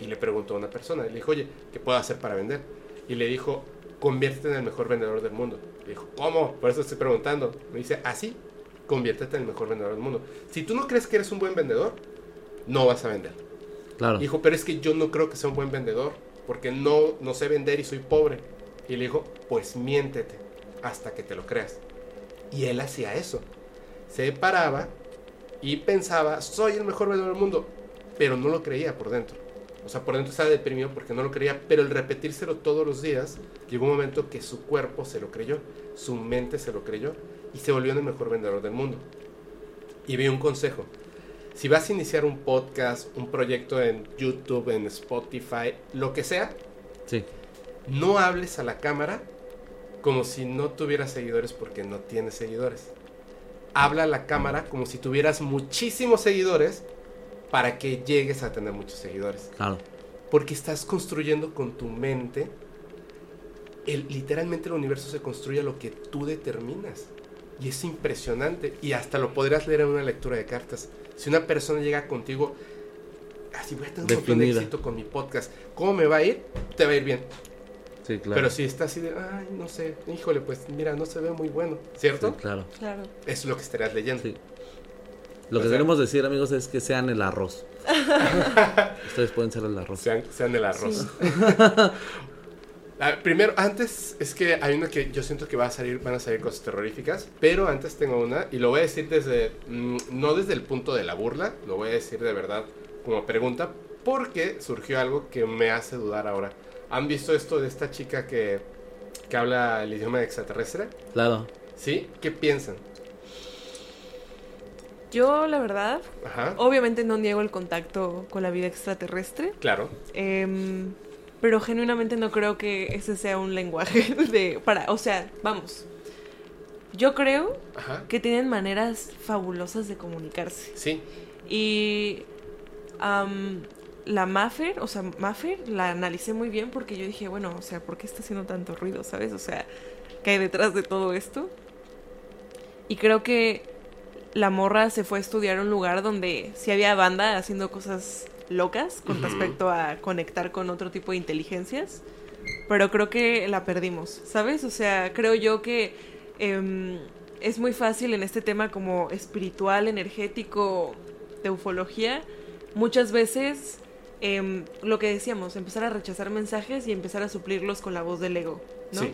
Y le preguntó a una persona, le dijo, oye, ¿qué puedo hacer para vender? Y le dijo, conviértete en el mejor vendedor del mundo. Le dijo, ¿cómo? Por eso estoy preguntando. Me dice, así, conviértete en el mejor vendedor del mundo. Si tú no crees que eres un buen vendedor, no vas a vender. Claro. Dijo, pero es que yo no creo que sea un buen vendedor, porque no, no sé vender y soy pobre. Y le dijo, pues miéntete hasta que te lo creas. Y él hacía eso. Se paraba y pensaba, soy el mejor vendedor del mundo, pero no lo creía por dentro. O sea, por dentro estaba deprimido porque no lo creía, pero el repetírselo todos los días, llegó un momento que su cuerpo se lo creyó, su mente se lo creyó y se volvió el mejor vendedor del mundo. Y vi un consejo. Si vas a iniciar un podcast, un proyecto en YouTube, en Spotify, lo que sea, Sí. no hables a la cámara como si no tuvieras seguidores porque no tienes seguidores. Habla a la cámara como si tuvieras muchísimos seguidores para que llegues a tener muchos seguidores. Claro. Porque estás construyendo con tu mente. El, literalmente el universo se construye a lo que tú determinas. Y es impresionante. Y hasta lo podrías leer en una lectura de cartas. Si una persona llega contigo, así voy a tener un montón de éxito con mi podcast. ¿Cómo me va a ir? Te va a ir bien. Sí, claro. Pero si está así de, ay, no sé, híjole, pues mira, no se ve muy bueno, ¿cierto? Sí, claro. Claro. Eso es lo que estarías leyendo. Sí. Lo O que sea- queremos decir, amigos, es que sean el arroz. Ustedes pueden ser el arroz. Sean, sean el arroz. Ah, primero, antes, es que hay una que yo siento que va a salir, van a salir cosas terroríficas, pero antes tengo una, y lo voy a decir desde, mm, no desde el punto de la burla, lo voy a decir de verdad como pregunta, porque surgió algo que me hace dudar ahora. ¿Han visto esto de esta chica que, que habla el idioma extraterrestre? Claro. ¿Sí? ¿Qué piensan? Yo, la verdad, Ajá, obviamente no niego el contacto con la vida extraterrestre, claro. em, pero genuinamente no creo que ese sea un lenguaje de para, o sea, vamos. Yo creo Ajá, que tienen maneras fabulosas de comunicarse. sí, Y la Maffer, o sea, Maffer la analicé muy bien porque yo dije, bueno, o sea, ¿por qué está haciendo tanto ruido, sabes? O sea, ¿qué hay detrás de todo esto? Y creo que la morra se fue a estudiar a un lugar donde sí había banda haciendo cosas locas con respecto a conectar con otro tipo de inteligencias. Pero creo que la perdimos, ¿sabes? O sea, creo yo que em, es muy fácil en este tema como espiritual, energético, de ufología, muchas veces em, lo que decíamos, empezar a rechazar mensajes y empezar a suplirlos con la voz del ego, ¿no? sí,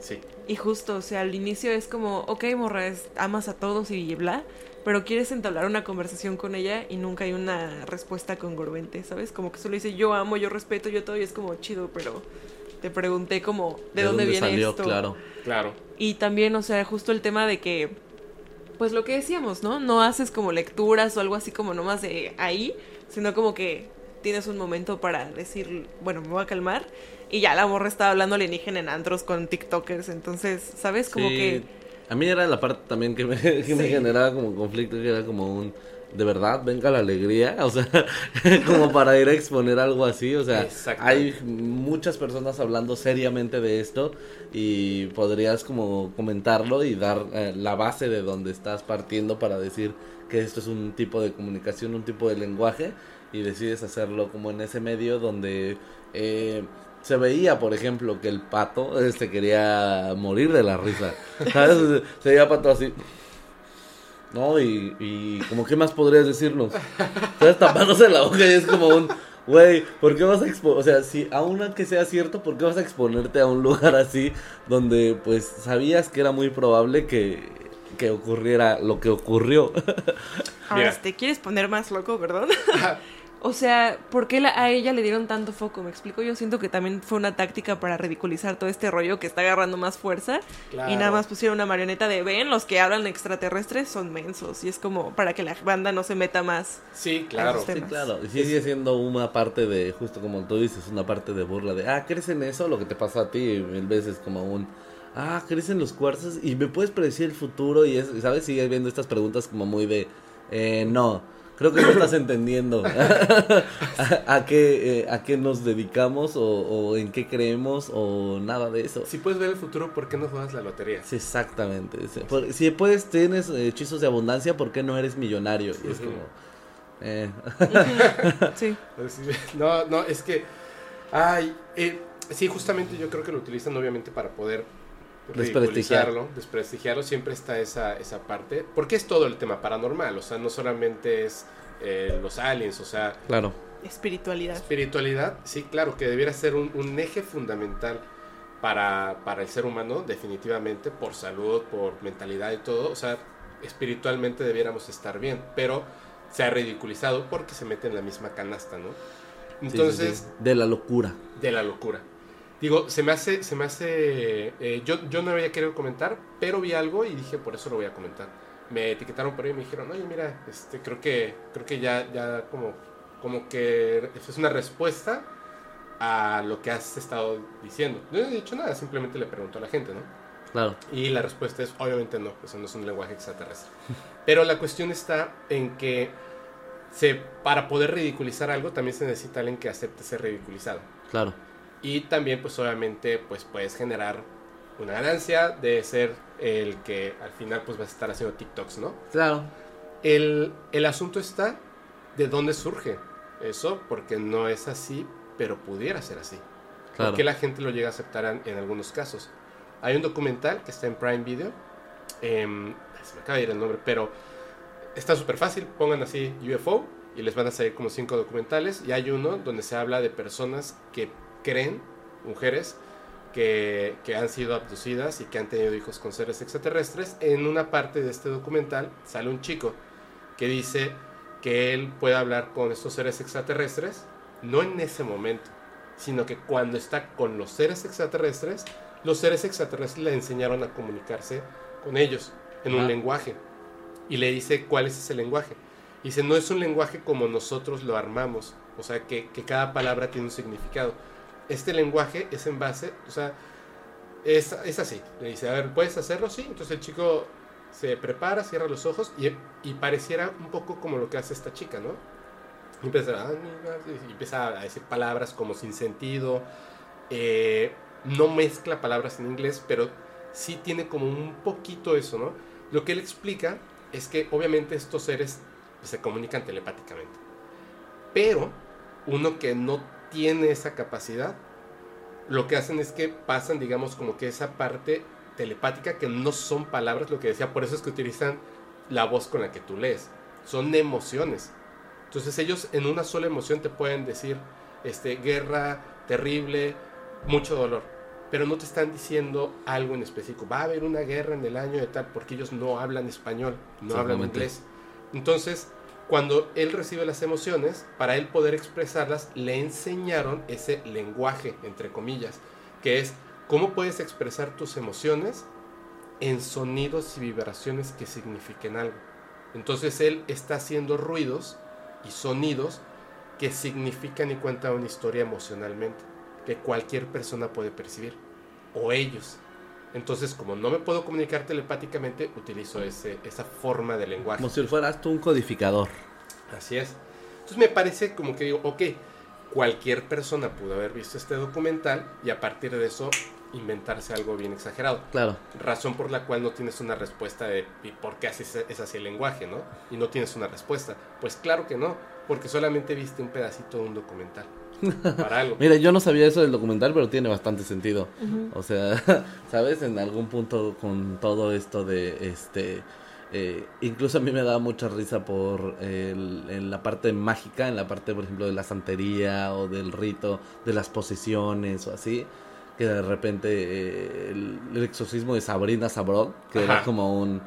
sí. Y justo, o sea, al inicio es como, ok, morra, es- amas a todos y bla, pero quieres entablar una conversación con ella y nunca hay una respuesta congruente, ¿sabes? Como que solo dice, yo amo, yo respeto, yo todo, y es como chido, pero te pregunté como, ¿de, dónde, viene salió? esto? Claro. Claro. Y también, o sea, justo el tema de que, pues lo que decíamos, ¿no? No haces como lecturas o algo así como nomás de ahí, sino como que tienes un momento para decir, bueno, me voy a calmar. Y ya la morra estaba hablando alienígena en antros con TikTokers. Entonces, ¿sabes? Como Sí. que. A mí era la parte también que me, que me generaba como conflicto, que era como un... De verdad, venga la alegría, o sea, como para ir a exponer algo así, o sea, Exacto. hay muchas personas hablando seriamente de esto y podrías como comentarlo y dar eh, la base de donde estás partiendo para decir que esto es un tipo de comunicación, un tipo de lenguaje y decides hacerlo como en ese medio donde eh, se veía, por ejemplo, que el pato este quería morir de la risa. ¿Sabes? Se veía pato así. No, y, y como qué más podrías decirnos. Estás tapándose la boca y es como un, güey, ¿por qué vas a exponer? O sea, si aún que sea cierto, ¿por qué vas a exponerte a un lugar así donde pues sabías que era muy probable que, que ocurriera lo que ocurrió? Ahora, si te quieres poner más loco, perdón. o sea, ¿por qué la- a ella le dieron tanto foco? ¿Me explico? Yo siento que también fue una táctica para ridiculizar todo este rollo que está agarrando más fuerza. Y Claro. nada más pusieron una marioneta de, ven, los que hablan extraterrestres son mensos. Y es como para que la banda no se meta más. Sí, claro. Sí, claro. Y sigue siendo una parte de, justo como tú dices, una parte de burla de, ah, ¿crees en eso? Lo que te pasa a ti mil veces como un, ah, ¿crees en los cuarzos? Y me puedes predecir el futuro y es, ¿sabes? Sigue viendo estas preguntas como muy de, eh, no, creo que no estás entendiendo a, a qué, eh, a qué nos dedicamos o, o en qué creemos o nada de eso. Si puedes ver el futuro, ¿por qué no juegas la lotería? Sí, exactamente. Sí, por- Si puedes, tienes eh, hechizos de abundancia, ¿por qué no eres millonario? Y es como... Eh, Sí. No, no, es que. Ay, eh, sí, justamente yo creo que lo utilizan obviamente para poder Desprestigiar. ridiculizarlo, desprestigiarlo. Siempre está esa, esa parte. Porque es todo el tema paranormal. O sea, no solamente es eh, los aliens, o sea, claro. Espiritualidad. espiritualidad. Sí, claro, que debiera ser un, un eje fundamental para, para el ser humano, definitivamente, por salud, por mentalidad y todo. O sea, espiritualmente debiéramos estar bien. Pero se ha ridiculizado porque se mete en la misma canasta, ¿no? Sí, sí, Entonces, sí. De la locura. de la locura. Digo, se me hace, se me hace, eh, yo, yo no había querido comentar, pero vi algo y dije, por eso lo voy a comentar. Me etiquetaron por ahí y me dijeron, oye, mira, este, creo que, creo que ya, ya como, como que es una respuesta a lo que has estado diciendo. No he dicho nada, simplemente le pregunto a la gente, ¿no? Claro. Y la respuesta es, obviamente no, eso no es un lenguaje extraterrestre. Pero la cuestión está en que se, para poder ridiculizar algo también se necesita alguien que acepte ser ridiculizado. Claro. Y también, pues obviamente, pues puedes generar una ganancia de ser el que al final pues vas a estar haciendo TikToks, ¿no? Claro. El, el asunto está de dónde surge eso, porque no es así, pero pudiera ser así. Claro. Porque la gente lo llega a aceptar en, en algunos casos. Hay un documental que está en Prime Video, em, se me acaba de ir el nombre, pero está súper fácil, pongan así UFO y les van a salir como cinco documentales y hay uno donde se habla de personas que creen, mujeres, que, que han sido abducidas y que han tenido hijos con seres extraterrestres. En una parte de este documental sale un chico que dice que él puede hablar con estos seres extraterrestres, no en ese momento, sino que cuando está con los seres extraterrestres, los seres extraterrestres le enseñaron a comunicarse con ellos en un lenguaje. Y le dice cuál es ese lenguaje. Dice, no es un lenguaje como nosotros lo armamos, o sea, que, que cada palabra tiene un significado. Este lenguaje es en base, o sea, es, es así. Le dice, a ver, ¿puedes hacerlo? Sí. Entonces el chico se prepara, cierra los ojos y, y pareciera un poco como lo que hace esta chica, ¿no? Empieza, a- y empieza a decir palabras como sin sentido. eh, no mezcla palabras en inglés, pero sí tiene como un poquito eso, ¿no? Lo que él explica es que obviamente estos seres se comunican telepáticamente. Pero uno que no tiene esa capacidad, lo que hacen es que pasan, digamos, como que esa parte telepática que no son palabras, lo que decía, por eso es que utilizan la voz con la que tú lees. Son emociones. Entonces ellos en una sola emoción te pueden decir, este, guerra, terrible, mucho dolor. Pero no te están diciendo algo en específico. Va a haber una guerra en el año de tal, porque ellos no hablan español, no hablan inglés. Entonces, cuando él recibe las emociones, para él poder expresarlas, le enseñaron ese lenguaje, entre comillas, que es cómo puedes expresar tus emociones en sonidos y vibraciones que signifiquen algo. Entonces él está haciendo ruidos y sonidos que significan y cuentan una historia emocionalmente, que cualquier persona puede percibir, o ellos. Entonces, como no me puedo comunicar telepáticamente, utilizo ese, esa forma de lenguaje. Como si fueras tú un codificador. Así es. Entonces me parece como que digo, ok, cualquier persona pudo haber visto este documental y a partir de eso inventarse algo bien exagerado. Claro. Razón por la cual no tienes una respuesta de ¿y por qué así es así el lenguaje, no? Y no tienes una respuesta. Pues claro que no, porque solamente viste un pedacito de un documental. Para algo. Mira, yo no sabía eso del documental, pero tiene bastante sentido. O sea, ¿sabes? En algún punto con todo esto de este... eh, incluso a mí me da mucha risa por el- en la parte mágica, en la parte, por ejemplo, de la santería o del rito, de las posesiones o así, que de repente eh, el, el exorcismo de Sabrina Sabrok, que era Ajá. como un,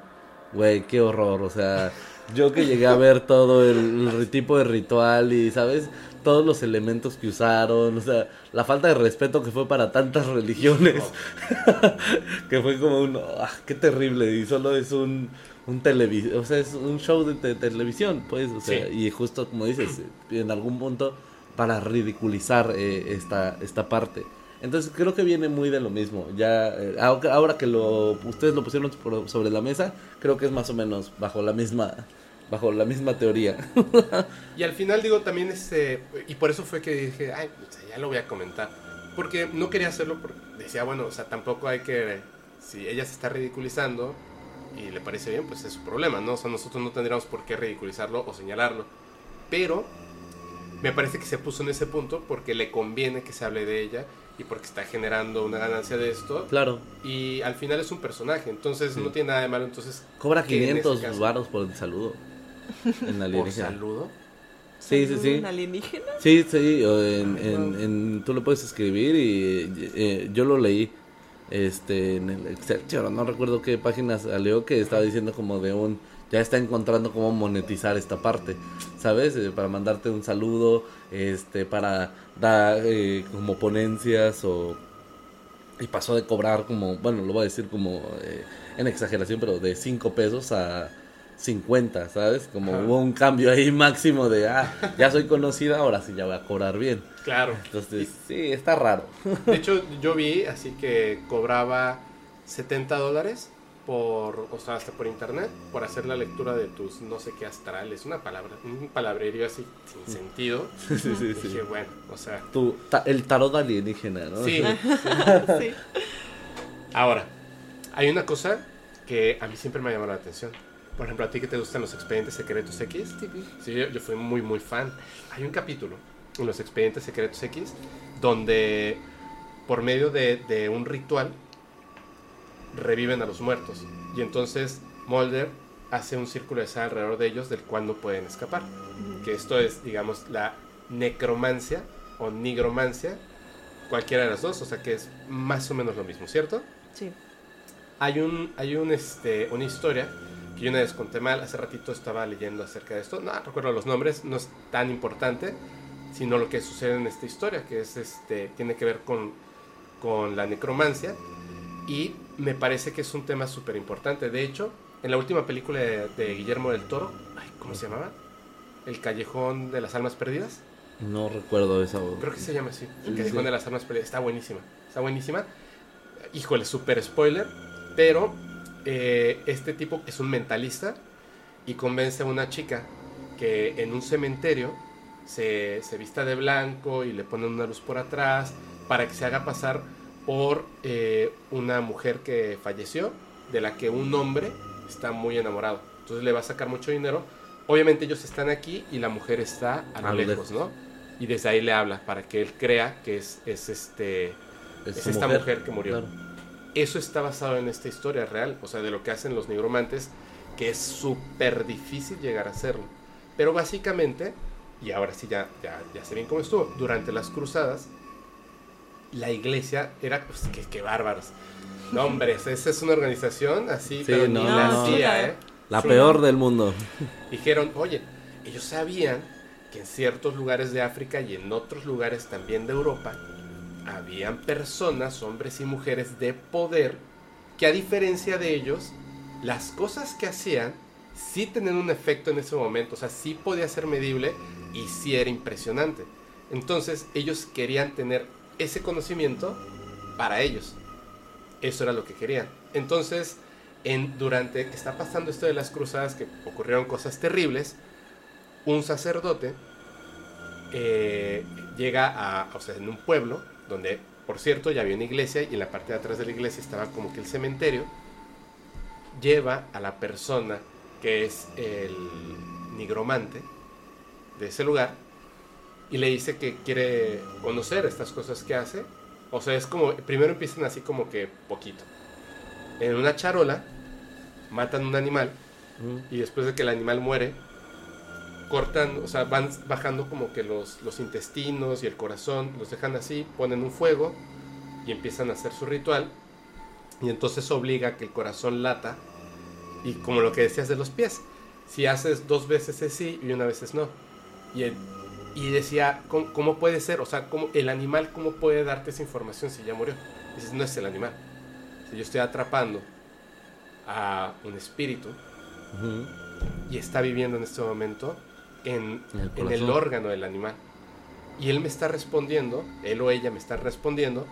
güey, qué horror, o sea, yo que llegué a ver todo el, el tipo de ritual y, ¿sabes? Todos los elementos que usaron, o sea, la falta de respeto que fue para tantas religiones, que fue como un, ah, qué terrible, y solo es un, un o sea, es un show de te- televisión, pues, o sea, Sí. y justo como dices, en algún punto para ridiculizar eh, esta, esta parte. Entonces creo que viene muy de lo mismo. Ya eh, ahora que lo ustedes lo pusieron sobre la mesa, creo que es más o menos bajo la misma bajo la misma teoría. Y al final digo también este, y por eso fue que dije, ay, o sea, ya lo voy a comentar. Porque no quería hacerlo porque decía, bueno, o sea, tampoco hay que, si ella se está ridiculizando y le parece bien, pues es su problema, ¿no? O sea, nosotros no tendríamos por qué ridiculizarlo o señalarlo. Pero me parece que se puso en ese punto porque le conviene que se hable de ella y porque está generando una ganancia de esto. claro, Y al final es un personaje, entonces Sí. no tiene nada de malo. Entonces, cobra que en ese 500 caso- varos por el saludo. En por alienígena. saludo. Sí, sí, sí. Sí, sí, o en, Ay, en- wow. en- tú lo puedes escribir y eh, yo lo leí este en el Excelsior, no recuerdo qué página salió que estaba diciendo como de un ya está encontrando cómo monetizar esta parte, ¿sabes? Eh, para mandarte un saludo, este para dar eh, como ponencias o y pasó de cobrar como, bueno, lo voy a decir como eh, en exageración, pero de 5 pesos a 50, ¿sabes? Como Ajá. hubo un cambio ahí máximo de, ah, ya soy conocida, ahora sí ya voy a cobrar bien. Claro. Entonces, sí, está raro. De hecho, yo vi así que cobraba 70 dólares por, o sea, hasta por internet, por hacer la lectura de tus no sé qué astrales, una palabra, un palabrerío así sin sentido. Sí, sí, sí. Dije, bueno, o sea, Tu, ta- el tarot alienígena, ¿no? sí. Sí. Ahora, hay una cosa que a mí siempre me ha llamado la atención. Por ejemplo, a ti que te gustan los expedientes secretos X, sí, yo, yo fui muy, muy fan. Hay un capítulo en los expedientes secretos X donde por medio de, de un ritual reviven a los muertos. Y entonces Mulder hace un círculo de sal alrededor de ellos del cual no pueden escapar. Que esto es, digamos, la necromancia o nigromancia, cualquiera de las dos, o sea que es más o menos lo mismo, ¿cierto? Sí. Hay un, hay un, este, una historia que yo una vez conté mal, hace ratito estaba leyendo acerca de esto, no recuerdo los nombres, no es tan importante, sino lo que sucede en esta historia, que es este, tiene que ver con, con la necromancia, y me parece que es un tema súper importante. De hecho, en la última película de, de Guillermo del Toro, ay, ¿cómo se llamaba? El Callejón de las Almas Perdidas. No recuerdo esa. Creo que se llama así. El Callejón sí. de las Armas Perdidas. Está buenísima. Está buenísima. Híjole, súper spoiler. Pero eh, este tipo es un mentalista y convence a una chica que en un cementerio se, se vista de blanco y le ponen una luz por atrás para que se haga pasar por eh, una mujer que falleció, de la que un hombre está muy enamorado. Entonces le va a sacar mucho dinero. Obviamente ellos están aquí y la mujer está a lo A lo lejos. ¿no? Y desde ahí le habla para que él crea que es, es este es esta mujer que murió. Claro. Eso está basado en esta historia real, o sea, de lo que hacen los nigromantes, que es súper difícil llegar a hacerlo. Pero básicamente, y ahora sí ya, ya, ya sé bien cómo estuvo, durante las cruzadas, la iglesia era, pues, qué, qué bárbaros. No, hombre, esa es una organización así, Sí, pero no, ni no, la no. hacía, ¿eh? La Sí. peor del mundo. Dijeron, oye, ellos sabían que en ciertos lugares de África y en otros lugares también de Europa, habían personas, hombres y mujeres de poder, que a diferencia de ellos, las cosas que hacían sí tenían un efecto en ese momento, o sea, sí podía ser medible y sí era impresionante. Entonces ellos querían tener ese conocimiento para ellos. Eso era lo que querían. Entonces, en, durante que está pasando esto de las cruzadas, que ocurrieron cosas terribles, un sacerdote eh, llega a, o sea, en un pueblo donde, por cierto, ya había una iglesia y en la parte de atrás de la iglesia estaba como que el cementerio, lleva a la persona que es el nigromante de ese lugar y le dice que quiere conocer estas cosas que hace. O sea, es como, primero empiezan así como que poquito. En una charola matan un animal y después de que el animal muere, cortan, o sea, van bajando como que los, los intestinos y el corazón, los dejan así, ponen un fuego y empiezan a hacer su ritual. Y entonces obliga a que el corazón lata. Y como lo que decías de los pies, si haces dos veces es sí y una vez es no. Y, el- y decía, ¿cómo, cómo puede ser? O sea, ¿cómo, el animal, ¿cómo puede darte esa información si ya murió? Dices, no es el animal. Si yo estoy atrapando a un espíritu y está viviendo en este momento en, En el en el corazón. órgano del animal. Y él me está respondiendo, él o ella me está respondiendo,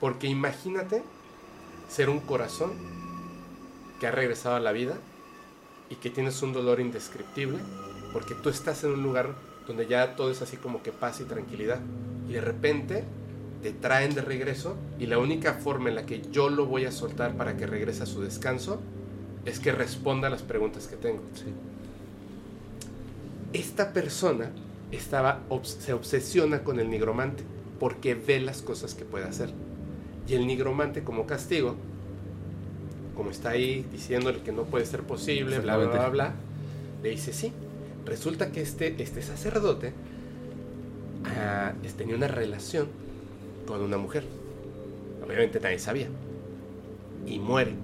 porque imagínate ser un corazón que ha regresado a la vida y que tienes un dolor indescriptible, porque tú estás en un lugar donde ya todo es así como que paz y tranquilidad, y de repente te traen de regreso, y la única forma en la que yo lo voy a soltar para que regrese a su descanso es que responda a las preguntas que tengo Sí. Esta persona estaba, se obsesiona con el nigromante porque ve las cosas que puede hacer. Y el nigromante como castigo, como está ahí diciéndole que no puede ser posible, bla, bla, bla, bla, le dice sí. Resulta que este, este sacerdote ah, tenía una relación con una mujer. Obviamente nadie sabía. Y muere.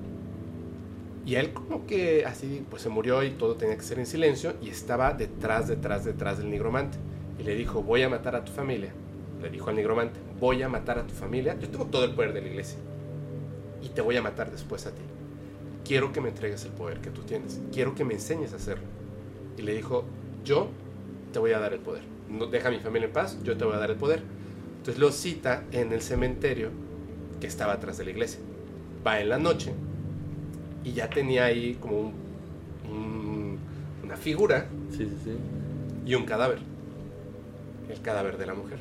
Y él como que así pues se murió y todo tenía que ser en silencio y estaba detrás, detrás, detrás del nigromante. Y le dijo, voy a matar a tu familia. Le dijo al nigromante, voy a matar a tu familia. Yo tengo todo el poder de la iglesia. Y te voy a matar después a ti. Quiero que me entregues el poder que tú tienes. Quiero que me enseñes a hacerlo. Y le dijo, yo te voy a dar el poder. No, deja a mi familia en paz, yo te voy a dar el poder. Entonces lo cita en el cementerio que estaba atrás de la iglesia. Va en la noche y ya tenía ahí como un- un- una figura Sí, sí, sí. y un cadáver. El cadáver de la mujer.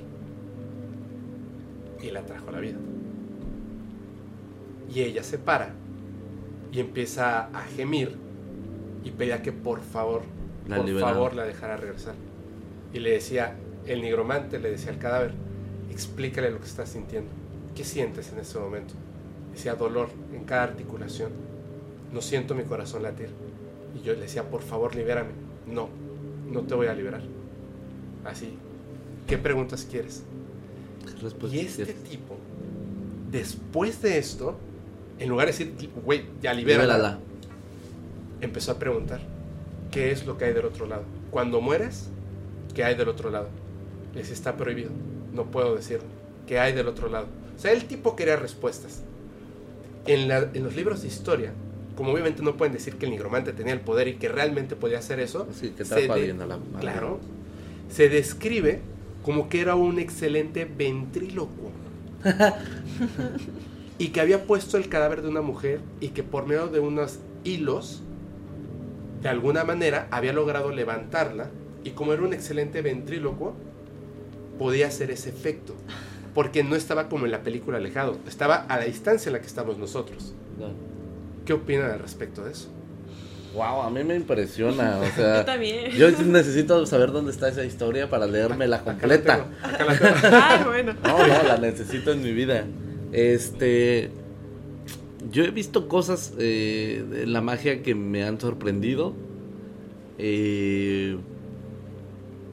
Y la trajo a la vida. Y ella se para y empieza a gemir y pedía que por favor, La por favor la dejara regresar. Y le decía, el nigromante le decía al cadáver, explícale lo que estás sintiendo. ¿Qué sientes en ese momento? Decía dolor en cada articulación. No siento mi corazón latir. Y yo le decía, por favor, libérame. No, no te voy a liberar. Así. ¿Qué preguntas quieres? Respuesta y este cierta. tipo, después de esto, en lugar de decir, güey, ya libérala, Libérala. empezó a preguntar, ¿qué es lo que hay del otro lado? Cuando mueres, ¿qué hay del otro lado? Les está prohibido, no puedo decirlo. ¿Qué hay del otro lado? O sea, el tipo quería respuestas. En, la- en los libros de historia, como obviamente no pueden decir que el nigromante tenía el poder y que realmente podía hacer eso, Sí, que se de- a la a la- Claro. Se describe como que era un excelente ventrílocuo. y que había puesto el cadáver de una mujer y que por medio de unos hilos, de alguna manera, había logrado levantarla. Y como era un excelente ventrílocuo, podía hacer ese efecto. Porque no estaba como en la película alejado, estaba a la distancia en la que estamos nosotros. No. ¿Qué opinan al respecto de eso? Wow, a mí me impresiona, o sea, Yo también. yo necesito saber dónde está esa historia para leérmela Acá la completa. tengo, acá la tengo. Ay, bueno. No, no, la necesito en mi vida. Este, yo he visto cosas eh, de la magia que me han sorprendido. Eh,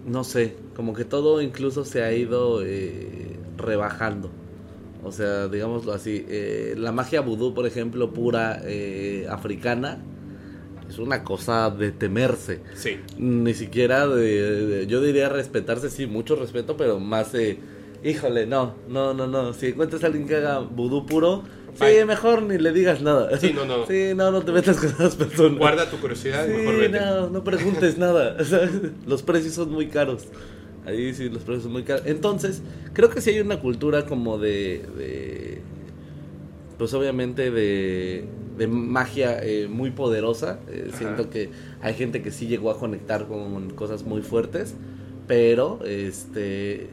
no sé, como que todo incluso se ha ido eh, rebajando. O sea, digámoslo así, eh, la magia vudú, por ejemplo, pura eh, africana, es una cosa de temerse. Sí. Ni siquiera de, de- yo diría respetarse, sí, mucho respeto, pero más de, híjole, no, no, no, no. Si encuentras a alguien que haga vudú puro, sí, mejor ni le digas nada. Sí, no, no. Sí, no, no te metas con esas personas. Guarda tu curiosidad, Sí, mejor vete. no, no preguntes nada. Los precios son muy caros. Ahí sí los precios son muy caros. Entonces, creo que sí hay una cultura como de... de pues obviamente de, de magia eh, muy poderosa. Eh, siento que hay gente que sí llegó a conectar con cosas muy fuertes. Pero, este...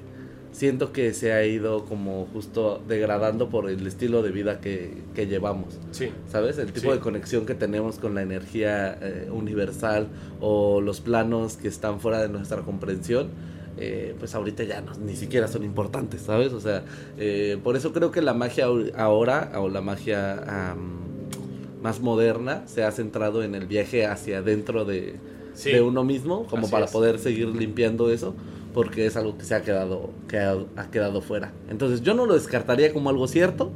Siento que se ha ido como justo degradando por el estilo de vida que, que llevamos. Sí. ¿Sabes? El tipo Sí. de conexión que tenemos con la energía eh, universal o los planos que están fuera de nuestra comprensión, eh, pues ahorita ya no, ni siquiera son importantes, ¿sabes? O sea, eh, por eso creo que la magia ahora, o la magia am, más moderna, se ha centrado en el viaje hacia adentro de, Sí. de uno mismo, como Así para es. poder seguir limpiando eso. Porque es algo que se ha quedado, que ha, ha quedado fuera. Entonces yo no lo descartaría como algo cierto,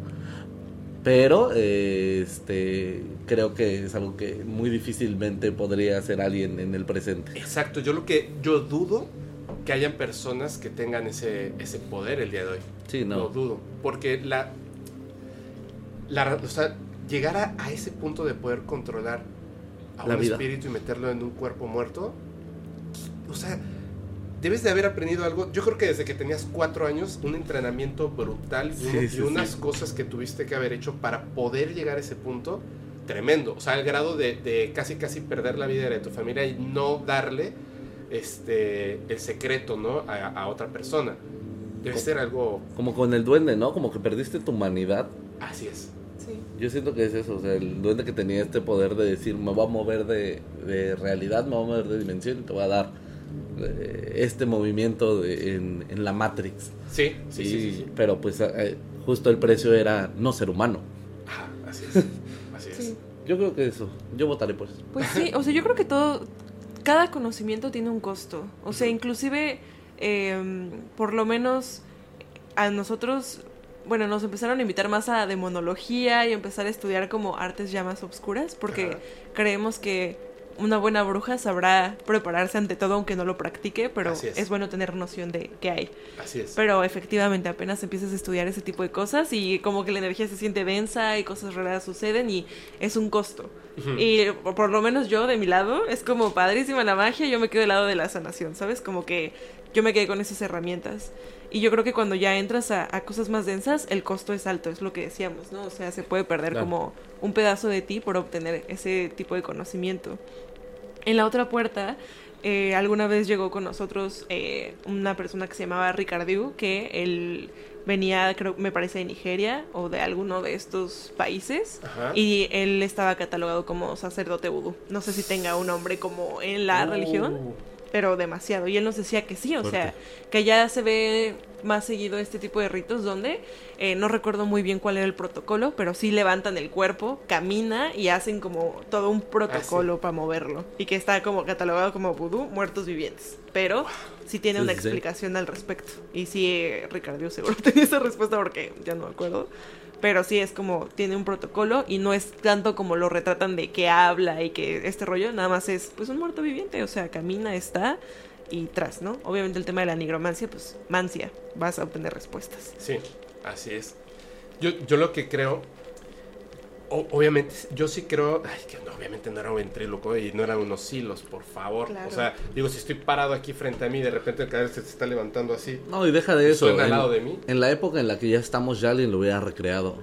pero eh, este creo que es algo que muy difícilmente podría hacer alguien en el presente. Exacto, yo lo que yo dudo que hayan personas que tengan ese, ese poder el día de hoy. Sí, Lo no. dudo. Porque la. la o sea, llegar a, a ese punto de poder controlar a La un vida. espíritu y meterlo en un cuerpo muerto. O sea, debes de haber aprendido algo. Yo creo que desde que tenías cuatro años, un entrenamiento brutal y, Sí, uno- y sí, unas sí. cosas que tuviste que haber hecho para poder llegar a ese punto. Tremendo. O sea, el grado de, de casi casi perder la vida de tu familia y no darle este el secreto, ¿no? A, a otra persona. Debe ser algo. Como con el duende, ¿no? Como que perdiste tu humanidad. Así es. Sí. Yo siento que es eso, o sea, el duende que tenía este poder de decir, me voy a mover de, de realidad, me voy a mover de dimensión y te voy a dar eh, este movimiento de- en, en la Matrix. Sí, sí, Y- sí, sí, sí. Pero pues eh, justo el precio era no ser humano. Ajá, así es. Así es. Sí. Yo creo que eso, yo votaré por eso. Pues sí, o sea, yo creo que todo, cada conocimiento tiene un costo. O sea, inclusive, eh, por lo menos a nosotros, bueno, nos empezaron a invitar más a demonología y empezar a estudiar como artes ya más obscuras, porque Ajá. creemos que una buena bruja sabrá prepararse ante todo aunque no lo practique, pero es. es. bueno tener noción de qué hay. Así es. Pero efectivamente apenas empiezas a estudiar ese tipo de cosas y como que la energía se siente densa y cosas raras suceden y es un costo. Y por, por lo menos yo de mi lado es como padrísima la magia, yo me quedo del lado de la sanación, ¿sabes? Como que yo me quedé con esas herramientas. Y yo creo que cuando ya entras a, a cosas más densas, el costo es alto, es lo que decíamos, ¿no? O sea, se puede perder Claro. como un pedazo de ti por obtener ese tipo de conocimiento. En la otra puerta, eh, alguna vez llegó con nosotros eh, una persona que se llamaba Ricardiu, que él venía, creo, me parece, de Nigeria o de alguno de estos países. Ajá. Y él estaba catalogado como sacerdote vudú. No sé si tenga un nombre como en la Uh, religión, pero demasiado. Y él nos decía que sí, o Fuerte. sea, que ya se ve más seguido este tipo de ritos donde eh, no recuerdo muy bien cuál era el protocolo, pero sí levantan el cuerpo, camina y hacen como todo un protocolo para moverlo. Y que está como catalogado como vudú, muertos vivientes. Pero sí tiene Sí, una sí, sí. explicación al respecto. Y sí, eh, Ricardo seguro tenía esa respuesta porque ya no me acuerdo. Pero sí es como, tiene un protocolo y no es tanto como lo retratan de que habla y que este rollo, nada más es pues un muerto viviente, o sea, camina, está y tras, ¿no? Obviamente el tema de la nigromancia, pues mancia, vas a obtener respuestas. Sí, así es. Yo, yo lo que creo, o- obviamente, yo sí creo, ay, que no, obviamente no era un ventríloco y no eran unos hilos, por favor. Claro. O sea, digo, si estoy parado aquí frente a mí y de repente el cabello se te está levantando así, No, y deja de eso. suena al en- lado de mí. En la época en la que ya estamos, ya alguien lo hubiera recreado.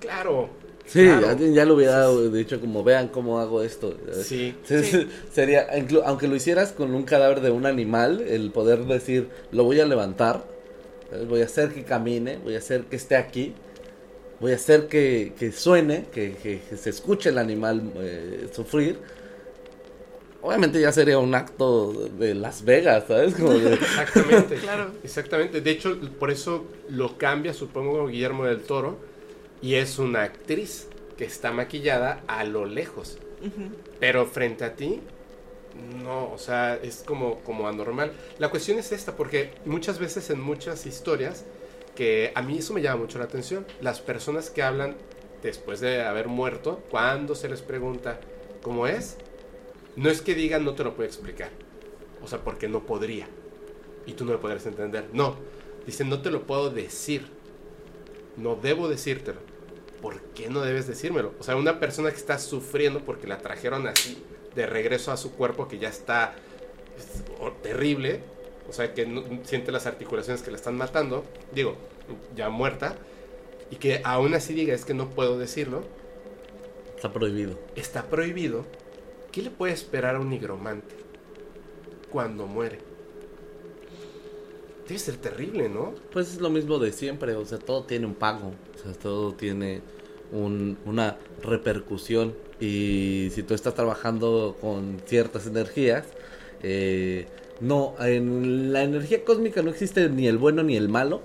Claro. Sí, claro. alguien ya lo hubiera dicho como, vean cómo hago esto. Sí. Sí, Sí. Sería, aunque lo hicieras con un cadáver de un animal, el poder decir, lo voy a levantar, ¿sabes? voy a hacer que camine, voy a hacer que esté aquí, voy a hacer que, que suene, que, que- que se escuche el animal eh, sufrir. Obviamente ya sería un acto de Las Vegas, ¿sabes? Como de- Exactamente. Claro. Exactamente. De hecho, por eso lo cambia, supongo, Guillermo del Toro. Y es una actriz que está maquillada a lo lejos. Pero frente a ti, no, o sea, es como, como anormal. La cuestión es esta, porque muchas veces en muchas historias, que a mí eso me llama mucho la atención, las personas que hablan después de haber muerto, cuando se les pregunta cómo es, no es que digan no te lo puedo explicar, o sea, porque no podría, y tú no lo podrías entender, no, dicen no te lo puedo decir, no debo decírtelo. ¿Por qué no debes decírmelo? O sea, una persona que está sufriendo porque la trajeron así de regreso a su cuerpo que ya está es, terrible, o sea, que no- siente las articulaciones que la están matando, digo, ya muerta, y que aún así diga es que no puedo decirlo, Está prohibido. está prohibido, ¿qué le puede esperar a un nigromante cuando muere? Debe ser terrible, ¿no? Pues es lo mismo de siempre, o sea, todo tiene un pago, o sea, todo tiene un- una repercusión y si tú estás trabajando con ciertas energías, eh, no, en la energía cósmica no existe ni el bueno ni el malo,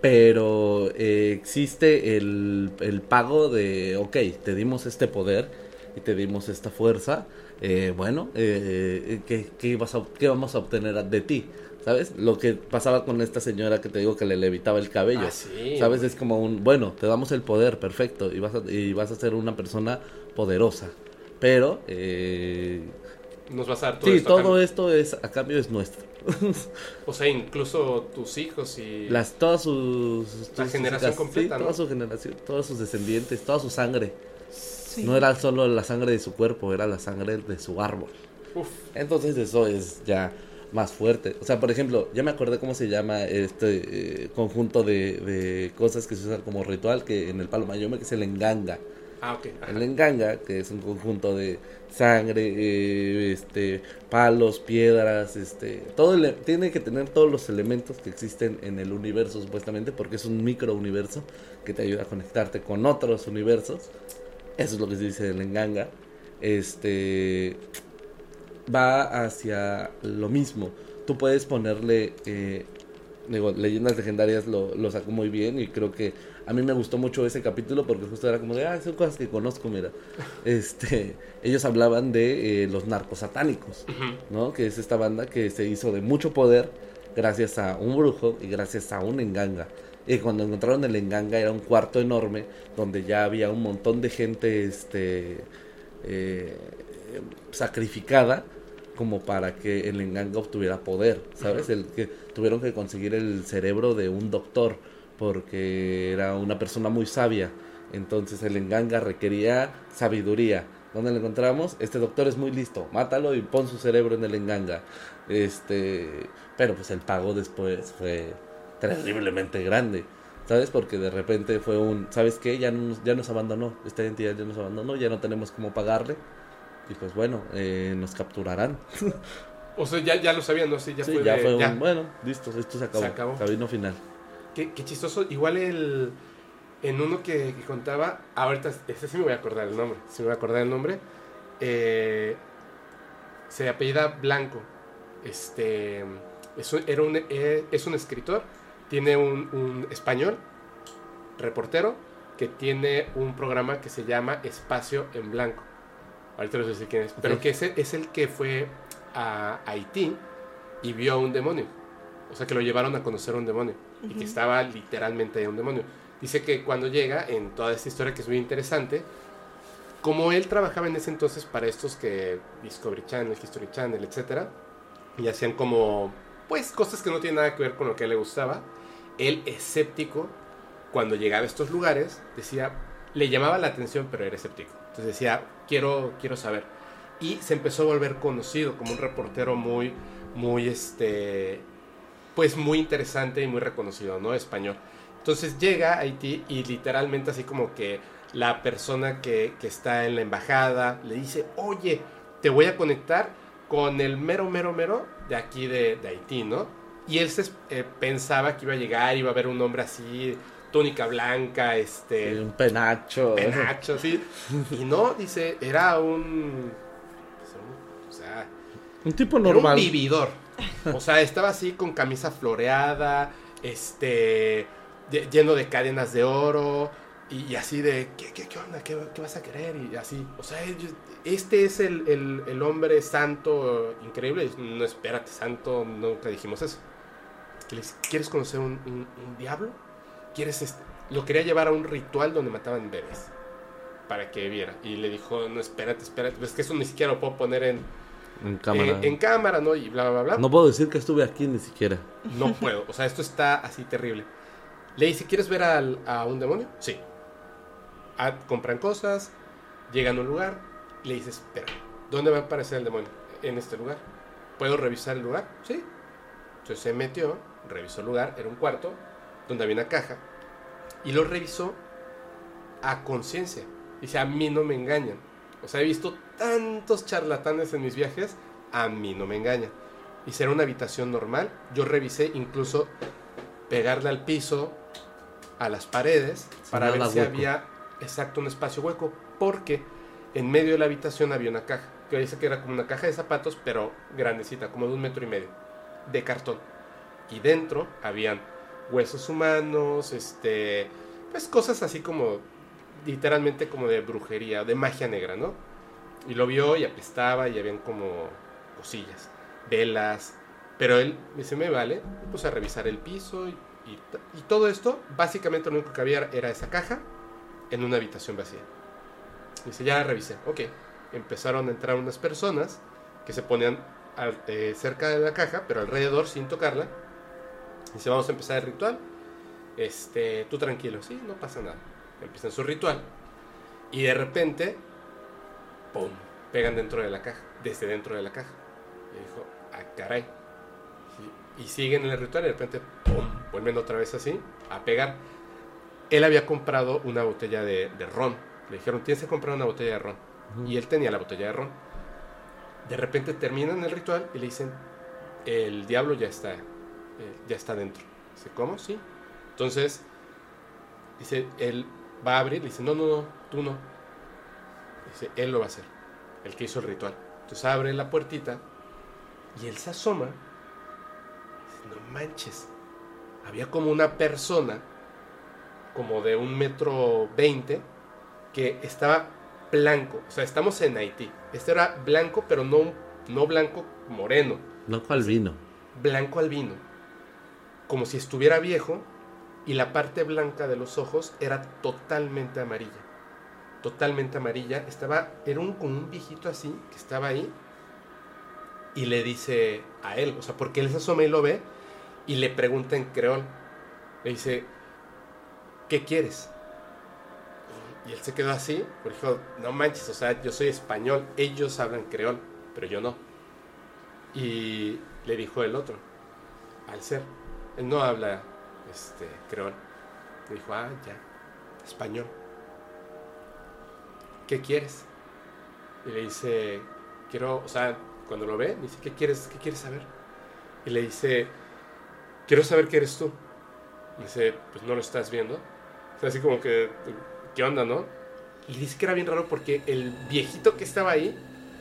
pero eh, existe el, el pago de, ok, te dimos este poder y te dimos esta fuerza, eh, bueno, eh, ¿qué, qué vas a- qué vamos a obtener de ti? ¿Sabes? Lo que pasaba con esta señora que te digo que le levitaba el cabello. Ah, sí, ¿Sabes? güey. Es como un, bueno, te damos el poder, perfecto, y vas a, y vas a ser una persona poderosa. Pero, eh, Nos vas a dar todo sí, esto a todo cambio. esto es, a cambio es nuestro. O sea, incluso tus hijos y... Las, todas sus... La sus generación hijas, completa, sí, ¿no? toda su generación, todos sus descendientes, toda su sangre. Sí. No era solo la sangre de su cuerpo, era la sangre de su árbol. Uf, Entonces eso es ya más fuerte. O sea, por ejemplo, ya me acordé cómo se llama este eh, conjunto de, de cosas que se usan como ritual que en el palo mayome, que es el enganga. ah, ok. ajá. El enganga, que es un conjunto de sangre, eh, este, palos, piedras, este, todo ele- tiene que tener todos los elementos que existen en el universo supuestamente, porque es un micro universo que te ayuda a conectarte con otros universos. Eso es lo que se dice del enganga. Este va hacia lo mismo. Tú puedes ponerle eh, digo, leyendas legendarias lo, lo sacó muy bien y creo que a mí me gustó mucho ese capítulo porque justo era como de, ah, son cosas que conozco, mira. Este, ellos hablaban de eh, los narcos satánicos, ¿no? Que es esta banda que se hizo de mucho poder gracias a un brujo y gracias a un enganga. Y cuando encontraron el enganga era un cuarto enorme donde ya había un montón de gente, este, eh, sacrificada como para que el enganga obtuviera poder, ¿sabes? El que tuvieron que conseguir el cerebro de un doctor porque era una persona muy sabia. Entonces el enganga requería sabiduría. ¿Dónde lo encontramos? Este doctor es muy listo. Mátalo y pon su cerebro en el enganga. Este, pero pues el pago después fue terriblemente grande. ¿Sabes? Porque de repente fue un, ¿sabes qué? Ya nos, ya nos abandonó. Esta entidad ya nos abandonó, ya no tenemos cómo pagarle. Y pues bueno, eh, nos capturarán. O sea, ya, ya lo sabían, ¿no? Sí, ya sí, fue, ya de- fue un, ya. bueno, listo, esto se acabó. Se acabó. Camino final. Qué, qué chistoso. Igual el. En uno que, que contaba. Ahorita, este sí me voy a acordar el nombre. Sí me voy a acordar el nombre. eh, se apellida Blanco. Este. Es un, era un, eh, es un escritor. Tiene un, un español. Reportero. Que tiene un programa que se llama Espacio en Blanco. Ahorita les voy a decir quién es. Pero Ok. que ese es el que fue a Haití y vio a un demonio. O sea, que lo llevaron a conocer a un demonio. Y que estaba literalmente ahí un demonio. Dice que cuando llega, en toda esta historia que es muy interesante, como él trabajaba en ese entonces para estos que Discovery Channel, History Channel, etcétera, y hacían como, pues, cosas que no tienen nada que ver con lo que a él le gustaba, él escéptico, cuando llegaba a estos lugares, decía, le llamaba la atención, pero era escéptico. Entonces decía, quiero, quiero saber. Y se empezó a volver conocido como un reportero muy, muy, este, pues muy interesante y muy reconocido, ¿no? Español. Entonces llega a Haití y literalmente así como que la persona que, que está en la embajada le dice, oye, te voy a conectar con el mero, mero, mero de aquí de, Haití, ¿no? Y él se, eh, pensaba que iba a llegar, iba a ver un hombre así, túnica blanca, este, Sí, un penacho. penacho, sí. Y no, dice, era un... O sea, Un tipo era un normal. vividor. O sea, estaba así con camisa floreada, este, lle- lleno de cadenas de oro y, y así de, ¿qué, qué, qué onda? ¿Qué, qué vas a querer? Y así, o sea, este es el, el- el hombre santo increíble. No, espérate, santo, nunca dijimos eso. ¿Quieres conocer un, un- un diablo? ¿Quieres este? Lo quería llevar a un ritual donde mataban bebés para que viera. Y le dijo, no, espérate, espérate. Es que eso ni siquiera lo puedo poner en, En cámara. eh, en cámara, ¿no? Y bla, bla, bla. No puedo decir que estuve aquí ni siquiera. No puedo. O sea, esto está así terrible. Le dice, ¿quieres ver al- a un demonio? Sí. Ah, compran cosas, llegan a un lugar, le dice, espera, ¿dónde va a aparecer el demonio? En este lugar. ¿Puedo revisar el lugar? Sí. Entonces se metió, revisó el lugar, era un cuarto donde había una caja y lo revisó a conciencia. Dice, a mí no me engañan. O sea, he visto tantos charlatanes en mis viajes, a mí no me engañan. Dice, era una habitación normal. Yo revisé incluso pegarle al piso, a las paredes, para ver si hueco. había exacto un espacio hueco. Porque en medio de la habitación había una caja. Que dice que era como una caja de zapatos, pero grandecita, como de un metro y medio, de cartón. Y dentro habían huesos humanos, este, pues cosas así como, literalmente como de brujería, de magia negra, ¿no? Y lo vio y apestaba y habían como cosillas, velas. Pero él dice, me vale, puse a revisar el piso y, todo esto, básicamente lo único que había era esa caja en una habitación vacía. Dice, ya revisé, ok. Empezaron a entrar unas personas que se ponían eh, cerca de la caja, pero alrededor sin tocarla. Dice, vamos a empezar el ritual. Este, tú tranquilo, sí, no pasa nada. Empiezan su ritual. Y de repente, ¡pum! Pegan dentro de la caja, desde dentro de la caja. Y dijo, ah, caray. Y, y siguen en el ritual y de repente, ¡pum! Vuelven otra vez así, a pegar. Él había comprado una botella de, de ron. Le dijeron, tienes que comprar una botella de ron. Y él tenía la botella de ron. De repente terminan el ritual y le dicen, el diablo ya está, eh, ya está dentro. Dice, ¿cómo? Sí. Entonces, dice, él va a abrir, le dice, no, no, no, tú no. Dice, él lo va a hacer, el que hizo el ritual. Entonces abre la puertita y él se asoma. Dice, no manches. Había como una persona, como de un metro veinte, que estaba blanco. O sea, estamos en Haití. Este era blanco, pero no, no blanco moreno No cual vino. blanco albino, como si estuviera viejo y la parte blanca de los ojos era totalmente amarilla. Totalmente amarilla. Estaba, era un, como un viejito así que estaba ahí y le dice a él, o sea, porque él se asoma y lo ve y le pregunta en creol. Le dice, ¿qué quieres? Y él se quedó así, porque dijo, no manches, o sea, yo soy español, ellos hablan creol, pero yo no. Y le dijo el otro, al ser, él no habla este, creol. Le dijo, ah, ya, español. ¿Qué quieres? Y le dice, quiero, o sea, cuando lo ve, dice, ¿qué quieres, qué quieres saber? Y le dice, quiero saber qué eres tú. Y dice, pues no lo estás viendo. O sea, así como que, ¿qué onda, no? Y dice que era bien raro porque el viejito que estaba ahí,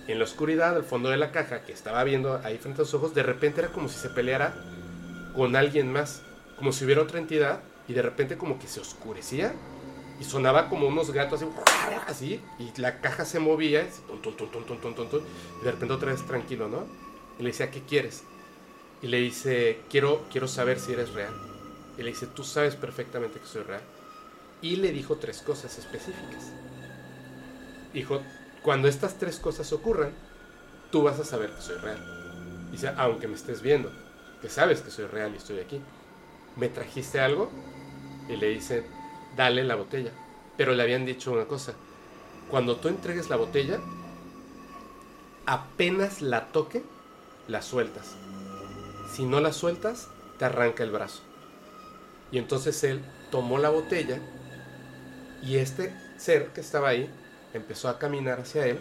en la oscuridad, al fondo de la caja, que estaba viendo ahí frente a sus ojos, de repente era como si se peleara con alguien más, como si hubiera otra entidad y de repente como que se oscurecía y sonaba como unos gatos así, y la caja se movía, y de repente otra vez tranquilo, ¿no? Y le decía, ¿qué quieres? Y le dice, quiero, quiero saber si eres real. Y le dice, tú sabes perfectamente que soy real. Y le dijo tres cosas específicas. Dijo, cuando estas tres cosas ocurran, tú vas a saber que soy real. Dice, aunque me estés viendo que sabes que soy real y estoy aquí. ¿Me trajiste algo? Y le dice, dale la botella. Pero le habían dicho una cosa. Cuando tú entregues la botella, apenas la toque, la sueltas. Si no la sueltas, te arranca el brazo. Y entonces él tomó la botella y este ser que estaba ahí empezó a caminar hacia él,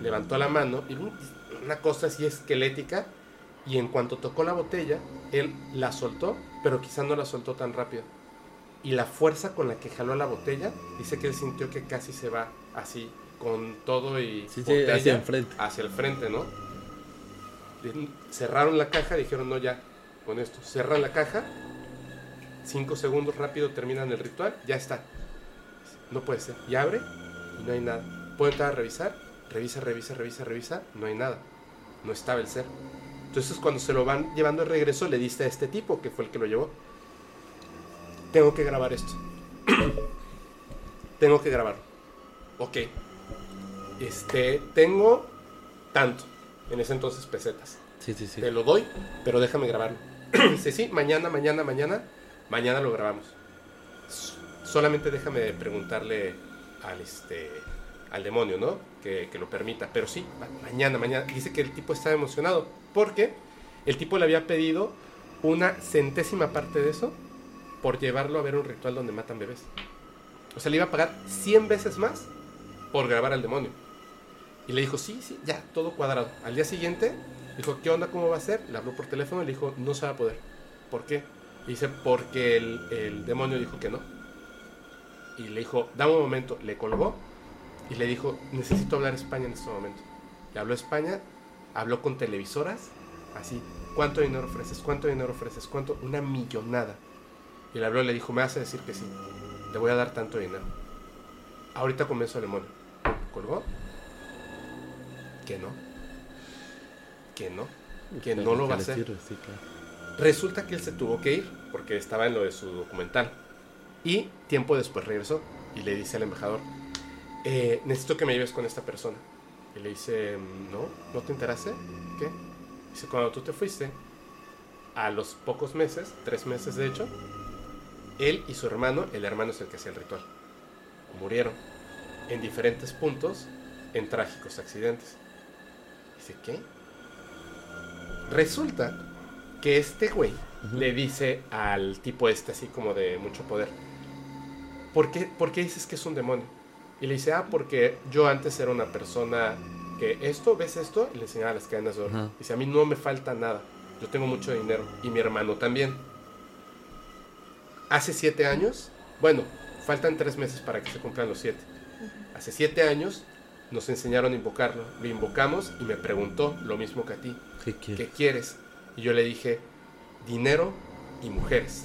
levantó la mano y un- una cosa así esquelética y en cuanto tocó la botella, él la soltó, pero quizá no la soltó tan rápido. Y la fuerza con la que jaló la botella, dice que él sintió que casi se va así, con todo y Sí, sí, botella hacia enfrente. hacia el frente, ¿no? Cerraron la caja, dijeron, no, ya, con esto. Cerran la caja, cinco segundos rápido terminan el ritual, ya está. No puede ser. Y abre y no hay nada. Puede entrar a revisar, revisa, revisa, revisa, revisa, no hay nada. No estaba el ser. Entonces cuando se lo van llevando de regreso, le diste a este tipo, que fue el que lo llevó. Tengo que grabar esto. tengo que grabarlo. Ok. Este, tengo tanto. En ese entonces pesetas. Sí, sí, sí. Te lo doy, pero déjame grabarlo. Dice, sí, mañana, mañana, mañana, mañana lo grabamos. Solamente déjame preguntarle al, este, al demonio, ¿no? Que, que lo permita. Pero sí, ma- mañana, mañana. Dice que el tipo estaba emocionado porque El tipo le había pedido una centésima parte de eso por llevarlo a ver un ritual donde matan bebés. O sea, le iba a pagar 100 veces más por grabar al demonio. Y le dijo, sí, sí, ya, todo cuadrado. Al día siguiente, dijo, ¿qué onda? ¿Cómo va a ser? Le habló por teléfono y le dijo, no se va a poder. ¿Por qué? Y dice, porque el, el demonio dijo que no. Y le dijo, dame un momento. Le colgó y le dijo, necesito hablar España en este momento. Le habló España, habló con televisoras, así, ¿cuánto dinero ofreces? ¿Cuánto dinero ofreces? ¿Cuánto? Una millonada. Y le habló y le dijo, me hace decir que sí, le voy a dar tanto dinero. Ahorita comienzo el demonio. Colgó. Que no. Que no. Que no lo va a hacer. Resulta que él se tuvo que ir porque estaba en lo de su documental. Y tiempo después regresó y le dice al embajador, "Eh, necesito que me lleves con esta persona. Y le dice, no, ¿no te enteraste? ¿Qué? Dice, cuando tú te fuiste, a los pocos meses, tres meses de hecho, él y su hermano, el hermano es el que hacía el ritual, murieron en diferentes puntos en trágicos accidentes. Dice, ¿qué? Resulta que este güey le dice al tipo este así como de mucho poder, ¿por qué, por qué dices que es un demonio? Y le dice, ah, porque yo antes era una persona que esto, ¿ves esto? Y le enseñaba las cadenas de oro. Ajá. Dice, a mí no me falta nada, yo tengo mucho dinero y mi hermano también. Hace siete años, bueno, faltan tres meses para que se cumplan los siete. Hace siete años nos enseñaron a invocarlo, lo invocamos y me preguntó lo mismo que a ti. ¿Qué quiere? ¿qué quieres? Y yo le dije, dinero y mujeres.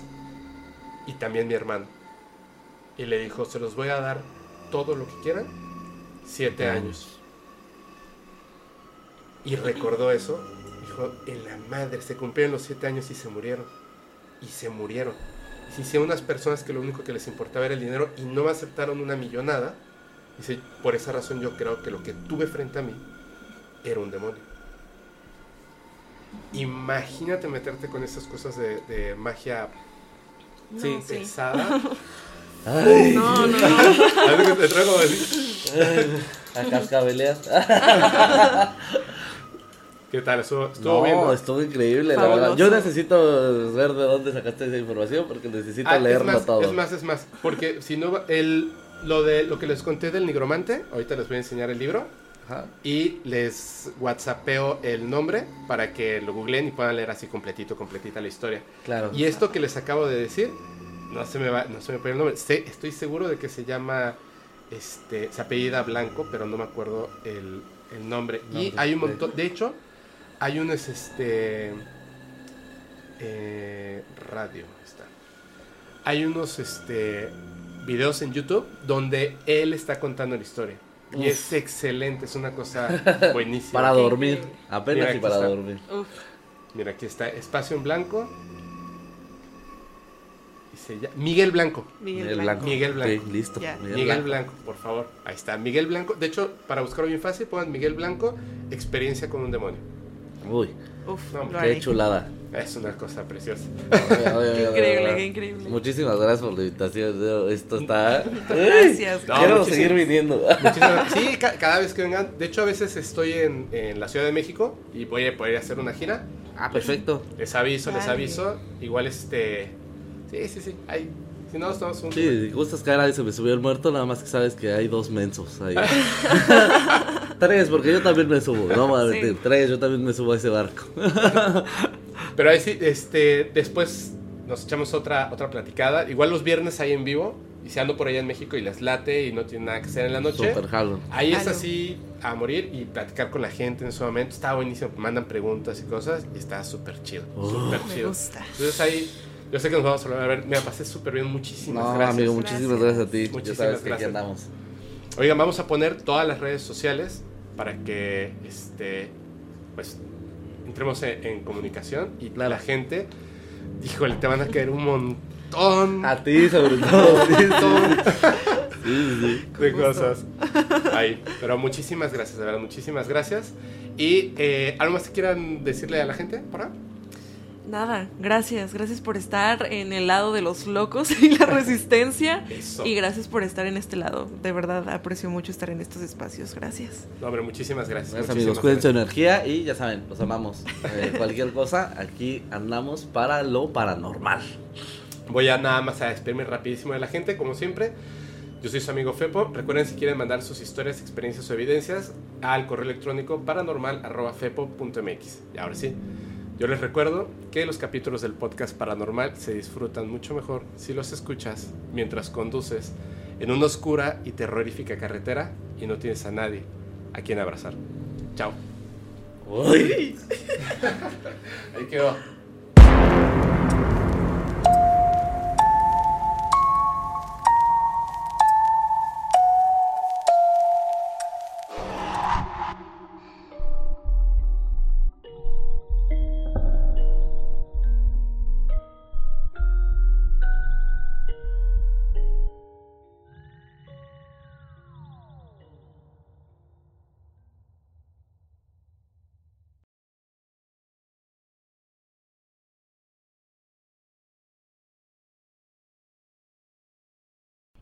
Y también mi hermano. Y le dijo, se los voy a dar todo lo que quieran, siete años. Y recordó eso, dijo, en la madre, se cumplieron los siete años y se murieron. Y se murieron. Y se hicieron unas personas que lo único que les importaba era el dinero y no me aceptaron una millonada. Dice, por esa razón yo creo que lo que tuve frente a mí era un demonio. Imagínate meterte con esas cosas de, de magia No, Sí, sí. Ay, No, no, no. Te traigo así. a cascabelear. ¿Qué tal? Estuvo, estuvo No, bien. ¿no? estuvo increíble, la verdad. Yo necesito ver de dónde sacaste esa información porque necesito Ah, es leerlo más, todo. Es más, es más. Porque si no, va- el, lo, de, lo que les conté del nigromante, ahorita les voy a enseñar el libro. Ajá. Y les whatsappeo el nombre para que lo googleen y puedan leer así completito, completita la historia. Claro. Y esto que les acabo de decir, no se me va, no se me puede el nombre. Sé- estoy seguro de que se llama, este, se apellida Blanco, pero no me acuerdo el, el nombre. y hay un montón, de hecho, hay unos, este, eh, radio, ahí está. Hay unos, este, videos en YouTube donde él está contando la historia. Y es excelente, es una cosa buenísima. Para dormir. Apenas Mira, y aquí para está. dormir. Uf. Mira, aquí está, espacio en blanco. Y se llama- Miguel Blanco. Miguel Blanco. Miguel Blanco. Listo. Miguel Blanco, por favor. Ahí está, Miguel Blanco. De hecho, para buscarlo bien fácil, pongan Miguel Blanco, experiencia con un demonio. Uy, Uf, No, qué haré. chulada. Es una cosa preciosa. Qué increíble, qué increíble. Muchísimas gracias por la invitación. Esto está. Gracias. No, Quiero seguir viniendo. Muchísimas- sí, ca- cada vez que vengan. De hecho, a veces estoy en, en la Ciudad de México y voy a poder hacer una gira. Ah, perfecto. Les aviso, les aviso. Igual este. Sí, sí, sí. Ahí. Si no, estamos un. Sí, si gustas caer ahí se me subió el muerto, nada más que sabes que hay dos mensos ahí. Tres, porque yo también me subo, no me voy a Sí. Tres, yo también me subo a ese barco. Pero ahí sí, este, después nos echamos otra, otra platicada. Igual los viernes ahí en vivo. Y si ando por allá en México y les late y no tienen nada que hacer en la noche. Super jalo. Ahí es así a morir y platicar con la gente en ese momento. Está buenísimo. Mandan preguntas y cosas. Y está súper chido. Oh. Súper Me chido. gusta. Entonces ahí, yo sé que nos vamos a volver a ver. Me la pasé súper bien. Muchísimas No, gracias. amigo, muchísimas Gracias. gracias a ti. ya Muchísimas sabes que aquí gracias. andamos. Oigan, vamos a poner todas las redes sociales para que este pues entremos en, en comunicación y Claro. la gente, híjole, te van a caer un montón A ti, sobre todo. Sí, sí. Sí, sí. de cosas. Ahí, pero muchísimas gracias, de verdad, muchísimas gracias. Y eh, algo más que quieran decirle a la gente, ¿para? Nada, gracias, gracias por estar en el lado de los locos y la resistencia. Eso. Y gracias por estar en este lado. De verdad, aprecio mucho estar en estos espacios. Gracias. No, hombre, muchísimas gracias. Gracias muchísimas amigos, cuiden su energía y ya saben, los amamos. Eh, cualquier cosa, aquí andamos para lo paranormal. Voy a nada más a despedirme rapidísimo de la gente, como siempre. Yo soy su amigo Fepo. Recuerden si quieren mandar sus historias, experiencias o evidencias al correo electrónico paranormal.fepo.mx. Y ahora sí, yo les recuerdo que los capítulos del podcast paranormal se disfrutan mucho mejor si los escuchas mientras conduces en una oscura y terrorífica carretera y no tienes a nadie a quien abrazar. Chao. Uy. Ahí quedó.